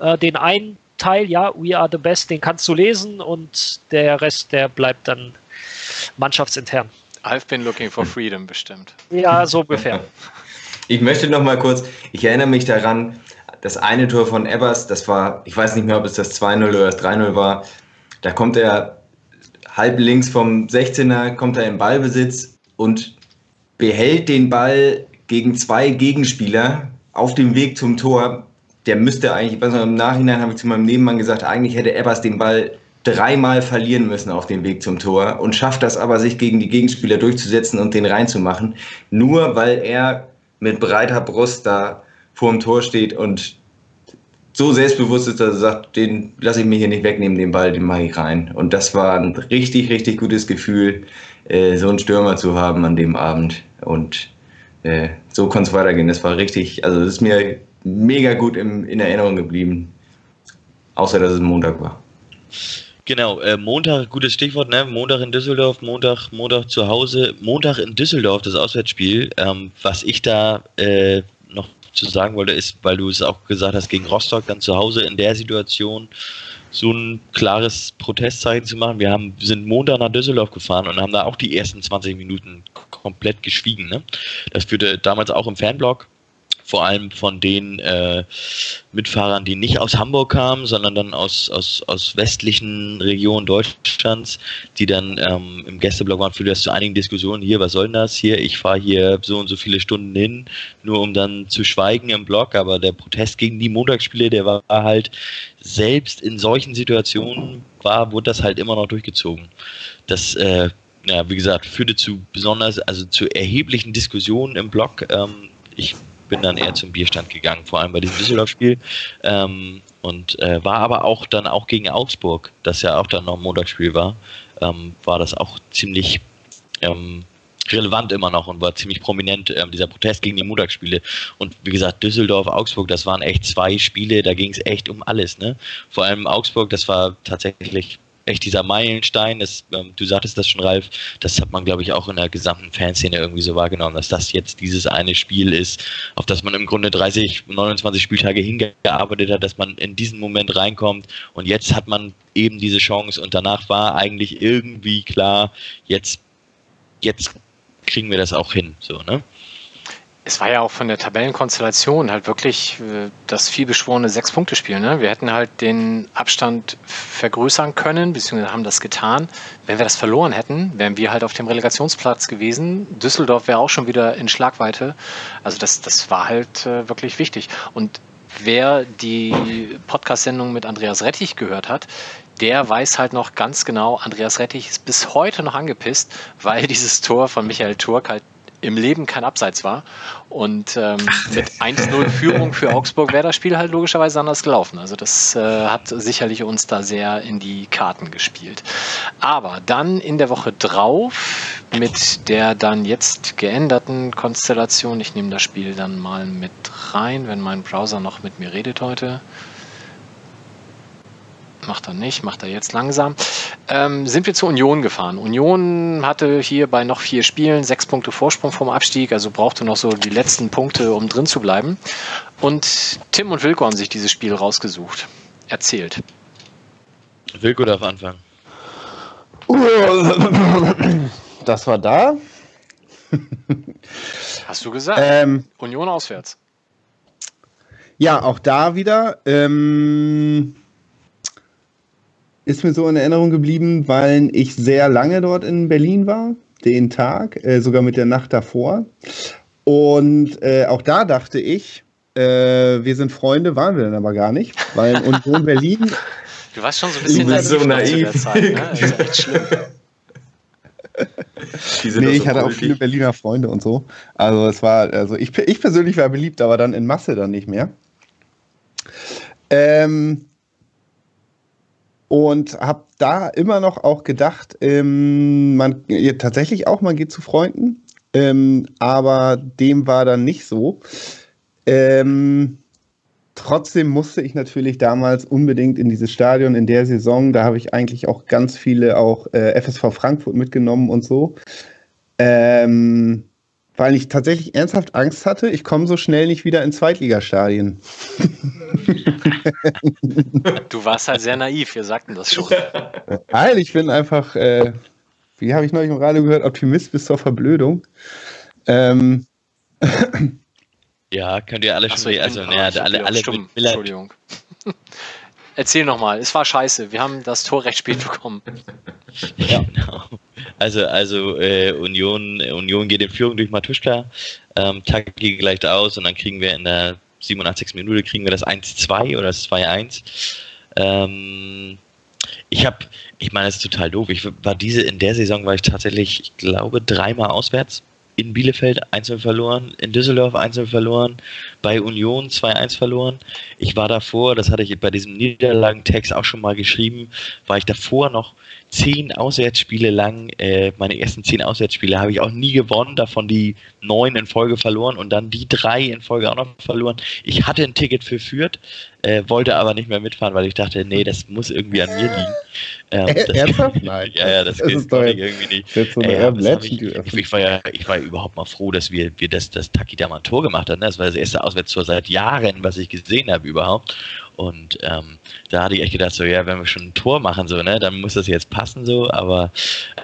Äh, den einen Teil, ja, We are the best, den kannst du lesen und der Rest, der bleibt dann mannschaftsintern. I've been looking for freedom bestimmt. Ja, so ungefähr. Ich möchte noch mal kurz, ich erinnere mich daran, das eine Tor von Ebers, das war, ich weiß nicht mehr, ob es das 2-0 oder das 3-0 war, da kommt er halb links vom 16er, kommt er in Ballbesitz und behält den Ball gegen zwei Gegenspieler auf dem Weg zum Tor. Der müsste eigentlich, noch, im Nachhinein habe ich zu meinem Nebenmann gesagt, eigentlich hätte Ebers den Ball dreimal verlieren müssen auf dem Weg zum Tor und schafft das aber, sich gegen die Gegenspieler durchzusetzen und den reinzumachen, nur weil er mit breiter Brust da vor dem Tor steht und so selbstbewusst ist, dass er sagt, den lasse ich mir hier nicht wegnehmen, den Ball, den mache ich rein. Und das war ein richtig, richtig gutes Gefühl, äh, so einen Stürmer zu haben an dem Abend. Und äh, so konnte es weitergehen. Das war richtig, also das ist mir mega gut im, in Erinnerung geblieben. Außer, dass es Montag war. Genau, äh, Montag, gutes Stichwort, ne? Montag in Düsseldorf, Montag, Montag zu Hause, Montag in Düsseldorf, das Auswärtsspiel. Ähm, was ich da äh, noch zu sagen wollte, ist, weil du es auch gesagt hast, gegen Rostock dann zu Hause in der Situation so ein klares Protestzeichen zu machen. Wir haben, sind Montag nach Düsseldorf gefahren und haben da auch die ersten 20 Minuten komplett geschwiegen. Ne? Das führte damals auch im Fanblog vor allem von den äh, Mitfahrern, die nicht aus Hamburg kamen, sondern dann aus, aus, aus westlichen Regionen Deutschlands, die dann ähm, im Gästeblock waren, führte das zu einigen Diskussionen. Hier, was soll denn das? Hier, ich fahre hier so und so viele Stunden hin, nur um dann zu schweigen im Block. Aber der Protest gegen die Montagsspiele, der war halt selbst in solchen Situationen, war, wurde das halt immer noch durchgezogen. Das äh, ja, wie gesagt, führte zu besonders, also zu erheblichen Diskussionen im Blog. Ähm, ich bin dann eher zum Bierstand gegangen, vor allem bei diesem Düsseldorf-Spiel. Ähm, und äh, war aber auch dann auch gegen Augsburg, das ja auch dann noch ein Montagsspiel war, ähm, war das auch ziemlich ähm, relevant immer noch und war ziemlich prominent, ähm, dieser Protest gegen die Montagsspiele. Und wie gesagt, Düsseldorf, Augsburg, das waren echt zwei Spiele, da ging es echt um alles. Ne? Vor allem Augsburg, das war tatsächlich echt dieser Meilenstein, das, ähm, du sagtest das schon, Ralf, das hat man, glaube ich, auch in der gesamten Fanszene irgendwie so wahrgenommen, dass das jetzt dieses eine Spiel ist, auf das man im Grunde 30, 29 Spieltage hingearbeitet hat, dass man in diesen Moment reinkommt und jetzt hat man eben diese Chance und danach war eigentlich irgendwie klar, jetzt, jetzt kriegen wir das auch hin, so, ne? Es war ja auch von der Tabellenkonstellation halt wirklich äh, das vielbeschworene Sechs-Punkte-Spiel. Ne? Wir hätten halt den Abstand vergrößern können, beziehungsweise haben das getan. Wenn wir das verloren hätten, wären wir halt auf dem Relegationsplatz gewesen. Düsseldorf wäre auch schon wieder in Schlagweite. Also das, das war halt äh, wirklich wichtig. Und wer die Podcast-Sendung mit Andreas Rettich gehört hat, der weiß halt noch ganz genau, Andreas Rettich ist bis heute noch angepisst, weil dieses Tor von Michael Turk halt im Leben kein Abseits war. Und ähm, mit 1-0 Führung für Augsburg wäre das Spiel halt logischerweise anders gelaufen. Also das äh, hat sicherlich uns da sehr in die Karten gespielt. Aber dann in der Woche drauf mit der dann jetzt geänderten Konstellation, ich nehme das Spiel dann mal mit rein, wenn mein Browser noch mit mir redet heute. Macht er nicht, macht er jetzt langsam. Ähm, sind wir zur Union gefahren. Union hatte hier bei noch vier Spielen sechs Punkte Vorsprung vom Abstieg, also brauchte noch so die letzten Punkte, um drin zu bleiben. Und Tim und Wilko haben sich dieses Spiel rausgesucht. Erzählt. Wilko darf anfangen. Das war da. Hast du gesagt? Ähm, Union auswärts. Ja, auch da wieder. Ähm, ist mir so in Erinnerung geblieben, weil ich sehr lange dort in Berlin war, den Tag, äh, sogar mit der Nacht davor. Und äh, auch da dachte ich, äh, wir sind Freunde, waren wir dann aber gar nicht, weil in Union Berlin. Du warst schon so ein bisschen naiv, so naiv. Zeit, ne? Das ist echt schlimm. nee, ich hatte auch viele Berliner Freunde und so. Also es war, also ich, ich persönlich war beliebt, aber dann in Masse dann nicht mehr. Ähm, und habe da immer noch auch gedacht, ähm, man ja, tatsächlich auch, man geht zu Freunden, ähm, aber dem war dann nicht so. Ähm, trotzdem musste ich natürlich damals unbedingt in dieses Stadion in der Saison. Da habe ich eigentlich auch ganz viele auch äh, FSV Frankfurt mitgenommen und so. Ähm, weil ich tatsächlich ernsthaft Angst hatte, ich komme so schnell nicht wieder in Zweitligastadien. du warst halt sehr naiv, wir sagten das schon. Nein, ich bin einfach, äh, wie habe ich neulich im Radio gehört, Optimist bis zur Verblödung. Ähm. Ja, könnt ihr alle schon, so, also, ja, alle, alle stumm. Entschuldigung. Erzähl nochmal, es war scheiße, wir haben das Tor recht spät bekommen. ja, genau. Also, also äh, Union, Union geht in Führung durch Matuschka, ähm, Taki gleicht aus und dann kriegen wir in der 87. Minute kriegen wir das 1-2 oder das 2-1. Ähm, ich habe, ich meine, das ist total doof. Ich war diese, in der Saison war ich tatsächlich, ich glaube, dreimal auswärts in Bielefeld 1-0 verloren, in Düsseldorf 1-0 verloren, bei Union 2-1 verloren. Ich war davor, das hatte ich bei diesem Niederlagentext auch schon mal geschrieben, war ich davor noch zehn Auswärtsspiele lang, äh, meine ersten zehn Auswärtsspiele habe ich auch nie gewonnen, davon die neun in Folge verloren und dann die drei in Folge auch noch verloren. Ich hatte ein Ticket für Fürth, äh, wollte aber nicht mehr mitfahren, weil ich dachte, nee, das muss irgendwie an mir liegen. Ähm, das, Ernsthaft? Nein. ja, ja, das, das ist doch irgendwie nicht. So äh, ja, ich, ich, ich, war ja, ich war überhaupt mal froh, dass wir, wir das, das Taki da mal ein Tor gemacht haben. Ne? Das war das erste Auswärtstor seit Jahren, was ich gesehen habe überhaupt. Und ähm, da hatte ich echt gedacht, so ja, wenn wir schon ein Tor machen, so, ne, dann muss das jetzt passen, so, aber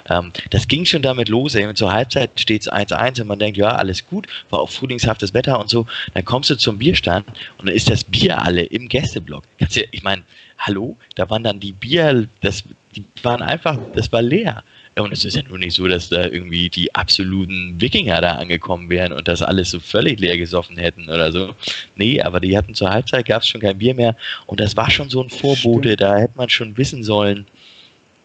ähm, das ging schon damit los, ey, zur Halbzeit steht es 1-1 und man denkt, ja, alles gut, war auch frühlingshaftes Wetter und so, dann kommst du zum Bierstand und dann ist das Bier alle im Gästeblock. Ich meine, hallo, da waren dann die Bier, das, die waren einfach, das war leer. Und es ist ja nur nicht so, dass da irgendwie die absoluten Wikinger da angekommen wären und das alles so völlig leer gesoffen hätten oder so. Nee, aber die hatten zur Halbzeit gab es schon kein Bier mehr und das war schon so ein Vorbote, da hätte man schon wissen sollen,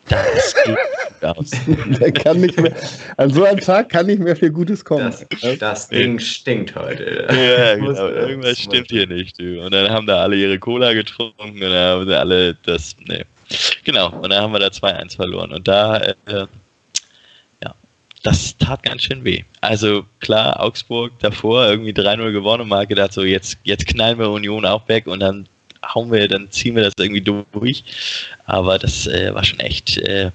Das geht gut aus. Der kann nicht mehr, an so einem Tag kann nicht mehr viel Gutes kommen. Das, das Ding stinkt heute. Ja, genau. Irgendwas stimmt hier nicht. Du. Und dann haben da alle ihre Cola getrunken und dann haben sie alle das. Nee. Genau. Und dann haben wir da 2-1 verloren. Und da, äh, ja, das tat ganz schön weh. Also klar, Augsburg davor irgendwie 3-0 gewonnen und man hat gedacht, so jetzt, jetzt knallen wir Union auch weg und dann hauen wir, dann ziehen wir das irgendwie durch. Aber das äh, war schon echt. Äh, ja.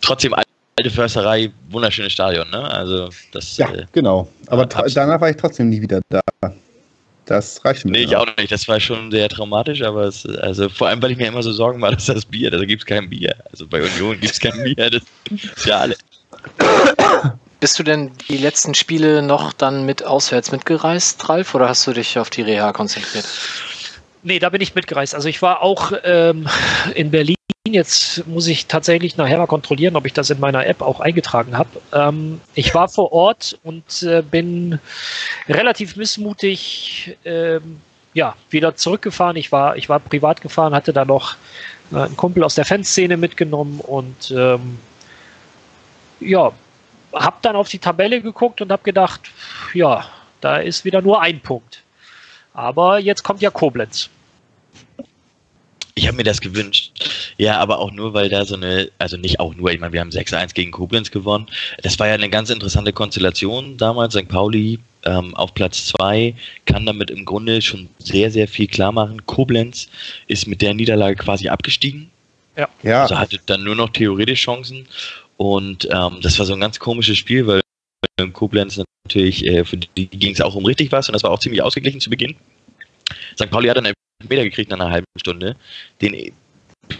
Trotzdem alte Försterei, wunderschönes Stadion, ne? Also das. Ja, Äh, genau. Aber danach war ich trotzdem nie wieder da. Das reicht mir. Nee, ich auch nicht. Das war schon sehr traumatisch, aber es, also vor allem, weil ich mir immer so Sorgen war, dass das Bier, da gibt es kein Bier. Also bei Union gibt es kein Bier, das ist ja alle. Bist du denn die letzten Spiele noch dann mit auswärts mitgereist, Ralf, oder hast du dich auf die Reha konzentriert? Nee, da bin ich mitgereist. Also ich war auch ähm, in Berlin. Jetzt muss ich tatsächlich nachher mal kontrollieren, ob ich das in meiner App auch eingetragen habe. Ähm, ich war vor Ort und äh, bin relativ missmutig ähm, ja, wieder zurückgefahren. Ich war, ich war privat gefahren, hatte da noch äh, einen Kumpel aus der Fanszene mitgenommen und ähm, ja, habe dann auf die Tabelle geguckt und habe gedacht, ja, da ist wieder nur ein Punkt. Aber jetzt kommt ja Koblenz. Ich habe mir das gewünscht. Ja, aber auch nur, weil da so eine, also nicht auch nur, ich meine, wir haben 6-1 gegen Koblenz gewonnen. Das war ja eine ganz interessante Konstellation damals. St. Pauli ähm, auf Platz 2 kann damit im Grunde schon sehr, sehr viel klar machen. Koblenz ist mit der Niederlage quasi abgestiegen. Ja, Also hatte dann nur noch theoretisch Chancen. Und ähm, das war so ein ganz komisches Spiel, weil in Koblenz natürlich, äh, für die ging es auch um richtig was und das war auch ziemlich ausgeglichen zu Beginn. St. Pauli hat dann Elfmeter gekriegt nach einer halben Stunde. Den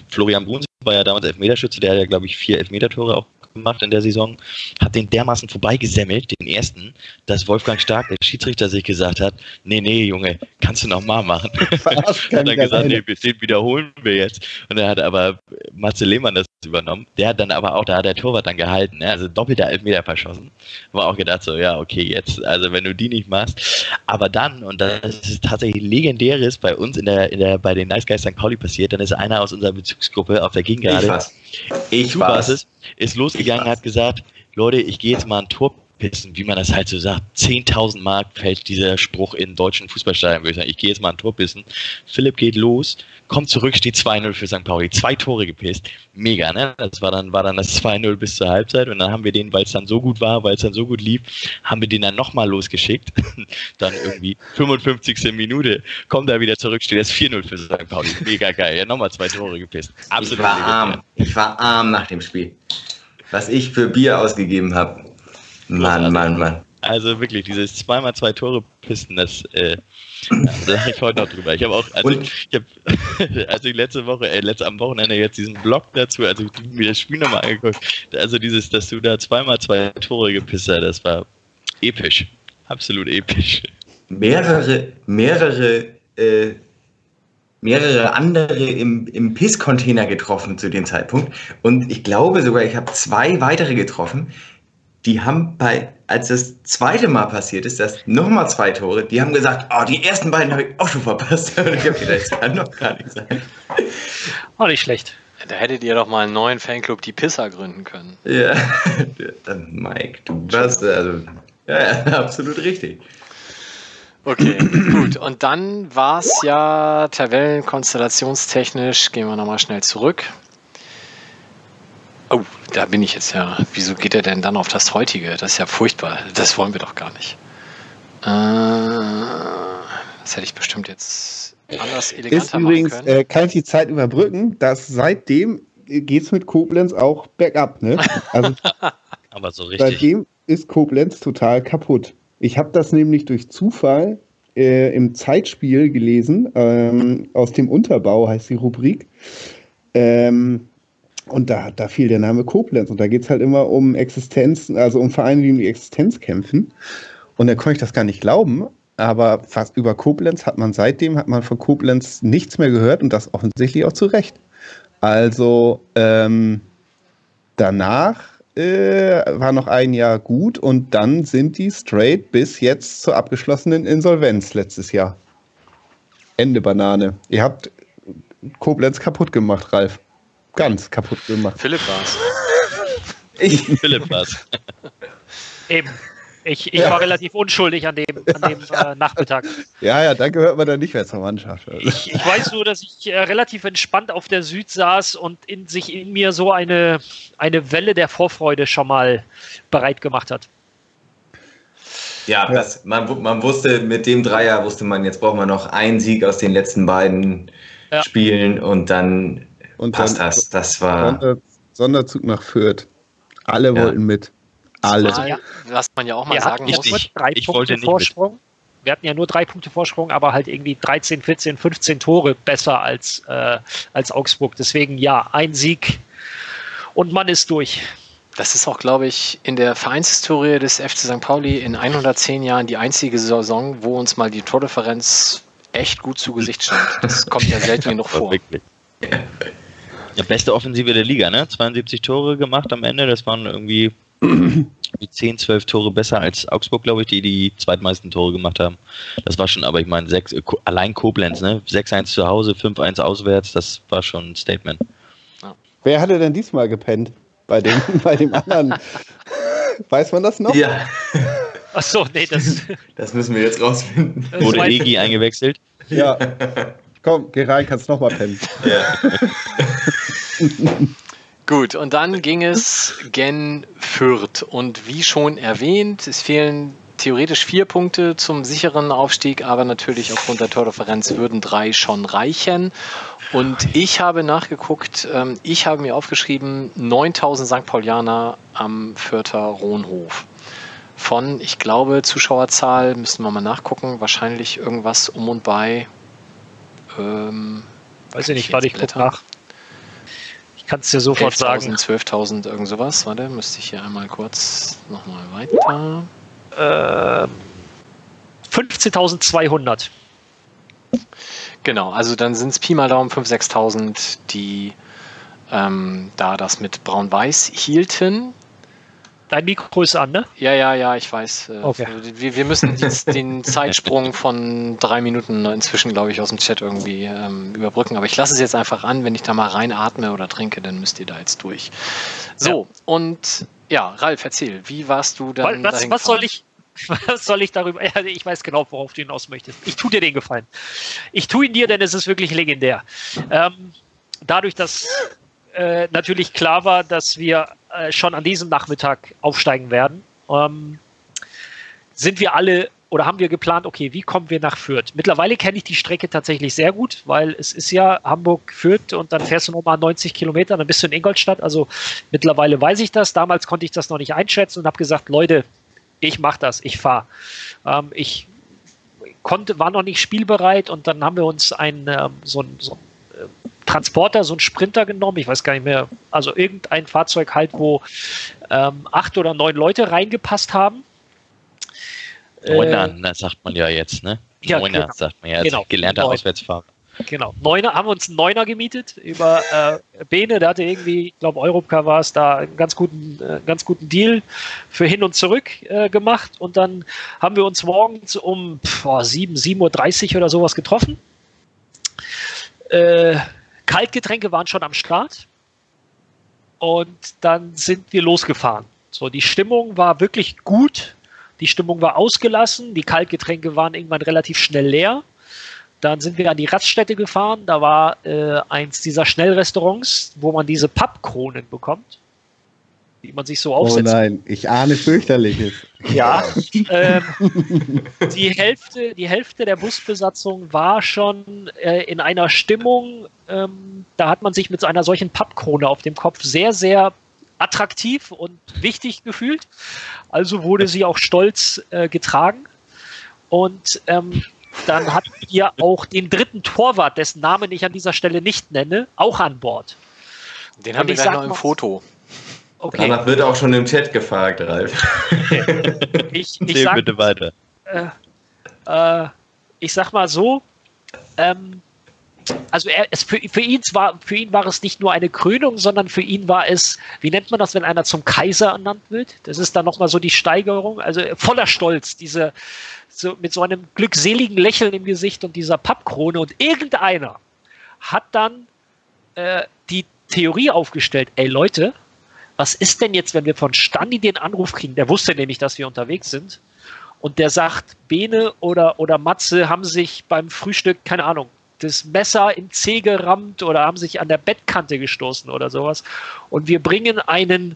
Florian Bruns war ja damals Elfmeterschütze, der hat ja, glaube ich, vier Elfmetertore auch gemacht in der Saison, hat den dermaßen vorbeigesemmelt, den ersten, dass Wolfgang Stark, der Schiedsrichter, sich gesagt hat, nee, nee, Junge, kannst du noch mal machen. verarscht hat er gesagt, nee, den wiederholen wir jetzt. Und dann hat aber Matze Lehmann das übernommen. Der hat dann aber auch, da hat der Torwart dann gehalten, ne? also doppelter Elfmeter verschossen. War auch gedacht so, ja, okay, jetzt, also wenn du die nicht machst. Aber dann, und das ist tatsächlich legendäres bei uns in der, in der, bei den Nice Guys St. Pauli passiert, dann ist einer aus unserer Bezugsgruppe auf der Ich Gegengerade war's. Ich war's. Ist losgegangen, hat gesagt, Leute, ich gehe jetzt mal ein Tor pissen, wie man das halt so sagt. 10.000 Mark fällt dieser Spruch in deutschen Fußballstadien, würde ich sagen. Ich gehe jetzt mal ein Tor pissen. Philipp geht los, kommt zurück, steht 2-0 für St. Pauli. Zwei Tore gepisst. Mega, ne? Das war dann, war dann das 2-0 bis zur Halbzeit und dann haben wir den, weil es dann so gut war, weil es dann so gut lief, haben wir den dann nochmal losgeschickt. dann irgendwie 55. Minute, kommt er wieder zurück, steht jetzt 4-0 für St. Pauli. Mega geil. Ja, nochmal zwei Tore gepisst. Ich Absolut war legendär. arm. Ich war arm nach dem Spiel. Was ich für Bier ausgegeben habe. Mann, Mann, Mann. Also wirklich, dieses zweimal zwei Tore Pisten, das, äh, da lache ich heute noch drüber. Ich habe auch, also Und- ich habe, also letzte Woche, äh, letzte am Wochenende jetzt diesen Blog dazu, also ich hab mir das Spiel nochmal angeguckt, also dieses, dass du da zweimal zwei Tore gepisst hast, das war episch. Absolut episch. Mehrere, mehrere, äh, mehrere andere im, im Pisscontainer getroffen zu dem Zeitpunkt. Und ich glaube sogar, ich habe zwei weitere getroffen. Die haben bei, als das zweite Mal passiert ist, das nochmal zwei Tore, die haben gesagt, oh, die ersten beiden habe ich auch schon verpasst. Und ich habe gedacht, das kann doch gar nicht sein. Auch nicht schlecht. Da hättet ihr doch mal einen neuen Fanclub, die Pisser, gründen können. Ja, dann Mike, du warst also, ja, ja, absolut richtig. Okay, gut. Und dann war es ja tabellenkonstellationstechnisch, gehen wir nochmal schnell zurück. Oh, da bin ich jetzt ja. Wieso geht er denn dann auf das heutige? Das ist ja furchtbar. Das wollen wir doch gar nicht. Äh, das hätte ich bestimmt jetzt anders eleganter Ist machen übrigens, können. äh, kann ich die Zeit überbrücken, dass seitdem geht es mit Koblenz auch bergab. Ne? Also Aber so richtig. seitdem ist Koblenz total kaputt. Ich habe das nämlich durch Zufall äh, im Zeitspiel gelesen, ähm, aus dem Unterbau heißt die Rubrik. Ähm, und da, da fiel der Name Koblenz. Und da geht es halt immer um Existenz, also um Vereine, die um die Existenz kämpfen. Und da konnte ich das gar nicht glauben. Aber fast über Koblenz hat man seitdem, hat man von Koblenz nichts mehr gehört und das offensichtlich auch zu Recht. Also ähm, danach äh, war noch ein Jahr gut und dann sind die straight bis jetzt zur abgeschlossenen Insolvenz letztes Jahr. Ende Banane. Ihr habt Koblenz kaputt gemacht, Ralf. Ganz kaputt gemacht. Philipp war's. Ich, Philipp war's. Eben. Ich, ich ja. war relativ unschuldig an dem, an dem äh, Nachmittag. Ja, ja, da gehört man dann nicht mehr zur Mannschaft. Also. Ich, ich, weiß nur, dass ich äh, relativ entspannt auf der Süd saß und in, sich in mir so eine, eine Welle der Vorfreude schon mal bereit gemacht hat. Ja, ja. Das, man, man wusste, mit dem Dreier wusste man, jetzt brauchen wir noch einen Sieg aus den letzten beiden ja. Spielen und dann und passt dann, das. Das war. Sonderzug nach Fürth. Alle ja. wollten mit. Alle. Ja, was man ja auch mal Wir sagen muss. Ich, drei ich Punkte Vorsprung. Mit. Wir hatten ja nur drei Punkte Vorsprung, aber halt irgendwie 13, 14, 15 Tore besser als, äh, als Augsburg. Deswegen ja, ein Sieg und man ist durch. Das ist auch, glaube ich, in der Vereinshistorie des FC St. Pauli in 110 Jahren die einzige Saison, wo uns mal die Tordifferenz echt gut zu Gesicht stand. Das kommt ja selten genug vor. Wirklich. Ja, beste Offensive der Liga, ne? 72 Tore gemacht am Ende. Das waren irgendwie 10, 12 Tore besser als Augsburg, glaube ich, die die zweitmeisten Tore gemacht haben. Das war schon, aber ich meine, sechs, äh, allein Koblenz, ne? 6-1 zu Hause, 5-1 auswärts, das war schon ein Statement. Ja. Wer hatte denn diesmal gepennt? Bei dem, bei dem anderen. Weiß man das noch? Ja. Achso, nee, das. Das müssen wir jetzt rausfinden. Wurde Egi eingewechselt? Ja. Komm, geh rein, kannst nochmal pennen. Ja. Gut, und dann ging es gen Fürth. Und wie schon erwähnt, es fehlen theoretisch vier Punkte zum sicheren Aufstieg, aber natürlich aufgrund der Tordifferenz würden drei schon reichen. Und ich habe nachgeguckt, ähm, ich habe mir aufgeschrieben, 9000 St. Paulianer am Fürther Rohnhof. Von, ich glaube, Zuschauerzahl, müssen wir mal nachgucken, wahrscheinlich irgendwas um und bei. Ähm, Weiß ich nicht, warte, ich gucke nach. Ich kann es dir sofort 11 sagen. 12.000, irgend sowas. Warte, müsste ich hier einmal kurz nochmal weiter. Äh, 15.200. Genau, also dann sind es Pi mal Daumen 5.000, 6.000, die ähm, da das mit Braun-Weiß hielten. Dein Mikro ist an, ne? Ja, ja, ja, ich weiß. Äh, okay. Wir, wir müssen den Zeitsprung von drei Minuten inzwischen, glaube ich, aus dem Chat irgendwie ähm, überbrücken. Aber ich lasse es jetzt einfach an. Wenn ich da mal reinatme oder trinke, dann müsst ihr da jetzt durch. So, ja. und ja, Ralf, erzähl, wie warst du dann? Was, was soll ich, was soll ich darüber? Ja, ich weiß genau, worauf du hinaus möchtest. Ich tue dir den Gefallen. Ich tue ihn dir, denn es ist wirklich legendär. Ähm, dadurch, dass äh, natürlich klar war, dass wir äh, schon an diesem Nachmittag aufsteigen werden, ähm, sind wir alle oder haben wir geplant, okay, wie kommen wir nach Fürth? Mittlerweile kenne ich die Strecke tatsächlich sehr gut, weil es ist ja Hamburg-Fürth und dann fährst du nochmal 90 Kilometer, dann bist du in Ingolstadt. Also mittlerweile weiß ich das. Damals konnte ich das noch nicht einschätzen und habe gesagt, Leute, ich mache das, ich fahre. Ähm, ich konnte, war noch nicht spielbereit und dann haben wir uns ein, ähm, so, so ein Transporter, so ein Sprinter genommen, ich weiß gar nicht mehr, also irgendein Fahrzeug halt, wo ähm, acht oder neun Leute reingepasst haben. Neuner, äh, sagt man ja jetzt, ne? Ja, Neuner, genau. sagt man ja, als genau, gelernter Neun. Auswärtsfahrer. Genau. Neuner, haben wir uns einen Neuner gemietet über äh, Bene, der hatte irgendwie, ich glaube, Europcar war es da, einen ganz guten, äh, ganz guten Deal für hin und zurück äh, gemacht. Und dann haben wir uns morgens um boah, 7, 7.30 Uhr oder sowas getroffen. Äh, Kaltgetränke waren schon am Start. Und dann sind wir losgefahren. So, die Stimmung war wirklich gut. Die Stimmung war ausgelassen. Die Kaltgetränke waren irgendwann relativ schnell leer. Dann sind wir an die Raststätte gefahren. Da war äh, eins dieser Schnellrestaurants, wo man diese Pappkronen bekommt, die man sich so aufsetzt. Oh nein, ich ahne fürchterliches. Ja, ähm, die, Hälfte, die Hälfte der Busbesatzung war schon äh, in einer Stimmung, ähm, da hat man sich mit so einer solchen Pappkrone auf dem Kopf sehr, sehr attraktiv und wichtig gefühlt. Also wurde sie auch stolz äh, getragen. Und ähm, dann hatten wir auch den dritten Torwart, dessen Namen ich an dieser Stelle nicht nenne, auch an Bord. Den haben wir gleich noch im Foto. Okay. Danach wird auch schon im Chat gefragt, Ralf. ich, ich sag, bitte weiter. Äh, äh, ich sag mal so, ähm, also er, es, für, für, ihn war, für ihn war es nicht nur eine Krönung, sondern für ihn war es, wie nennt man das, wenn einer zum Kaiser ernannt wird? Das ist dann nochmal so die Steigerung, also voller Stolz, diese, so, mit so einem glückseligen Lächeln im Gesicht und dieser Pappkrone und irgendeiner hat dann äh, die Theorie aufgestellt, ey Leute, was ist denn jetzt, wenn wir von Standi den Anruf kriegen? Der wusste nämlich, dass wir unterwegs sind. Und der sagt, Bene oder, oder Matze haben sich beim Frühstück, keine Ahnung, das Messer im Zeh gerammt oder haben sich an der Bettkante gestoßen oder sowas. Und wir bringen einen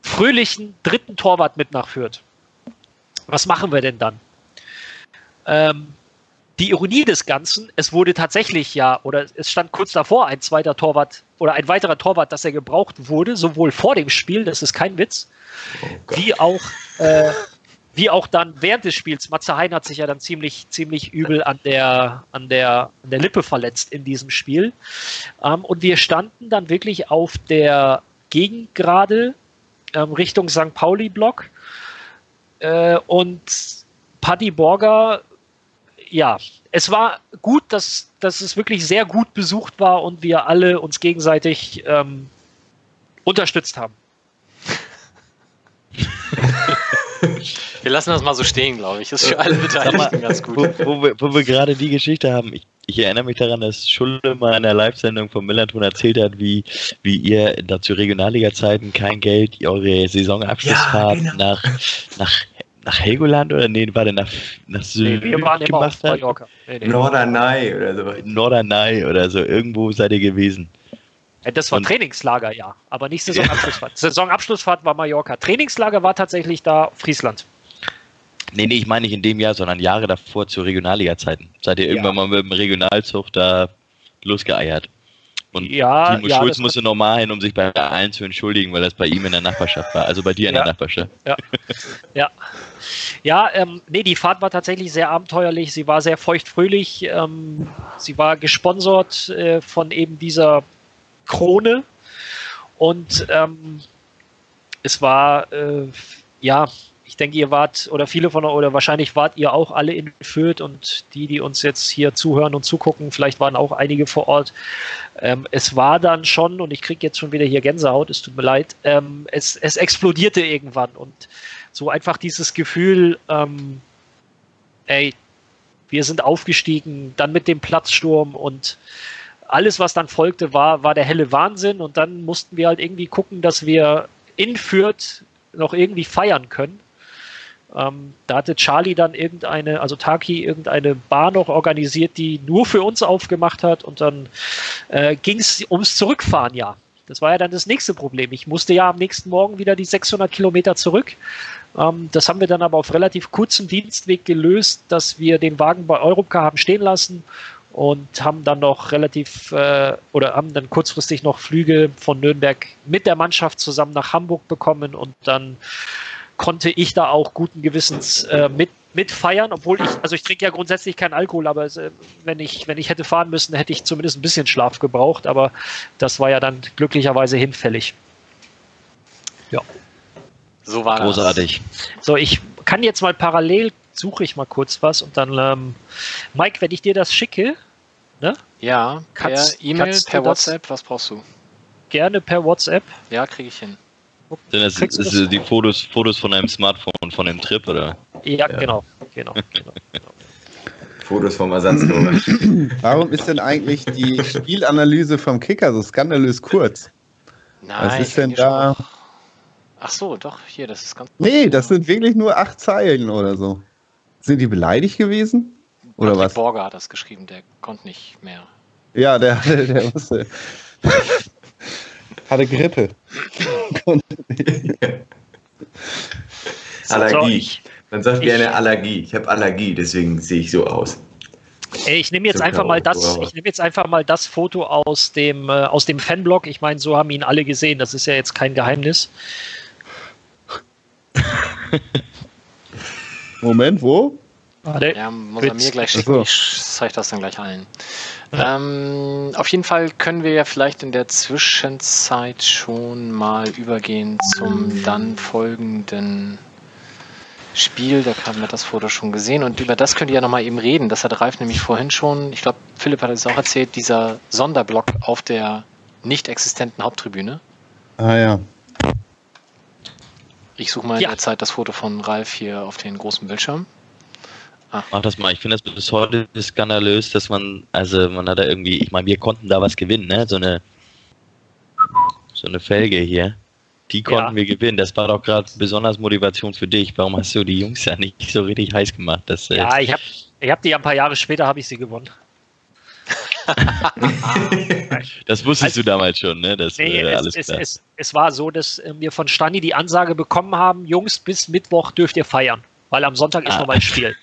fröhlichen dritten Torwart mit nach Fürth. Was machen wir denn dann? Ähm, die Ironie des Ganzen, es wurde tatsächlich ja, oder es stand kurz davor ein zweiter Torwart oder ein weiterer Torwart, dass er gebraucht wurde, sowohl vor dem Spiel, das ist kein Witz, oh wie auch äh, wie auch dann während des Spiels. Matze Hein hat sich ja dann ziemlich, ziemlich übel an der, an der, an der Lippe verletzt in diesem Spiel. Ähm, und wir standen dann wirklich auf der Gegengrade ähm, Richtung St. Pauli-Block. Äh, und Paddy Borger, ja, es war gut, dass, dass es wirklich sehr gut besucht war und wir alle uns gegenseitig ähm, unterstützt haben. Wir lassen das mal so stehen, glaube ich. Das ist für alle Beteiligten ganz gut. Wo, wo wir, wo wir gerade die Geschichte haben, ich, ich, erinnere mich daran, dass Schulle mal in der Live-Sendung von Millanton erzählt hat, wie, wie ihr dazu Regionalliga-Zeiten kein Geld, eure Saisonabschlussfahrt ja, genau. nach, nach nach Helgoland oder nee, war der nach, nach Süden nee, wir waren gemacht immer auf Mallorca. Nee, nee. Norderney oder so. Norderney oder so, irgendwo seid ihr gewesen. Das war und Trainingslager, ja, aber nicht Saisonabschlussfahrt. Saisonabschlussfahrt war Mallorca. Trainingslager war tatsächlich da Friesland. Nee, nee, ich meine nicht in dem Jahr, sondern Jahre davor zu Regionalliga-Zeiten. Seid ihr irgendwann ja. mal mit dem Regionalzug da losgeeiert? Und ja, Timo ja, Schulz musste normal hin, um sich bei allen zu entschuldigen, weil das bei ihm in der Nachbarschaft war. Also bei dir in ja. der Nachbarschaft. Ja, ja. ja ähm, nee, die Fahrt war tatsächlich sehr abenteuerlich. Sie war sehr feuchtfröhlich. Ähm, sie war gesponsert äh, von eben dieser Krone. Und ähm, es war, äh, ja, ich denke, ihr wart, oder viele von euch, oder wahrscheinlich wart ihr auch alle in Fürth und die, die uns jetzt hier zuhören und zugucken, vielleicht waren auch einige vor Ort. Ähm, es war dann schon, und ich kriege jetzt schon wieder hier Gänsehaut, es tut mir leid, ähm, es, es explodierte irgendwann und so einfach dieses Gefühl, ähm, ey, wir sind aufgestiegen, dann mit dem Platzsturm und alles, was dann folgte, war, war der helle Wahnsinn. Und dann mussten wir halt irgendwie gucken, dass wir in Fürth noch irgendwie feiern können. Ähm, da hatte Charlie dann irgendeine, also Taki, irgendeine Bar noch organisiert, die nur für uns aufgemacht hat. Und dann äh, ging es ums Zurückfahren, ja. Das war ja dann das nächste Problem. Ich musste ja am nächsten Morgen wieder die 600 Kilometer zurück. Ähm, das haben wir dann aber auf relativ kurzem Dienstweg gelöst, dass wir den Wagen bei Europcar haben stehen lassen und haben dann noch relativ äh, oder haben dann kurzfristig noch Flüge von Nürnberg mit der Mannschaft zusammen nach Hamburg bekommen und dann konnte ich da auch guten Gewissens äh, mit mitfeiern, obwohl ich, also ich trinke ja grundsätzlich keinen Alkohol, aber äh, wenn ich, wenn ich hätte fahren müssen, hätte ich zumindest ein bisschen Schlaf gebraucht, aber das war ja dann glücklicherweise hinfällig. Ja. So war Großartig. Das. So, ich kann jetzt mal parallel suche ich mal kurz was und dann, ähm, Mike, wenn ich dir das schicke, Ne? Ja, per E-Mail, per WhatsApp, was brauchst du? Gerne per WhatsApp. Ja, kriege ich hin. Denn das ist, ist die Fotos, Fotos von einem Smartphone von dem Trip, oder? Ja, ja. Genau, genau, genau, genau. Fotos vom Ersatztor. Warum ist denn eigentlich die Spielanalyse vom Kicker so skandalös kurz? Nein, Was ist denn da? Schon... Ach so, doch, hier, das ist ganz. Nee, das sind wirklich nur acht Zeilen oder so. Sind die beleidigt gewesen? Oder Patrick was? Borger hat das geschrieben, der konnte nicht mehr. Ja, der, der musste. Hatte Grippe. Allergie. Man sagt gerne Allergie. Ich habe Allergie, deswegen sehe ich so aus. Ich nehme jetzt einfach mal das, ich nehme jetzt einfach mal das Foto aus dem, äh, aus dem Fanblog. Ich meine, so haben ihn alle gesehen. Das ist ja jetzt kein Geheimnis. Moment, wo? Ja, muss er mir gleich schicken. Ich zeige das dann gleich allen. Ähm, auf jeden Fall können wir ja vielleicht in der Zwischenzeit schon mal übergehen zum dann folgenden Spiel. Da haben wir das Foto schon gesehen und über das könnt ihr ja nochmal eben reden. Das hat Ralf nämlich vorhin schon, ich glaube, Philipp hat es auch erzählt, dieser Sonderblock auf der nicht existenten Haupttribüne. Ah ja. Ich suche mal ja. in der Zeit das Foto von Ralf hier auf den großen Bildschirm. Ah. Mach das mal. Ich finde das bis heute skandalös, dass man, also man hat da irgendwie, ich meine, wir konnten da was gewinnen, ne? So eine so eine Felge hier. Die konnten Ja. wir gewinnen. Das war doch gerade besonders Motivation für dich. Warum hast du die Jungs ja nicht so richtig heiß gemacht? Das, äh, Ja, ich habe ich hab die ein paar Jahre später habe ich sie gewonnen. das wusstest du damals schon, ne? Das, Nee, es, alles es, klar. es, es war so, dass äh, wir von Stani die Ansage bekommen haben, Jungs, bis Mittwoch dürft ihr feiern, weil am Sonntag ist Ah. nochmal ein Spiel.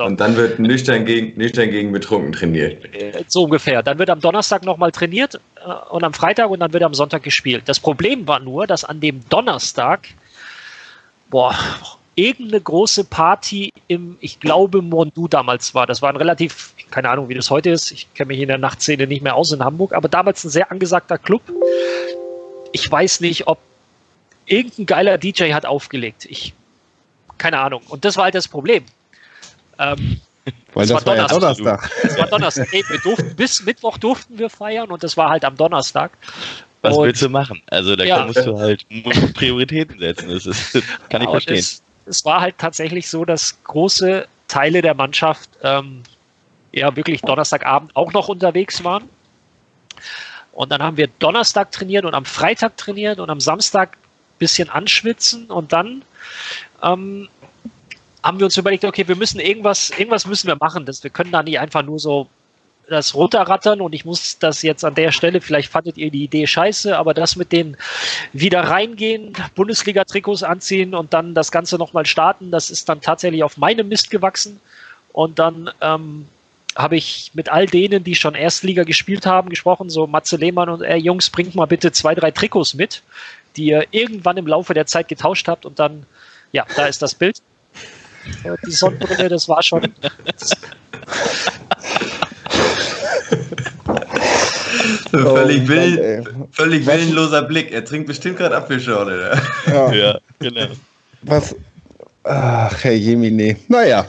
So. Und dann wird nüchtern gegen, nüchtern gegen betrunken trainiert. Äh, So ungefähr. Dann wird am Donnerstag nochmal trainiert äh, und am Freitag und dann wird am Sonntag gespielt. Das Problem war nur, dass an dem Donnerstag, boah, irgendeine große Party im, ich glaube, Mondu damals war. Das war ein relativ, keine Ahnung, wie das heute ist. Ich kenne mich in der Nachtszene nicht mehr aus in Hamburg, aber damals ein sehr angesagter Club. Ich weiß nicht, ob irgendein geiler DJ hat aufgelegt. Ich, keine Ahnung. Und das war halt das Problem. Ähm, Weil Das das, war war ja Donnerstag. Donnerstag. es war Donnerstag. Ey, wir durften, bis Mittwoch durften wir feiern und das war halt am Donnerstag. Was und- willst du machen? Also da Ja. musst du halt musst du Prioritäten setzen. Das ist, kann ich Und verstehen. Es, es war halt tatsächlich so, dass große Teile der Mannschaft ähm, ja wirklich Donnerstagabend auch noch unterwegs waren. Und dann haben wir Donnerstag trainiert und am Freitag trainiert und am Samstag ein bisschen anschwitzen und dann ähm, haben wir uns überlegt, okay, wir müssen irgendwas, irgendwas müssen wir machen. Das, wir können da nicht einfach nur so das runterrattern und ich muss das jetzt an der Stelle, vielleicht fandet ihr die Idee scheiße, aber das mit den wieder reingehen, Bundesliga-Trikots anziehen und dann das Ganze nochmal starten, das ist dann tatsächlich auf meinem Mist gewachsen. Und dann ähm, habe ich mit all denen, die schon Erstliga gespielt haben, gesprochen, so Matze Lehmann und ey, Jungs, bringt mal bitte zwei, drei Trikots mit, die ihr irgendwann im Laufe der Zeit getauscht habt und dann, ja, da ist das Bild. Äh, Die Sonnenbrille, das war schon. völlig, Oh, will, völlig willenloser Blick. Er trinkt bestimmt gerade Apfelschorle. Ja, Ja, genau. was? Ach, Herr Jemine. Naja,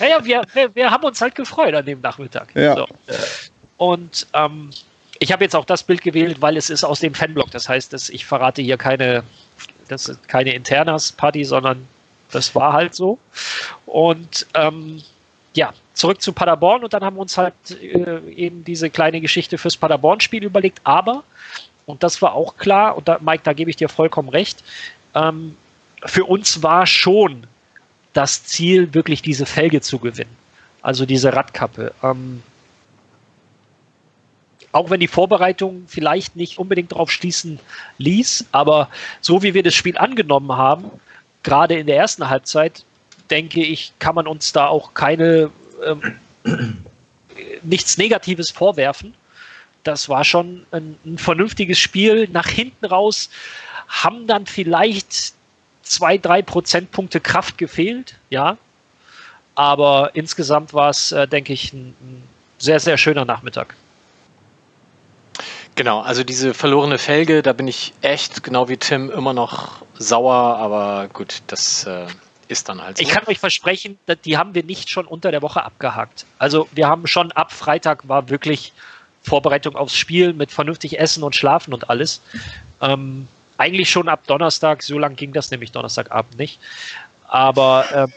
Naja, wir, wir, wir haben uns halt gefreut an dem Nachmittag. Ja. So. Und ähm, ich habe jetzt auch das Bild gewählt, weil es ist aus dem Fanblog. Das heißt, dass ich verrate hier keine, das keine Internas-Party, sondern das war halt so. Und ähm, ja, zurück zu Paderborn und dann haben wir uns halt äh, eben diese kleine Geschichte fürs Paderborn-Spiel überlegt. Aber, und das war auch klar, und da, Mike, da gebe ich dir vollkommen recht, ähm, für uns war schon das Ziel, wirklich diese Felge zu gewinnen. Also diese Radkappe. Ähm, auch wenn die Vorbereitung vielleicht nicht unbedingt darauf schließen ließ, aber so wie wir das Spiel angenommen haben, gerade in der ersten Halbzeit, denke ich, kann man uns da auch keine ähm, nichts Negatives vorwerfen. Das war schon ein, ein vernünftiges Spiel. Nach hinten raus haben dann vielleicht zwei, drei Prozentpunkte Kraft gefehlt, ja. Aber insgesamt war es, äh, denke ich, ein, ein sehr, sehr schöner Nachmittag. Genau, also diese verlorene Felge, da bin ich echt, genau wie Tim, immer noch sauer, aber gut, das äh, ist dann halt so. Ich kann euch versprechen, die haben wir nicht schon unter der Woche abgehakt. Also wir haben schon ab Freitag war wirklich Vorbereitung aufs Spiel mit vernünftig Essen und Schlafen und alles. Ähm, eigentlich schon ab Donnerstag, so lang ging das nämlich Donnerstagabend nicht. Aber ähm,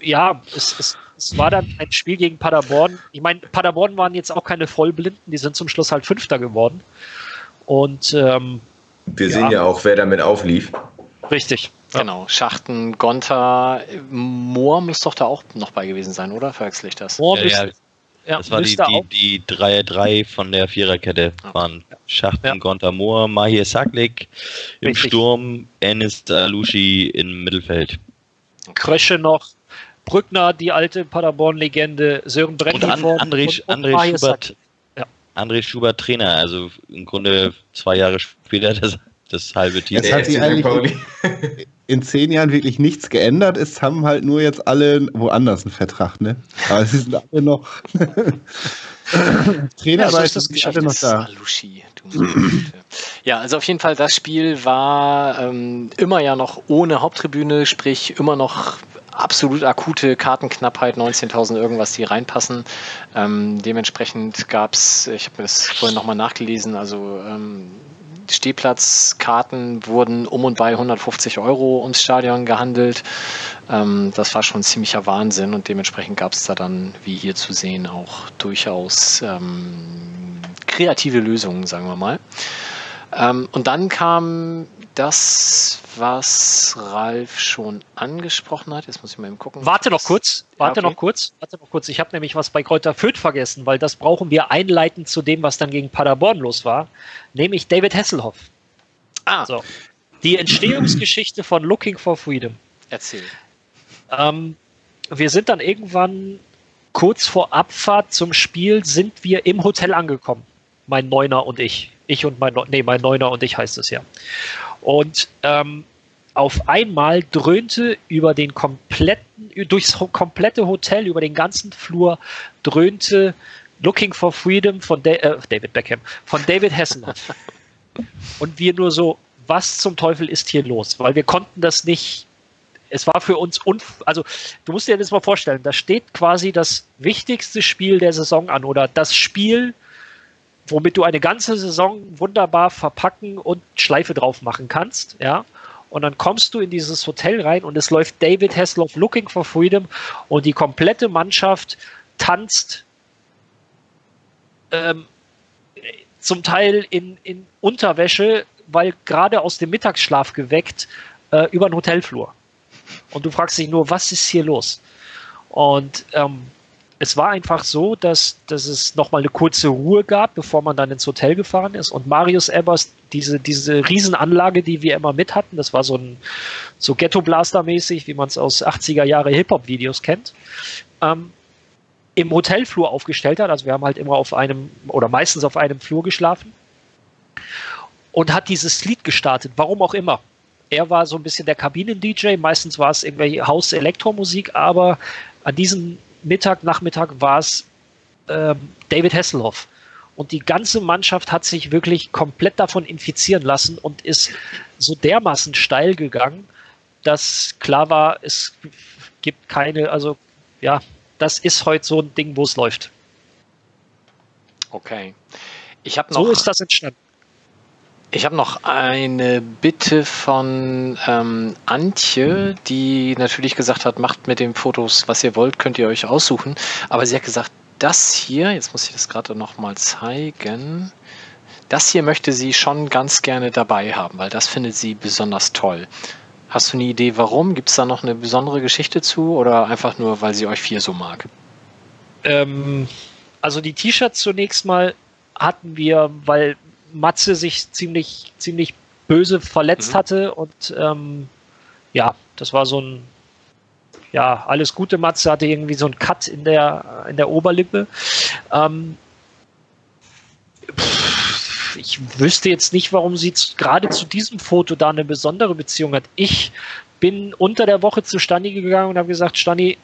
ja, es, es, es war dann ein Spiel gegen Paderborn. Ich meine, Paderborn waren jetzt auch keine Vollblinden, die sind zum Schluss halt Fünfter geworden. Und ähm, Wir Ja. sehen ja auch, wer damit auflief. richtig. Ja. Genau, Schachten, Gonta, Moor muss doch da auch noch bei gewesen sein, oder? Verwechsel ich das? Mohr Ja, ja, ja, Das war die, die, die 3 von der Viererkette. Ah. Waren Schachten, Ja. Gonta Moore, Mahir Saklik im Richtig. Sturm, Enis Alushi im Mittelfeld. Krösche noch, Brückner, die alte Paderborn-Legende, Sören Und Brenny An, vorne André, und- und André Marius Schubert. Ja. André Schubert Trainer, also im Grunde zwei Jahre später das, das halbe Team. Es hat sich eigentlich- Pauli. in zehn Jahren wirklich nichts geändert. Es haben halt nur jetzt alle woanders einen Vertrag, ne? Aber sie sind alle noch. Trainer Ja, so ja, ist das sind alle noch da. Alushi, du meine Güte. ja, also auf jeden Fall, das Spiel war ähm, immer ja noch ohne Haupttribüne, sprich immer noch absolut akute Kartenknappheit, 19.000 irgendwas, die reinpassen. Ähm, dementsprechend gab es, ich habe mir das vorhin nochmal nachgelesen, also ähm, Stehplatzkarten wurden um und bei 150 Euro ums Stadion gehandelt. Ähm, das war schon ziemlicher Wahnsinn und dementsprechend gab es da dann, wie hier zu sehen, auch durchaus ähm, kreative Lösungen, sagen wir mal. Ähm, und dann kam das, was Ralf schon angesprochen hat. Jetzt muss ich mal eben gucken. Warte noch kurz, warte Ja, okay. noch kurz, warte noch kurz. Ich habe nämlich was bei Kräuter Fürth vergessen, weil das brauchen wir einleitend zu dem, was dann gegen Paderborn los war, nämlich David Hasselhoff. Ah, So. Die Entstehungsgeschichte von Looking for Freedom. erzähl. Ähm, wir sind dann irgendwann kurz vor Abfahrt zum Spiel sind wir im Hotel angekommen. Mein Neuner und ich. Ich und mein, nee, mein Neuner und ich heißt es ja. Und ähm, auf einmal dröhnte über den kompletten, durchs komplette Hotel, über den ganzen Flur, dröhnte Looking for Freedom von Da- äh, David Beckham, von David Hasselhoff. und wir nur so, was zum Teufel ist hier los? Weil wir konnten das nicht es war für uns unf also du musst dir das mal vorstellen, da steht quasi das wichtigste Spiel der Saison an oder das Spiel, womit du eine ganze Saison wunderbar verpacken und Schleife drauf machen kannst, ja. Und dann kommst du in dieses Hotel rein und es läuft David Hasselhoff Looking for Freedom und die komplette Mannschaft tanzt ähm, zum Teil in, in Unterwäsche, weil gerade aus dem Mittagsschlaf geweckt, äh, über den Hotelflur. Und du fragst dich nur, was ist hier los? Und ähm, es war einfach so, dass, dass es nochmal eine kurze Ruhe gab, bevor man dann ins Hotel gefahren ist. Und Marius Ebers, diese, diese Riesenanlage, die wir immer mit hatten, das war so ein so Ghetto-Blaster-mäßig, wie man es aus 80er Jahre Hip-Hop-Videos kennt, ähm, im Hotelflur aufgestellt hat. Also wir haben halt immer auf einem oder meistens auf einem Flur geschlafen und hat dieses Lied gestartet, warum auch immer. Er war so ein bisschen der Kabinen-DJ, meistens war es irgendwelche Haus-Elektromusik, aber an diesem Mittag, Nachmittag war es ähm, David Hasselhoff. Und die ganze Mannschaft hat sich wirklich komplett davon infizieren lassen und ist so dermaßen steil gegangen, dass klar war, es gibt keine, also ja, das ist heute so ein Ding, wo es läuft. Okay. Ich habe noch, So ist das entstanden. Ich hab noch eine Bitte von ähm, Antje, die natürlich gesagt hat, macht mit den Fotos, was ihr wollt, könnt ihr euch aussuchen. Aber sie hat gesagt, das hier, jetzt muss ich das gerade noch mal zeigen, das hier möchte sie schon ganz gerne dabei haben, weil das findet sie besonders toll. Hast du eine Idee, warum? Gibt es da noch eine besondere Geschichte zu oder einfach nur, weil sie euch vier so mag? Ähm, also die T-Shirts zunächst mal hatten wir, weil Matze sich ziemlich, ziemlich böse verletzt Mhm. hatte und ähm, ja, das war so ein ja, alles Gute Matze hatte irgendwie so einen Cut in der, in der Oberlippe. Ähm, ich wüsste jetzt nicht, warum sie gerade zu diesem Foto da eine besondere Beziehung hat. Ich bin unter der Woche zu Stani gegangen und habe gesagt, Stani,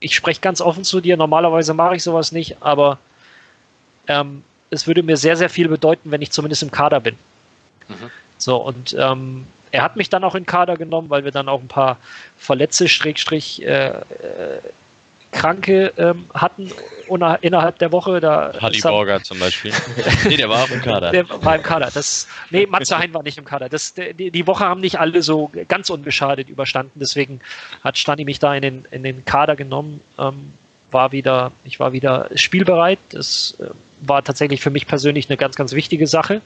ich spreche ganz offen zu dir. Normalerweise mache ich sowas nicht, aber ähm, es würde mir sehr, sehr viel bedeuten, wenn ich zumindest im Kader bin. Mhm. So, und ähm, er hat mich dann auch in Kader genommen, weil wir dann auch ein paar Verletzte, Schrägstrich, äh, äh, Kranke ähm, hatten innerhalb der Woche. Da Hadi er- Borger zum Beispiel. nee, der war auch im Kader. der war im Kader. Das, nee, Matze Hein war nicht im Kader. Das, die, die Woche haben nicht alle so ganz unbeschadet überstanden. Deswegen hat Stani mich da in den, in den Kader genommen. Ähm, war wieder, ich war wieder spielbereit. Das äh, war tatsächlich für mich persönlich eine ganz, ganz wichtige Sache.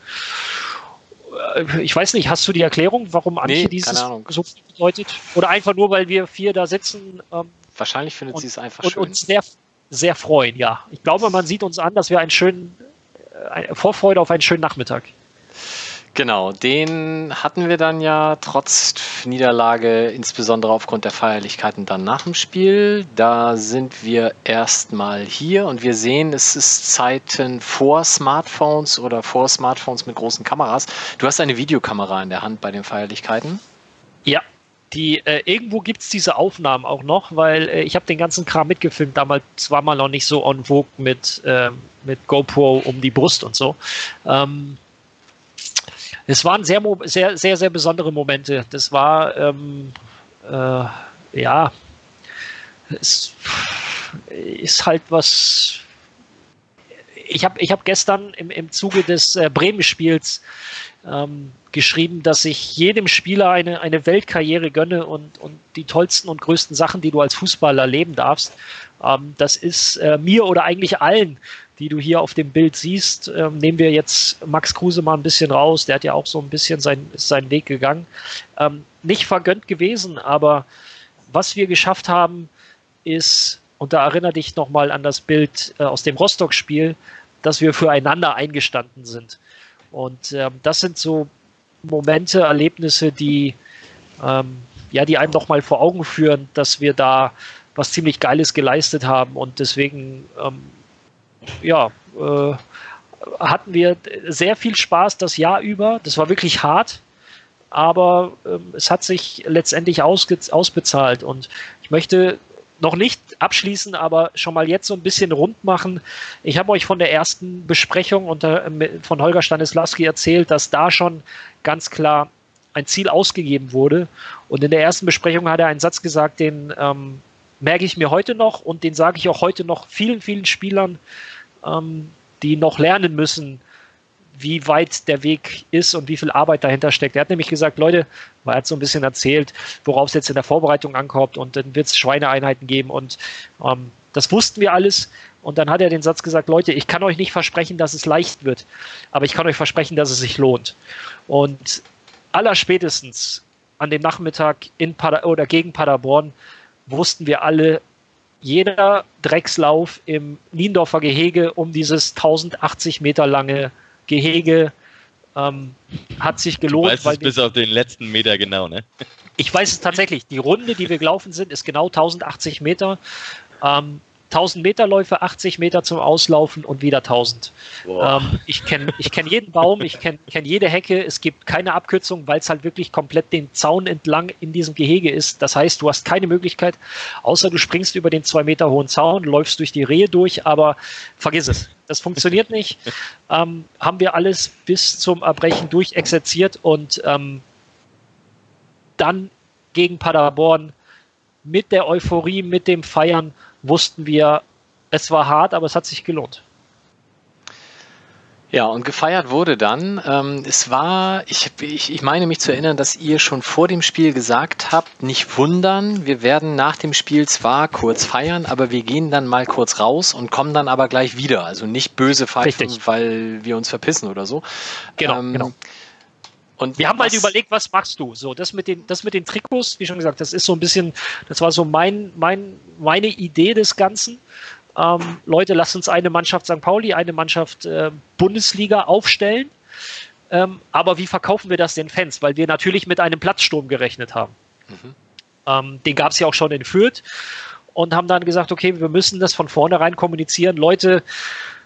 Äh, Ich weiß nicht, hast du die Erklärung, warum Antje Nee, dieses so bedeutet? Oder einfach nur, weil wir vier da sitzen ähm, Wahrscheinlich findet Und- sie es einfach und schön. uns sehr, sehr freuen, ja. Ich glaube, man sieht uns an, dass wir einen schönen, äh, Vorfreude auf einen schönen Nachmittag. Genau, den hatten wir dann ja trotz Niederlage, insbesondere aufgrund der Feierlichkeiten dann nach dem Spiel. Da sind wir erstmal hier und wir sehen, es ist Zeiten vor Smartphones oder vor Smartphones mit großen Kameras. Du hast eine Videokamera in der Hand bei den Feierlichkeiten. Ja, die, äh, irgendwo gibt es diese Aufnahmen auch noch, weil äh, ich habe den ganzen Kram mitgefilmt. Damals war man noch nicht so on vogue mit, ähm, mit GoPro um die Brust und so. Ähm, es waren sehr, sehr, sehr, sehr besondere Momente. Das war, ähm, äh, ja, es ist halt was. ich habe ich hab gestern im, im Zuge des äh, Bremen-Spiels ähm, geschrieben, dass ich jedem Spieler eine, eine Weltkarriere gönne und, und die tollsten und größten Sachen, die du als Fußballer erleben darfst. Ähm, das ist äh, mir oder eigentlich allen, die du hier auf dem Bild siehst, ähm, nehmen wir jetzt Max Kruse mal ein bisschen raus. Der hat ja auch so ein bisschen sein, seinen Weg gegangen. Ähm, nicht vergönnt gewesen, aber was wir geschafft haben, ist, und da erinnere dich nochmal an das Bild äh, aus dem Rostock-Spiel, dass wir füreinander eingestanden sind. Und ähm, das sind so Momente, Erlebnisse, die, ähm, ja, die einem nochmal vor Augen führen, dass wir da was ziemlich Geiles geleistet haben. Und deswegen, ähm, ja, äh, hatten wir sehr viel Spaß das Jahr über. Das war wirklich hart, aber ähm, es hat sich letztendlich ausbezahlt. Und ich möchte noch nicht abschließen, aber schon mal jetzt so ein bisschen rund machen. Ich habe euch von der ersten Besprechung unter, von Holger Stanislawski erzählt, dass da schon ganz klar ein Ziel ausgegeben wurde. Und in der ersten Besprechung hat er einen Satz gesagt, den ähm, merke ich mir heute noch und den sage ich auch heute noch vielen, vielen Spielern, ähm, die noch lernen müssen, wie weit der Weg ist und wie viel Arbeit dahinter steckt. Er hat nämlich gesagt, Leute, er hat so ein bisschen erzählt, worauf es jetzt in der Vorbereitung ankommt und dann wird es Schweineeinheiten geben und ähm, das wussten wir alles. Und dann hat er den Satz gesagt, Leute, ich kann euch nicht versprechen, dass es leicht wird, aber ich kann euch versprechen, dass es sich lohnt. Und allerspätestens an dem Nachmittag in Pader oder gegen Paderborn wussten wir alle, jeder Dreckslauf im Niendorfer Gehege um dieses 1080 Meter lange Gehege ähm, hat sich gelohnt. Du weißt weil es bis auf den letzten Meter genau, ne? Ich weiß es tatsächlich. Die Runde, die wir gelaufen sind, ist genau 1080 Meter. Ähm, 1000 Meter Läufe, 80 Meter zum Auslaufen und wieder 1000. Ähm, ich kenne ich kenn jeden Baum, ich kenne kenn jede Hecke. Es gibt keine Abkürzung, weil es halt wirklich komplett den Zaun entlang in diesem Gehege ist. Das heißt, du hast keine Möglichkeit, außer du springst über den zwei Meter hohen Zaun, läufst durch die Rehe durch, aber vergiss es. Das funktioniert nicht. Ähm, haben wir alles bis zum Erbrechen durchexerziert und ähm, dann gegen Paderborn mit der Euphorie, mit dem Feiern wussten wir, es war hart, aber es hat sich gelohnt. Ja, und gefeiert wurde dann. Ähm, es war, ich, ich, ich meine mich zu erinnern, dass ihr schon vor dem Spiel gesagt habt, nicht wundern, wir werden nach dem Spiel zwar kurz feiern, aber wir gehen dann mal kurz raus und kommen dann aber gleich wieder. Also nicht böse pfeifen, Richtig. weil wir uns verpissen oder so. Genau, ähm, genau. Und wir haben halt überlegt, was machst du? So, das mit den, das mit den Trikots, wie schon gesagt, das ist so ein bisschen, das war so mein, mein, meine Idee des Ganzen. Ähm, Leute, lasst uns eine Mannschaft St. Pauli, eine Mannschaft äh, Bundesliga aufstellen. Ähm, aber wie verkaufen wir das den Fans? Weil wir natürlich mit einem Platzsturm gerechnet haben. Mhm. Ähm, den gab es ja auch schon in Fürth und haben dann gesagt, okay, wir müssen das von vornherein kommunizieren. Leute,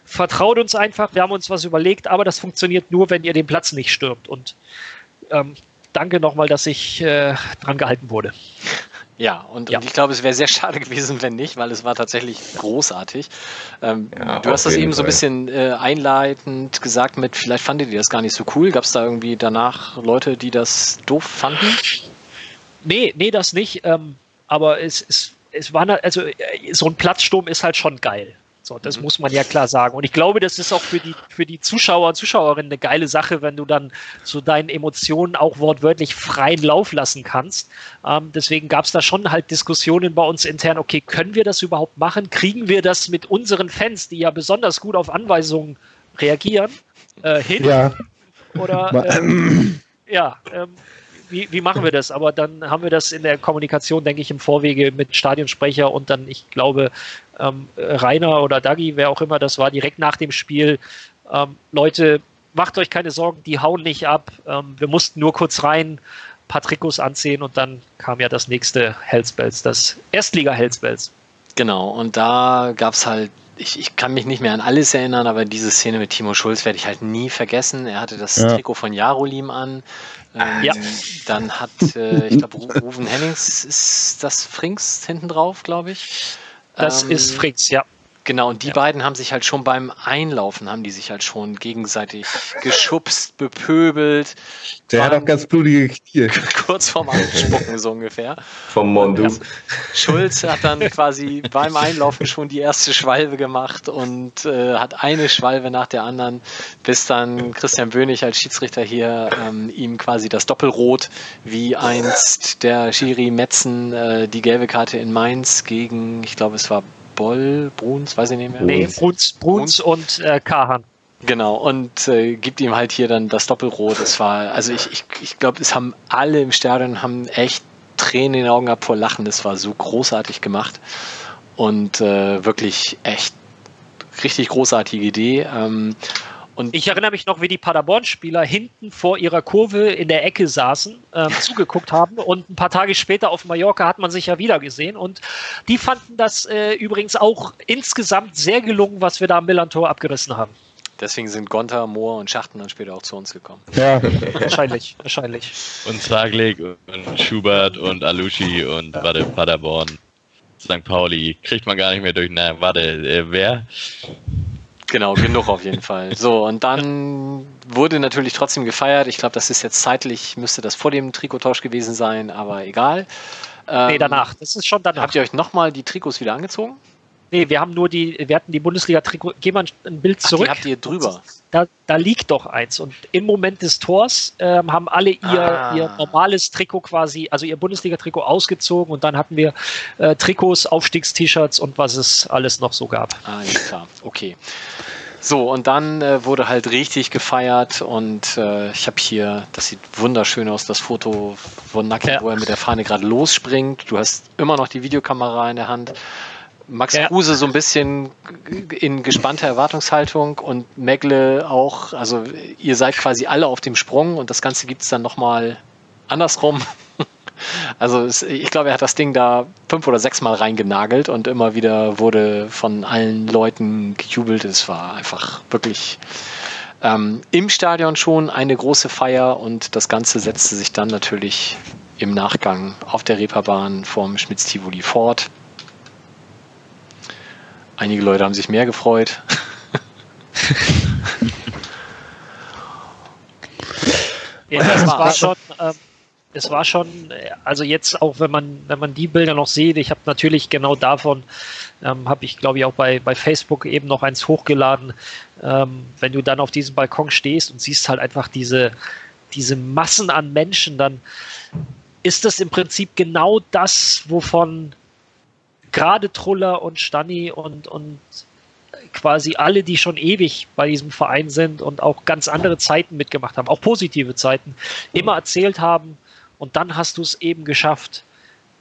vertraut uns einfach, wir haben uns was überlegt, aber das funktioniert nur, wenn ihr den Platz nicht stürmt. Und ähm, danke nochmal, dass ich äh, dran gehalten wurde. Ja und, ja, und, ich glaube, es wäre sehr schade gewesen, wenn nicht, weil es war tatsächlich großartig. Ähm, ja, du hast das eben Fall. so ein bisschen äh, einleitend gesagt mit, vielleicht fandet ihr das gar nicht so cool. Gab es da irgendwie danach Leute, die das doof fanden? Nee, nee, das nicht. Ähm, aber es, es, es war, also äh, so ein Platzsturm ist halt schon geil. So, das mhm. muss man ja klar sagen. Und ich glaube, das ist auch für die, für die Zuschauer und Zuschauerinnen eine geile Sache, wenn du dann so deinen Emotionen auch wortwörtlich freien Lauf lassen kannst. Ähm, deswegen gab es da schon halt Diskussionen bei uns intern, okay, können wir das überhaupt machen? Kriegen wir das mit unseren Fans, die ja besonders gut auf Anweisungen reagieren, äh, hin? Ja. Oder ähm, ja, ähm, wie, wie machen wir das? Aber dann haben wir das in der Kommunikation, denke ich, im Vorwege mit Stadionsprecher und dann, ich glaube, ähm, Rainer oder Dagi, wer auch immer das war, direkt nach dem Spiel. Ähm, Leute, macht euch keine Sorgen, die hauen nicht ab. Ähm, wir mussten nur kurz rein, paar Trikots anziehen und dann kam ja das nächste Hellspells, das Erstliga Hellspells. Genau, und da gab es halt ich, ich kann mich nicht mehr an alles erinnern, aber diese Szene mit Timo Schulz werde ich halt nie vergessen. Er hatte das ja. Trikot von Jarolim an. Ähm, ja. Dann hat, äh, ich glaube, Ruven Hennings ist das Frings hinten drauf, glaube ich. Das ähm, ist Frings, ja. Genau, und die ja. beiden haben sich halt schon beim Einlaufen, haben die sich halt schon gegenseitig geschubst, bepöbelt. Der hat auch ganz blutige Knie. Kurz vorm Anspucken, so ungefähr. Vom Mondu. Ja, Schulz hat dann quasi beim Einlaufen schon die erste Schwalbe gemacht und äh, hat eine Schwalbe nach der anderen, bis dann Christian Bönig als Schiedsrichter hier ähm, ihm quasi das Doppelrot, wie einst der Schiri Metzen äh, die gelbe Karte in Mainz gegen, ich glaube es war Boll, Bruns, weiß ich nicht mehr. Nee, Bruns, Bruns und äh, Kahan. Genau, und äh, gibt ihm halt hier dann das Doppelrot. Es war, also ich, ich, ich glaube, es haben alle im Stadion haben echt Tränen in den Augen gehabt vor Lachen. Das war so großartig gemacht und äh, wirklich echt richtig großartige Idee. Ähm, und ich erinnere mich noch, wie die Paderborn-Spieler hinten vor ihrer Kurve in der Ecke saßen, äh, zugeguckt haben und ein paar Tage später auf Mallorca hat man sich ja wieder gesehen und die fanden das äh, übrigens auch insgesamt sehr gelungen, was wir da am Millantor abgerissen haben. Deswegen sind Gonta, Mohr und Schachten dann später auch zu uns gekommen. Ja, wahrscheinlich, wahrscheinlich. Und Zaglik und Schubert und Alushi und ja. warte, Paderborn, St. Pauli. Kriegt man gar nicht mehr durch. Na, warte, äh, wer? Genau, genug auf jeden Fall. So, und dann wurde natürlich trotzdem gefeiert. Ich glaube, das ist jetzt zeitlich, müsste das vor dem Trikottausch gewesen sein, aber egal. Ähm, nee, danach. Das ist schon danach. Habt ihr euch nochmal die Trikots wieder angezogen? Nee, wir haben nur die, wir hatten die Bundesliga-Trikot. Geh mal ein Bild zurück. Ach, die habt ihr drüber. Da, da liegt doch eins. Und im Moment des Tors ähm, haben alle ihr, ah. ihr normales Trikot quasi, also ihr Bundesliga-Trikot ausgezogen und dann hatten wir äh, Trikots, Aufstiegst-T-Shirts und was es alles noch so gab. Ah, ja, klar. Okay. So, und dann äh, wurde halt richtig gefeiert und äh, ich habe hier, das sieht wunderschön aus, das Foto von Nacken, ja. wo er mit der Fahne gerade losspringt. Du hast immer noch die Videokamera in der Hand. Max ja. Kruse so ein bisschen in gespannter Erwartungshaltung und Megle auch. Also ihr seid quasi alle auf dem Sprung und das Ganze gibt es dann nochmal andersrum. Also es, ich glaube, er hat das Ding da fünf oder sechs Mal reingenagelt und immer wieder wurde von allen Leuten gejubelt. Es war einfach wirklich ähm, im Stadion schon eine große Feier und das Ganze setzte sich dann natürlich im Nachgang auf der Reeperbahn vorm Schmitz-Tivoli fort. Einige Leute haben sich mehr gefreut. ja, das war schon, ähm, es war schon, also jetzt auch, wenn man, wenn man die Bilder noch sieht, ich habe natürlich genau davon, ähm, habe ich glaube ich auch bei, bei Facebook eben noch eins hochgeladen, ähm, wenn du dann auf diesem Balkon stehst und siehst halt einfach diese, diese Massen an Menschen, dann ist das im Prinzip genau das, wovon gerade Truller und Stanni und, und quasi alle, die schon ewig bei diesem Verein sind und auch ganz andere Zeiten mitgemacht haben, auch positive Zeiten, immer erzählt haben. Und dann hast du es eben geschafft,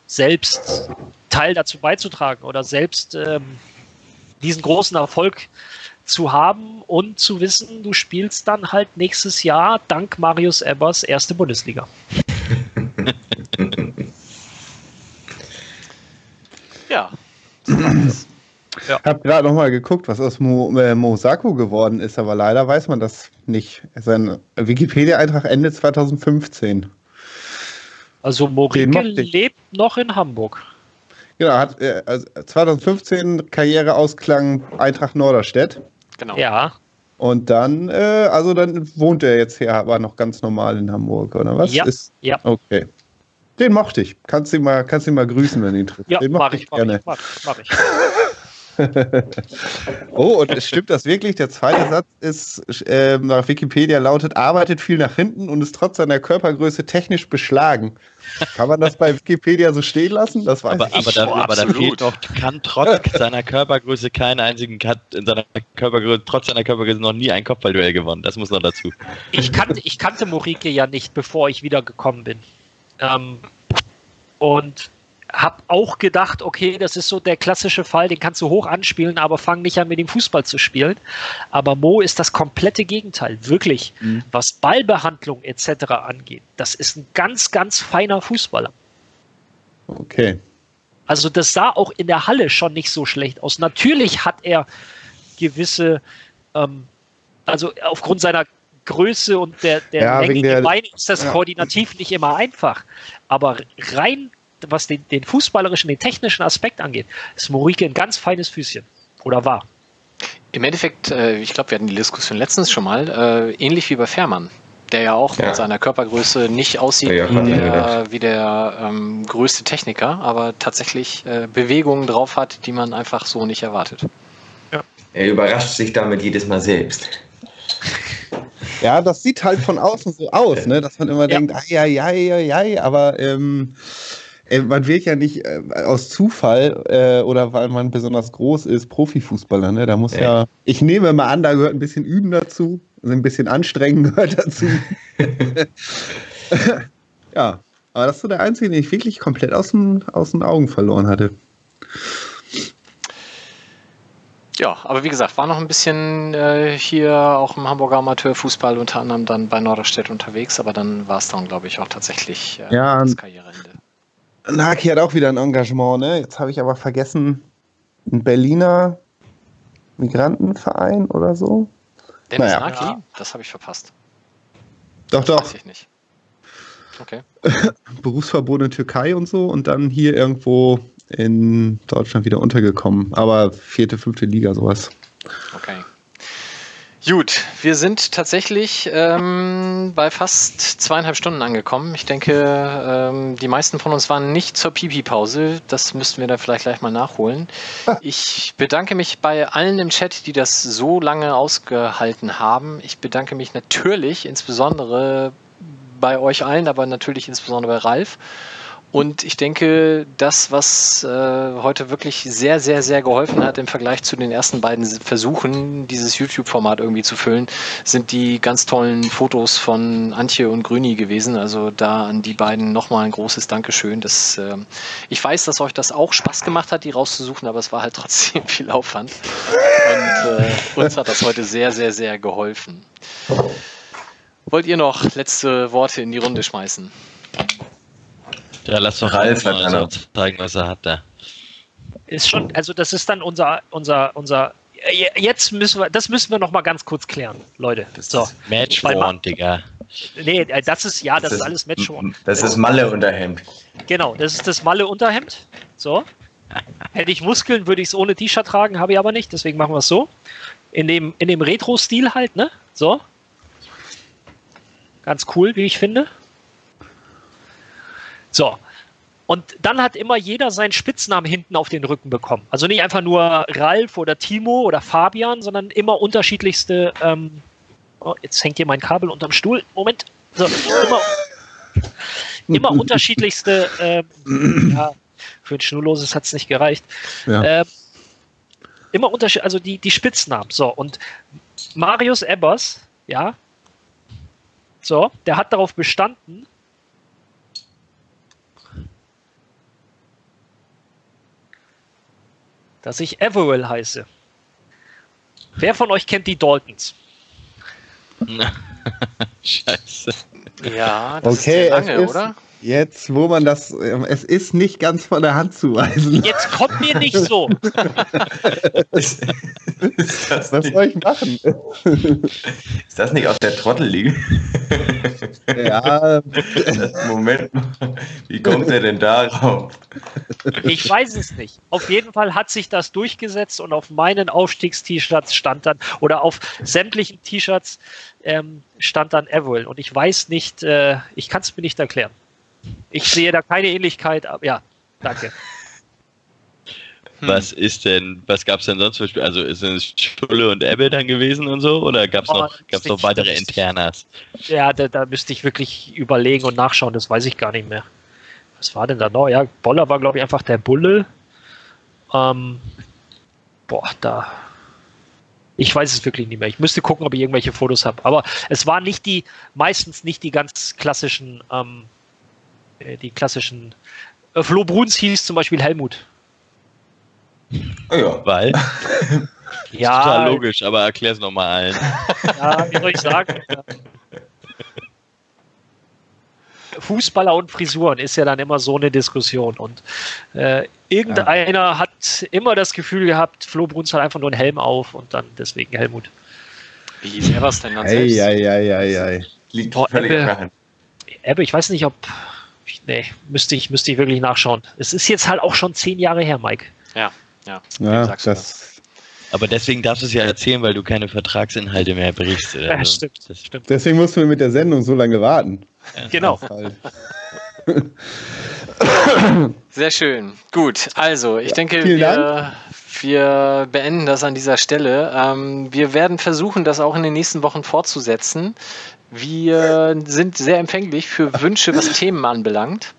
selbst Teil dazu beizutragen oder selbst ähm, diesen großen Erfolg zu haben und zu wissen, du spielst dann halt nächstes Jahr dank Marius Ebbers erste Bundesliga. Ja. Ich ja. habe gerade nochmal geguckt, was aus Mo, äh, Mosako geworden ist, aber leider weiß man das nicht. Sein Wikipedia-Eintrag Ende 2015. Also Morike lebt noch in Hamburg. Genau, hat äh, also 2015 Karriereausklang Eintracht Norderstedt. Genau. Ja. Und dann, äh, also dann wohnt er jetzt hier, aber noch ganz normal in Hamburg, oder was? Ja. Ist, ja. Okay. Den mochte ich. Kannst du ihn mal, kannst ihn mal grüßen, wenn du ihn triffst. Ja, Den mochte ich, ich gerne. Mach, mach ich. oh, und stimmt das wirklich? Der zweite Satz ist, äh, nach Wikipedia lautet, arbeitet viel nach hinten und ist trotz seiner Körpergröße technisch beschlagen. Kann man das bei Wikipedia so stehen lassen? Das weiß aber, ich. Aber, da, aber da fehlt doch, kann trotz seiner Körpergröße keinen einzigen, hat in seiner Körpergröße, trotz seiner Körpergröße noch nie ein Kopfballduell gewonnen. Das muss noch dazu. Ich kannte, ich kannte Morike ja nicht, bevor ich wiedergekommen bin. Ähm, und habe auch gedacht, okay, das ist so der klassische Fall, den kannst du hoch anspielen, aber fang nicht an mit dem Fußball zu spielen. Aber Mo ist das komplette Gegenteil, wirklich, mhm. was Ballbehandlung etc. angeht. Das ist ein ganz, ganz feiner Fußballer. Okay. Also das sah auch in der Halle schon nicht so schlecht aus. Natürlich hat er gewisse, ähm, also aufgrund seiner Größe und der, der ja, Länge der Beine ist das ja. koordinativ nicht immer einfach. Aber rein was den, den fußballerischen, den technischen Aspekt angeht, ist Morike ein ganz feines Füßchen. Oder war? Im Endeffekt, äh, ich glaube, wir hatten die Diskussion letztens schon mal, äh, ähnlich wie bei Fährmann, der ja auch Ja. mit seiner Körpergröße nicht aussieht Ja, ja, wie der, wie der ähm, größte Techniker, aber tatsächlich äh, Bewegungen drauf hat, die man einfach so nicht erwartet. Er überrascht sich damit jedes Mal selbst. Ja, das sieht halt von außen so aus, ne? dass man immer Ja. denkt, ai, ai, ai, ai, ai, aber ähm, äh, man wird ja nicht äh, aus Zufall äh, oder weil man besonders groß ist, Profifußballer. Ne? Da muss ja. Ja. ich nehme mal an, da gehört ein bisschen Üben dazu, also ein bisschen Anstrengen gehört dazu. ja, aber das ist so der Einzige, den ich wirklich komplett aus den, aus den Augen verloren hatte. Ja, aber wie gesagt, war noch ein bisschen äh, hier auch im Hamburger Amateurfußball unter anderem dann bei Norderstedt unterwegs, aber dann war es dann, glaube ich, auch tatsächlich äh, Ja, das Karriereende. Naki hat auch wieder ein Engagement, ne? Jetzt habe ich aber vergessen, ein Berliner Migrantenverein oder so. Dennis Naja. Naki? Ja. Das habe ich verpasst. Doch, doch. Weiß ich nicht. Okay. Berufsverbot in Türkei und so und dann hier irgendwo in Deutschland wieder untergekommen. Aber vierte, fünfte Liga, sowas. Okay. Gut, wir sind tatsächlich ähm, bei fast zweieinhalb Stunden angekommen. Ich denke, ähm, die meisten von uns waren nicht zur Pipi-Pause. Das müssten wir dann vielleicht gleich mal nachholen. Ich bedanke mich bei allen im Chat, die das so lange ausgehalten haben. Ich bedanke mich natürlich insbesondere bei euch allen, aber natürlich insbesondere bei Ralf. Und ich denke, das, was äh, heute wirklich sehr, sehr, sehr geholfen hat im Vergleich zu den ersten beiden Versuchen, dieses YouTube-Format irgendwie zu füllen, sind die ganz tollen Fotos von Antje und Grüni gewesen. Also da an die beiden nochmal ein großes Dankeschön. Das, äh, ich weiß, dass euch das auch Spaß gemacht hat, die rauszusuchen, aber es war halt trotzdem viel Aufwand. Und äh, uns hat das heute sehr, sehr, sehr geholfen. Wollt ihr noch letzte Worte in die Runde schmeißen? Ja, lass doch Ralf Ralf hat mal einer. so zeigen, was er hat da. Ist schon, also das ist dann unser, unser, unser. äh, Jetzt müssen wir, das müssen wir noch mal ganz kurz klären, Leute. Das So, ist- Match One, Digga. nee, äh, das ist ja, das, ist alles Match One. Das ist Malle-Unterhemd. Genau, das ist das Malle Unterhemd. So. Hätte ich Muskeln, würde ich es ohne T-Shirt tragen, habe ich aber nicht, deswegen machen wir es so. In dem, in dem Retro-Stil halt, ne? So. Ganz cool, wie ich finde. So. Und dann hat immer jeder seinen Spitznamen hinten auf den Rücken bekommen. Also nicht einfach nur Ralf oder Timo oder Fabian, sondern immer unterschiedlichste. Ähm, oh, jetzt hängt hier mein Kabel unterm Stuhl. Moment. So, immer, immer unterschiedlichste. Ähm, ja, für ein Schnurloses hat es nicht gereicht. Ja. Ähm, immer unterschied, also die, die Spitznamen. So, und Marius Ebbers, ja, so, der hat darauf bestanden, dass ich Averill heiße. Wer von euch kennt die Daltons? Scheiße. Ja, das Okay, ist lange, ist- oder? Jetzt, wo man das, ähm, es ist nicht ganz von der Hand zu weisen. Jetzt kommt mir nicht so. ist, das Was nicht, soll ich machen? ist das nicht aus der Trottelliga? ja, Moment. Wie kommt er denn darauf? Ich weiß es nicht. Auf jeden Fall hat sich das durchgesetzt und auf meinen Aufstiegs-T-Shirts stand dann, oder auf sämtlichen T-Shirts ähm, stand dann Averill. Und ich weiß nicht, äh, ich kann es mir nicht erklären. Ich sehe da keine Ähnlichkeit, aber ja, danke. Hm. Was ist denn, was gab es denn sonst für Spiele? Also ist es Schulle und Ebbe dann gewesen und so? Oder gab es Oh, noch, gab's noch weitere Internas? Ja, da, da müsste ich wirklich überlegen und nachschauen, das weiß ich gar nicht mehr. Was war denn da noch? Ja, Boller war, glaube ich, einfach der Bulle. Ähm, boah, da. Ich weiß es wirklich nicht mehr. Ich müsste gucken, ob ich irgendwelche Fotos habe. Aber es war nicht die, meistens nicht die ganz klassischen, ähm, äh, die klassischen. Äh, Flo Bruns hieß zum Beispiel Helmut. Oh ja. Weil? Ja, Total logisch, aber erklär's nochmal allen. Ja, wie soll ich sagen? Fußballer und Frisuren ist ja dann immer so eine Diskussion. Und äh, irgendeiner hat immer das Gefühl gehabt, Flo Bruns hat einfach nur einen Helm auf und dann deswegen Helmut. Wie hieß er was denn dann ei, selbst? ei, ei, ei, ei. Liegt Boah, völlig Ebbe. Aber ich weiß nicht, ob. Nee, müsste ich, müsste ich wirklich nachschauen. Es ist jetzt halt auch schon zehn Jahre her, Mike. Ja, ja. Ja, sagst du das, Aber deswegen darfst du es ja erzählen, weil du keine Vertragsinhalte mehr brichst. Oder? Ja, stimmt, das stimmt. Deswegen mussten wir mit der Sendung so lange warten. Genau. Sehr schön. Gut, also ich denke, vielen wir, wir beenden das an dieser Stelle. Ähm, wir werden versuchen, das auch in den nächsten Wochen fortzusetzen. Wir sind sehr empfänglich für Wünsche, was Themen anbelangt.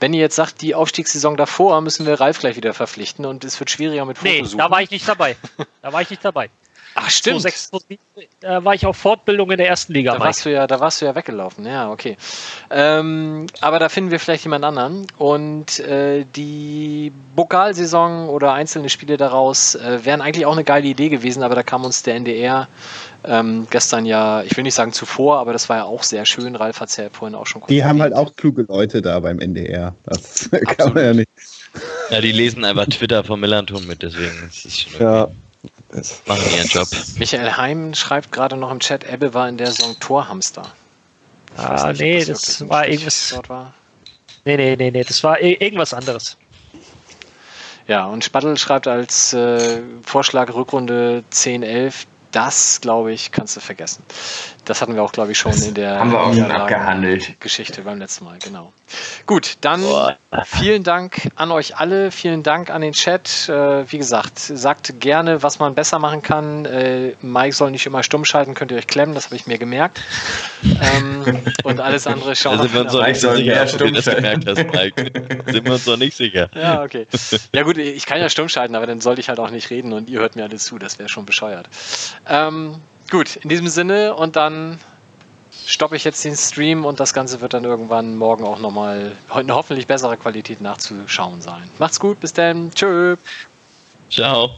Wenn ihr jetzt sagt, die Aufstiegssaison davor müssen wir Ralf gleich wieder verpflichten und es wird schwieriger mit Nee, Fotosuchen. da war ich nicht dabei. Da war ich nicht dabei. Ach, stimmt. 2006, 2007, Da war ich auf Fortbildung in der ersten Liga. Da Mike. warst, du ja, da warst du ja weggelaufen, ja, okay. Ähm, aber da finden wir vielleicht jemand anderen. Und äh, die Pokalsaison oder einzelne Spiele daraus äh, wären eigentlich auch eine geile Idee gewesen, aber da kam uns der NDR ähm, gestern ja, ich will nicht sagen zuvor, aber das war ja auch sehr schön. Ralf hat es ja vorhin auch schon kurz Die haben halt erwähnt. auch kluge Leute da beim NDR. Das kann man ja nicht. Ja, die lesen einfach Twitter vom Millanton mit, deswegen ist es schon okay. Ja. Machen ihren Job. Michael Heim schreibt gerade noch im Chat, Ebbe war in der Saison Torhamster. Ich Ah, nicht, nee, das ein war irgendwas. Dort war. Nee, nee, nee, nee, das war irgendwas anderes. Ja, und Spattel schreibt als äh, Vorschlag Rückrunde 10, 11. Das, glaube ich, kannst du vergessen. Das hatten wir auch, glaube ich, schon in der Haben wir auch schon abgehandelt. Geschichte beim letzten Mal, genau. Gut, dann Boah. vielen Dank an euch alle, vielen Dank an den Chat. Äh, wie gesagt, sagt gerne, was man besser machen kann. Äh, Mike soll nicht immer stumm schalten, könnt ihr euch klemmen, das habe ich mir gemerkt. ähm, und alles andere schauen Da sind wir uns wir doch Mike nicht so sicher, ob du das gemerkt hast, Mike. sind wir uns doch nicht sicher. Ja, okay. Ja gut, ich kann ja stumm schalten, aber dann sollte ich halt auch nicht reden und ihr hört mir alles zu, das wäre schon bescheuert. Ähm, gut, in diesem Sinne und dann stoppe ich jetzt den Stream und das Ganze wird dann irgendwann morgen auch nochmal in hoffentlich besserer Qualität nachzuschauen sein. Macht's gut, bis dann, tschö. Ciao.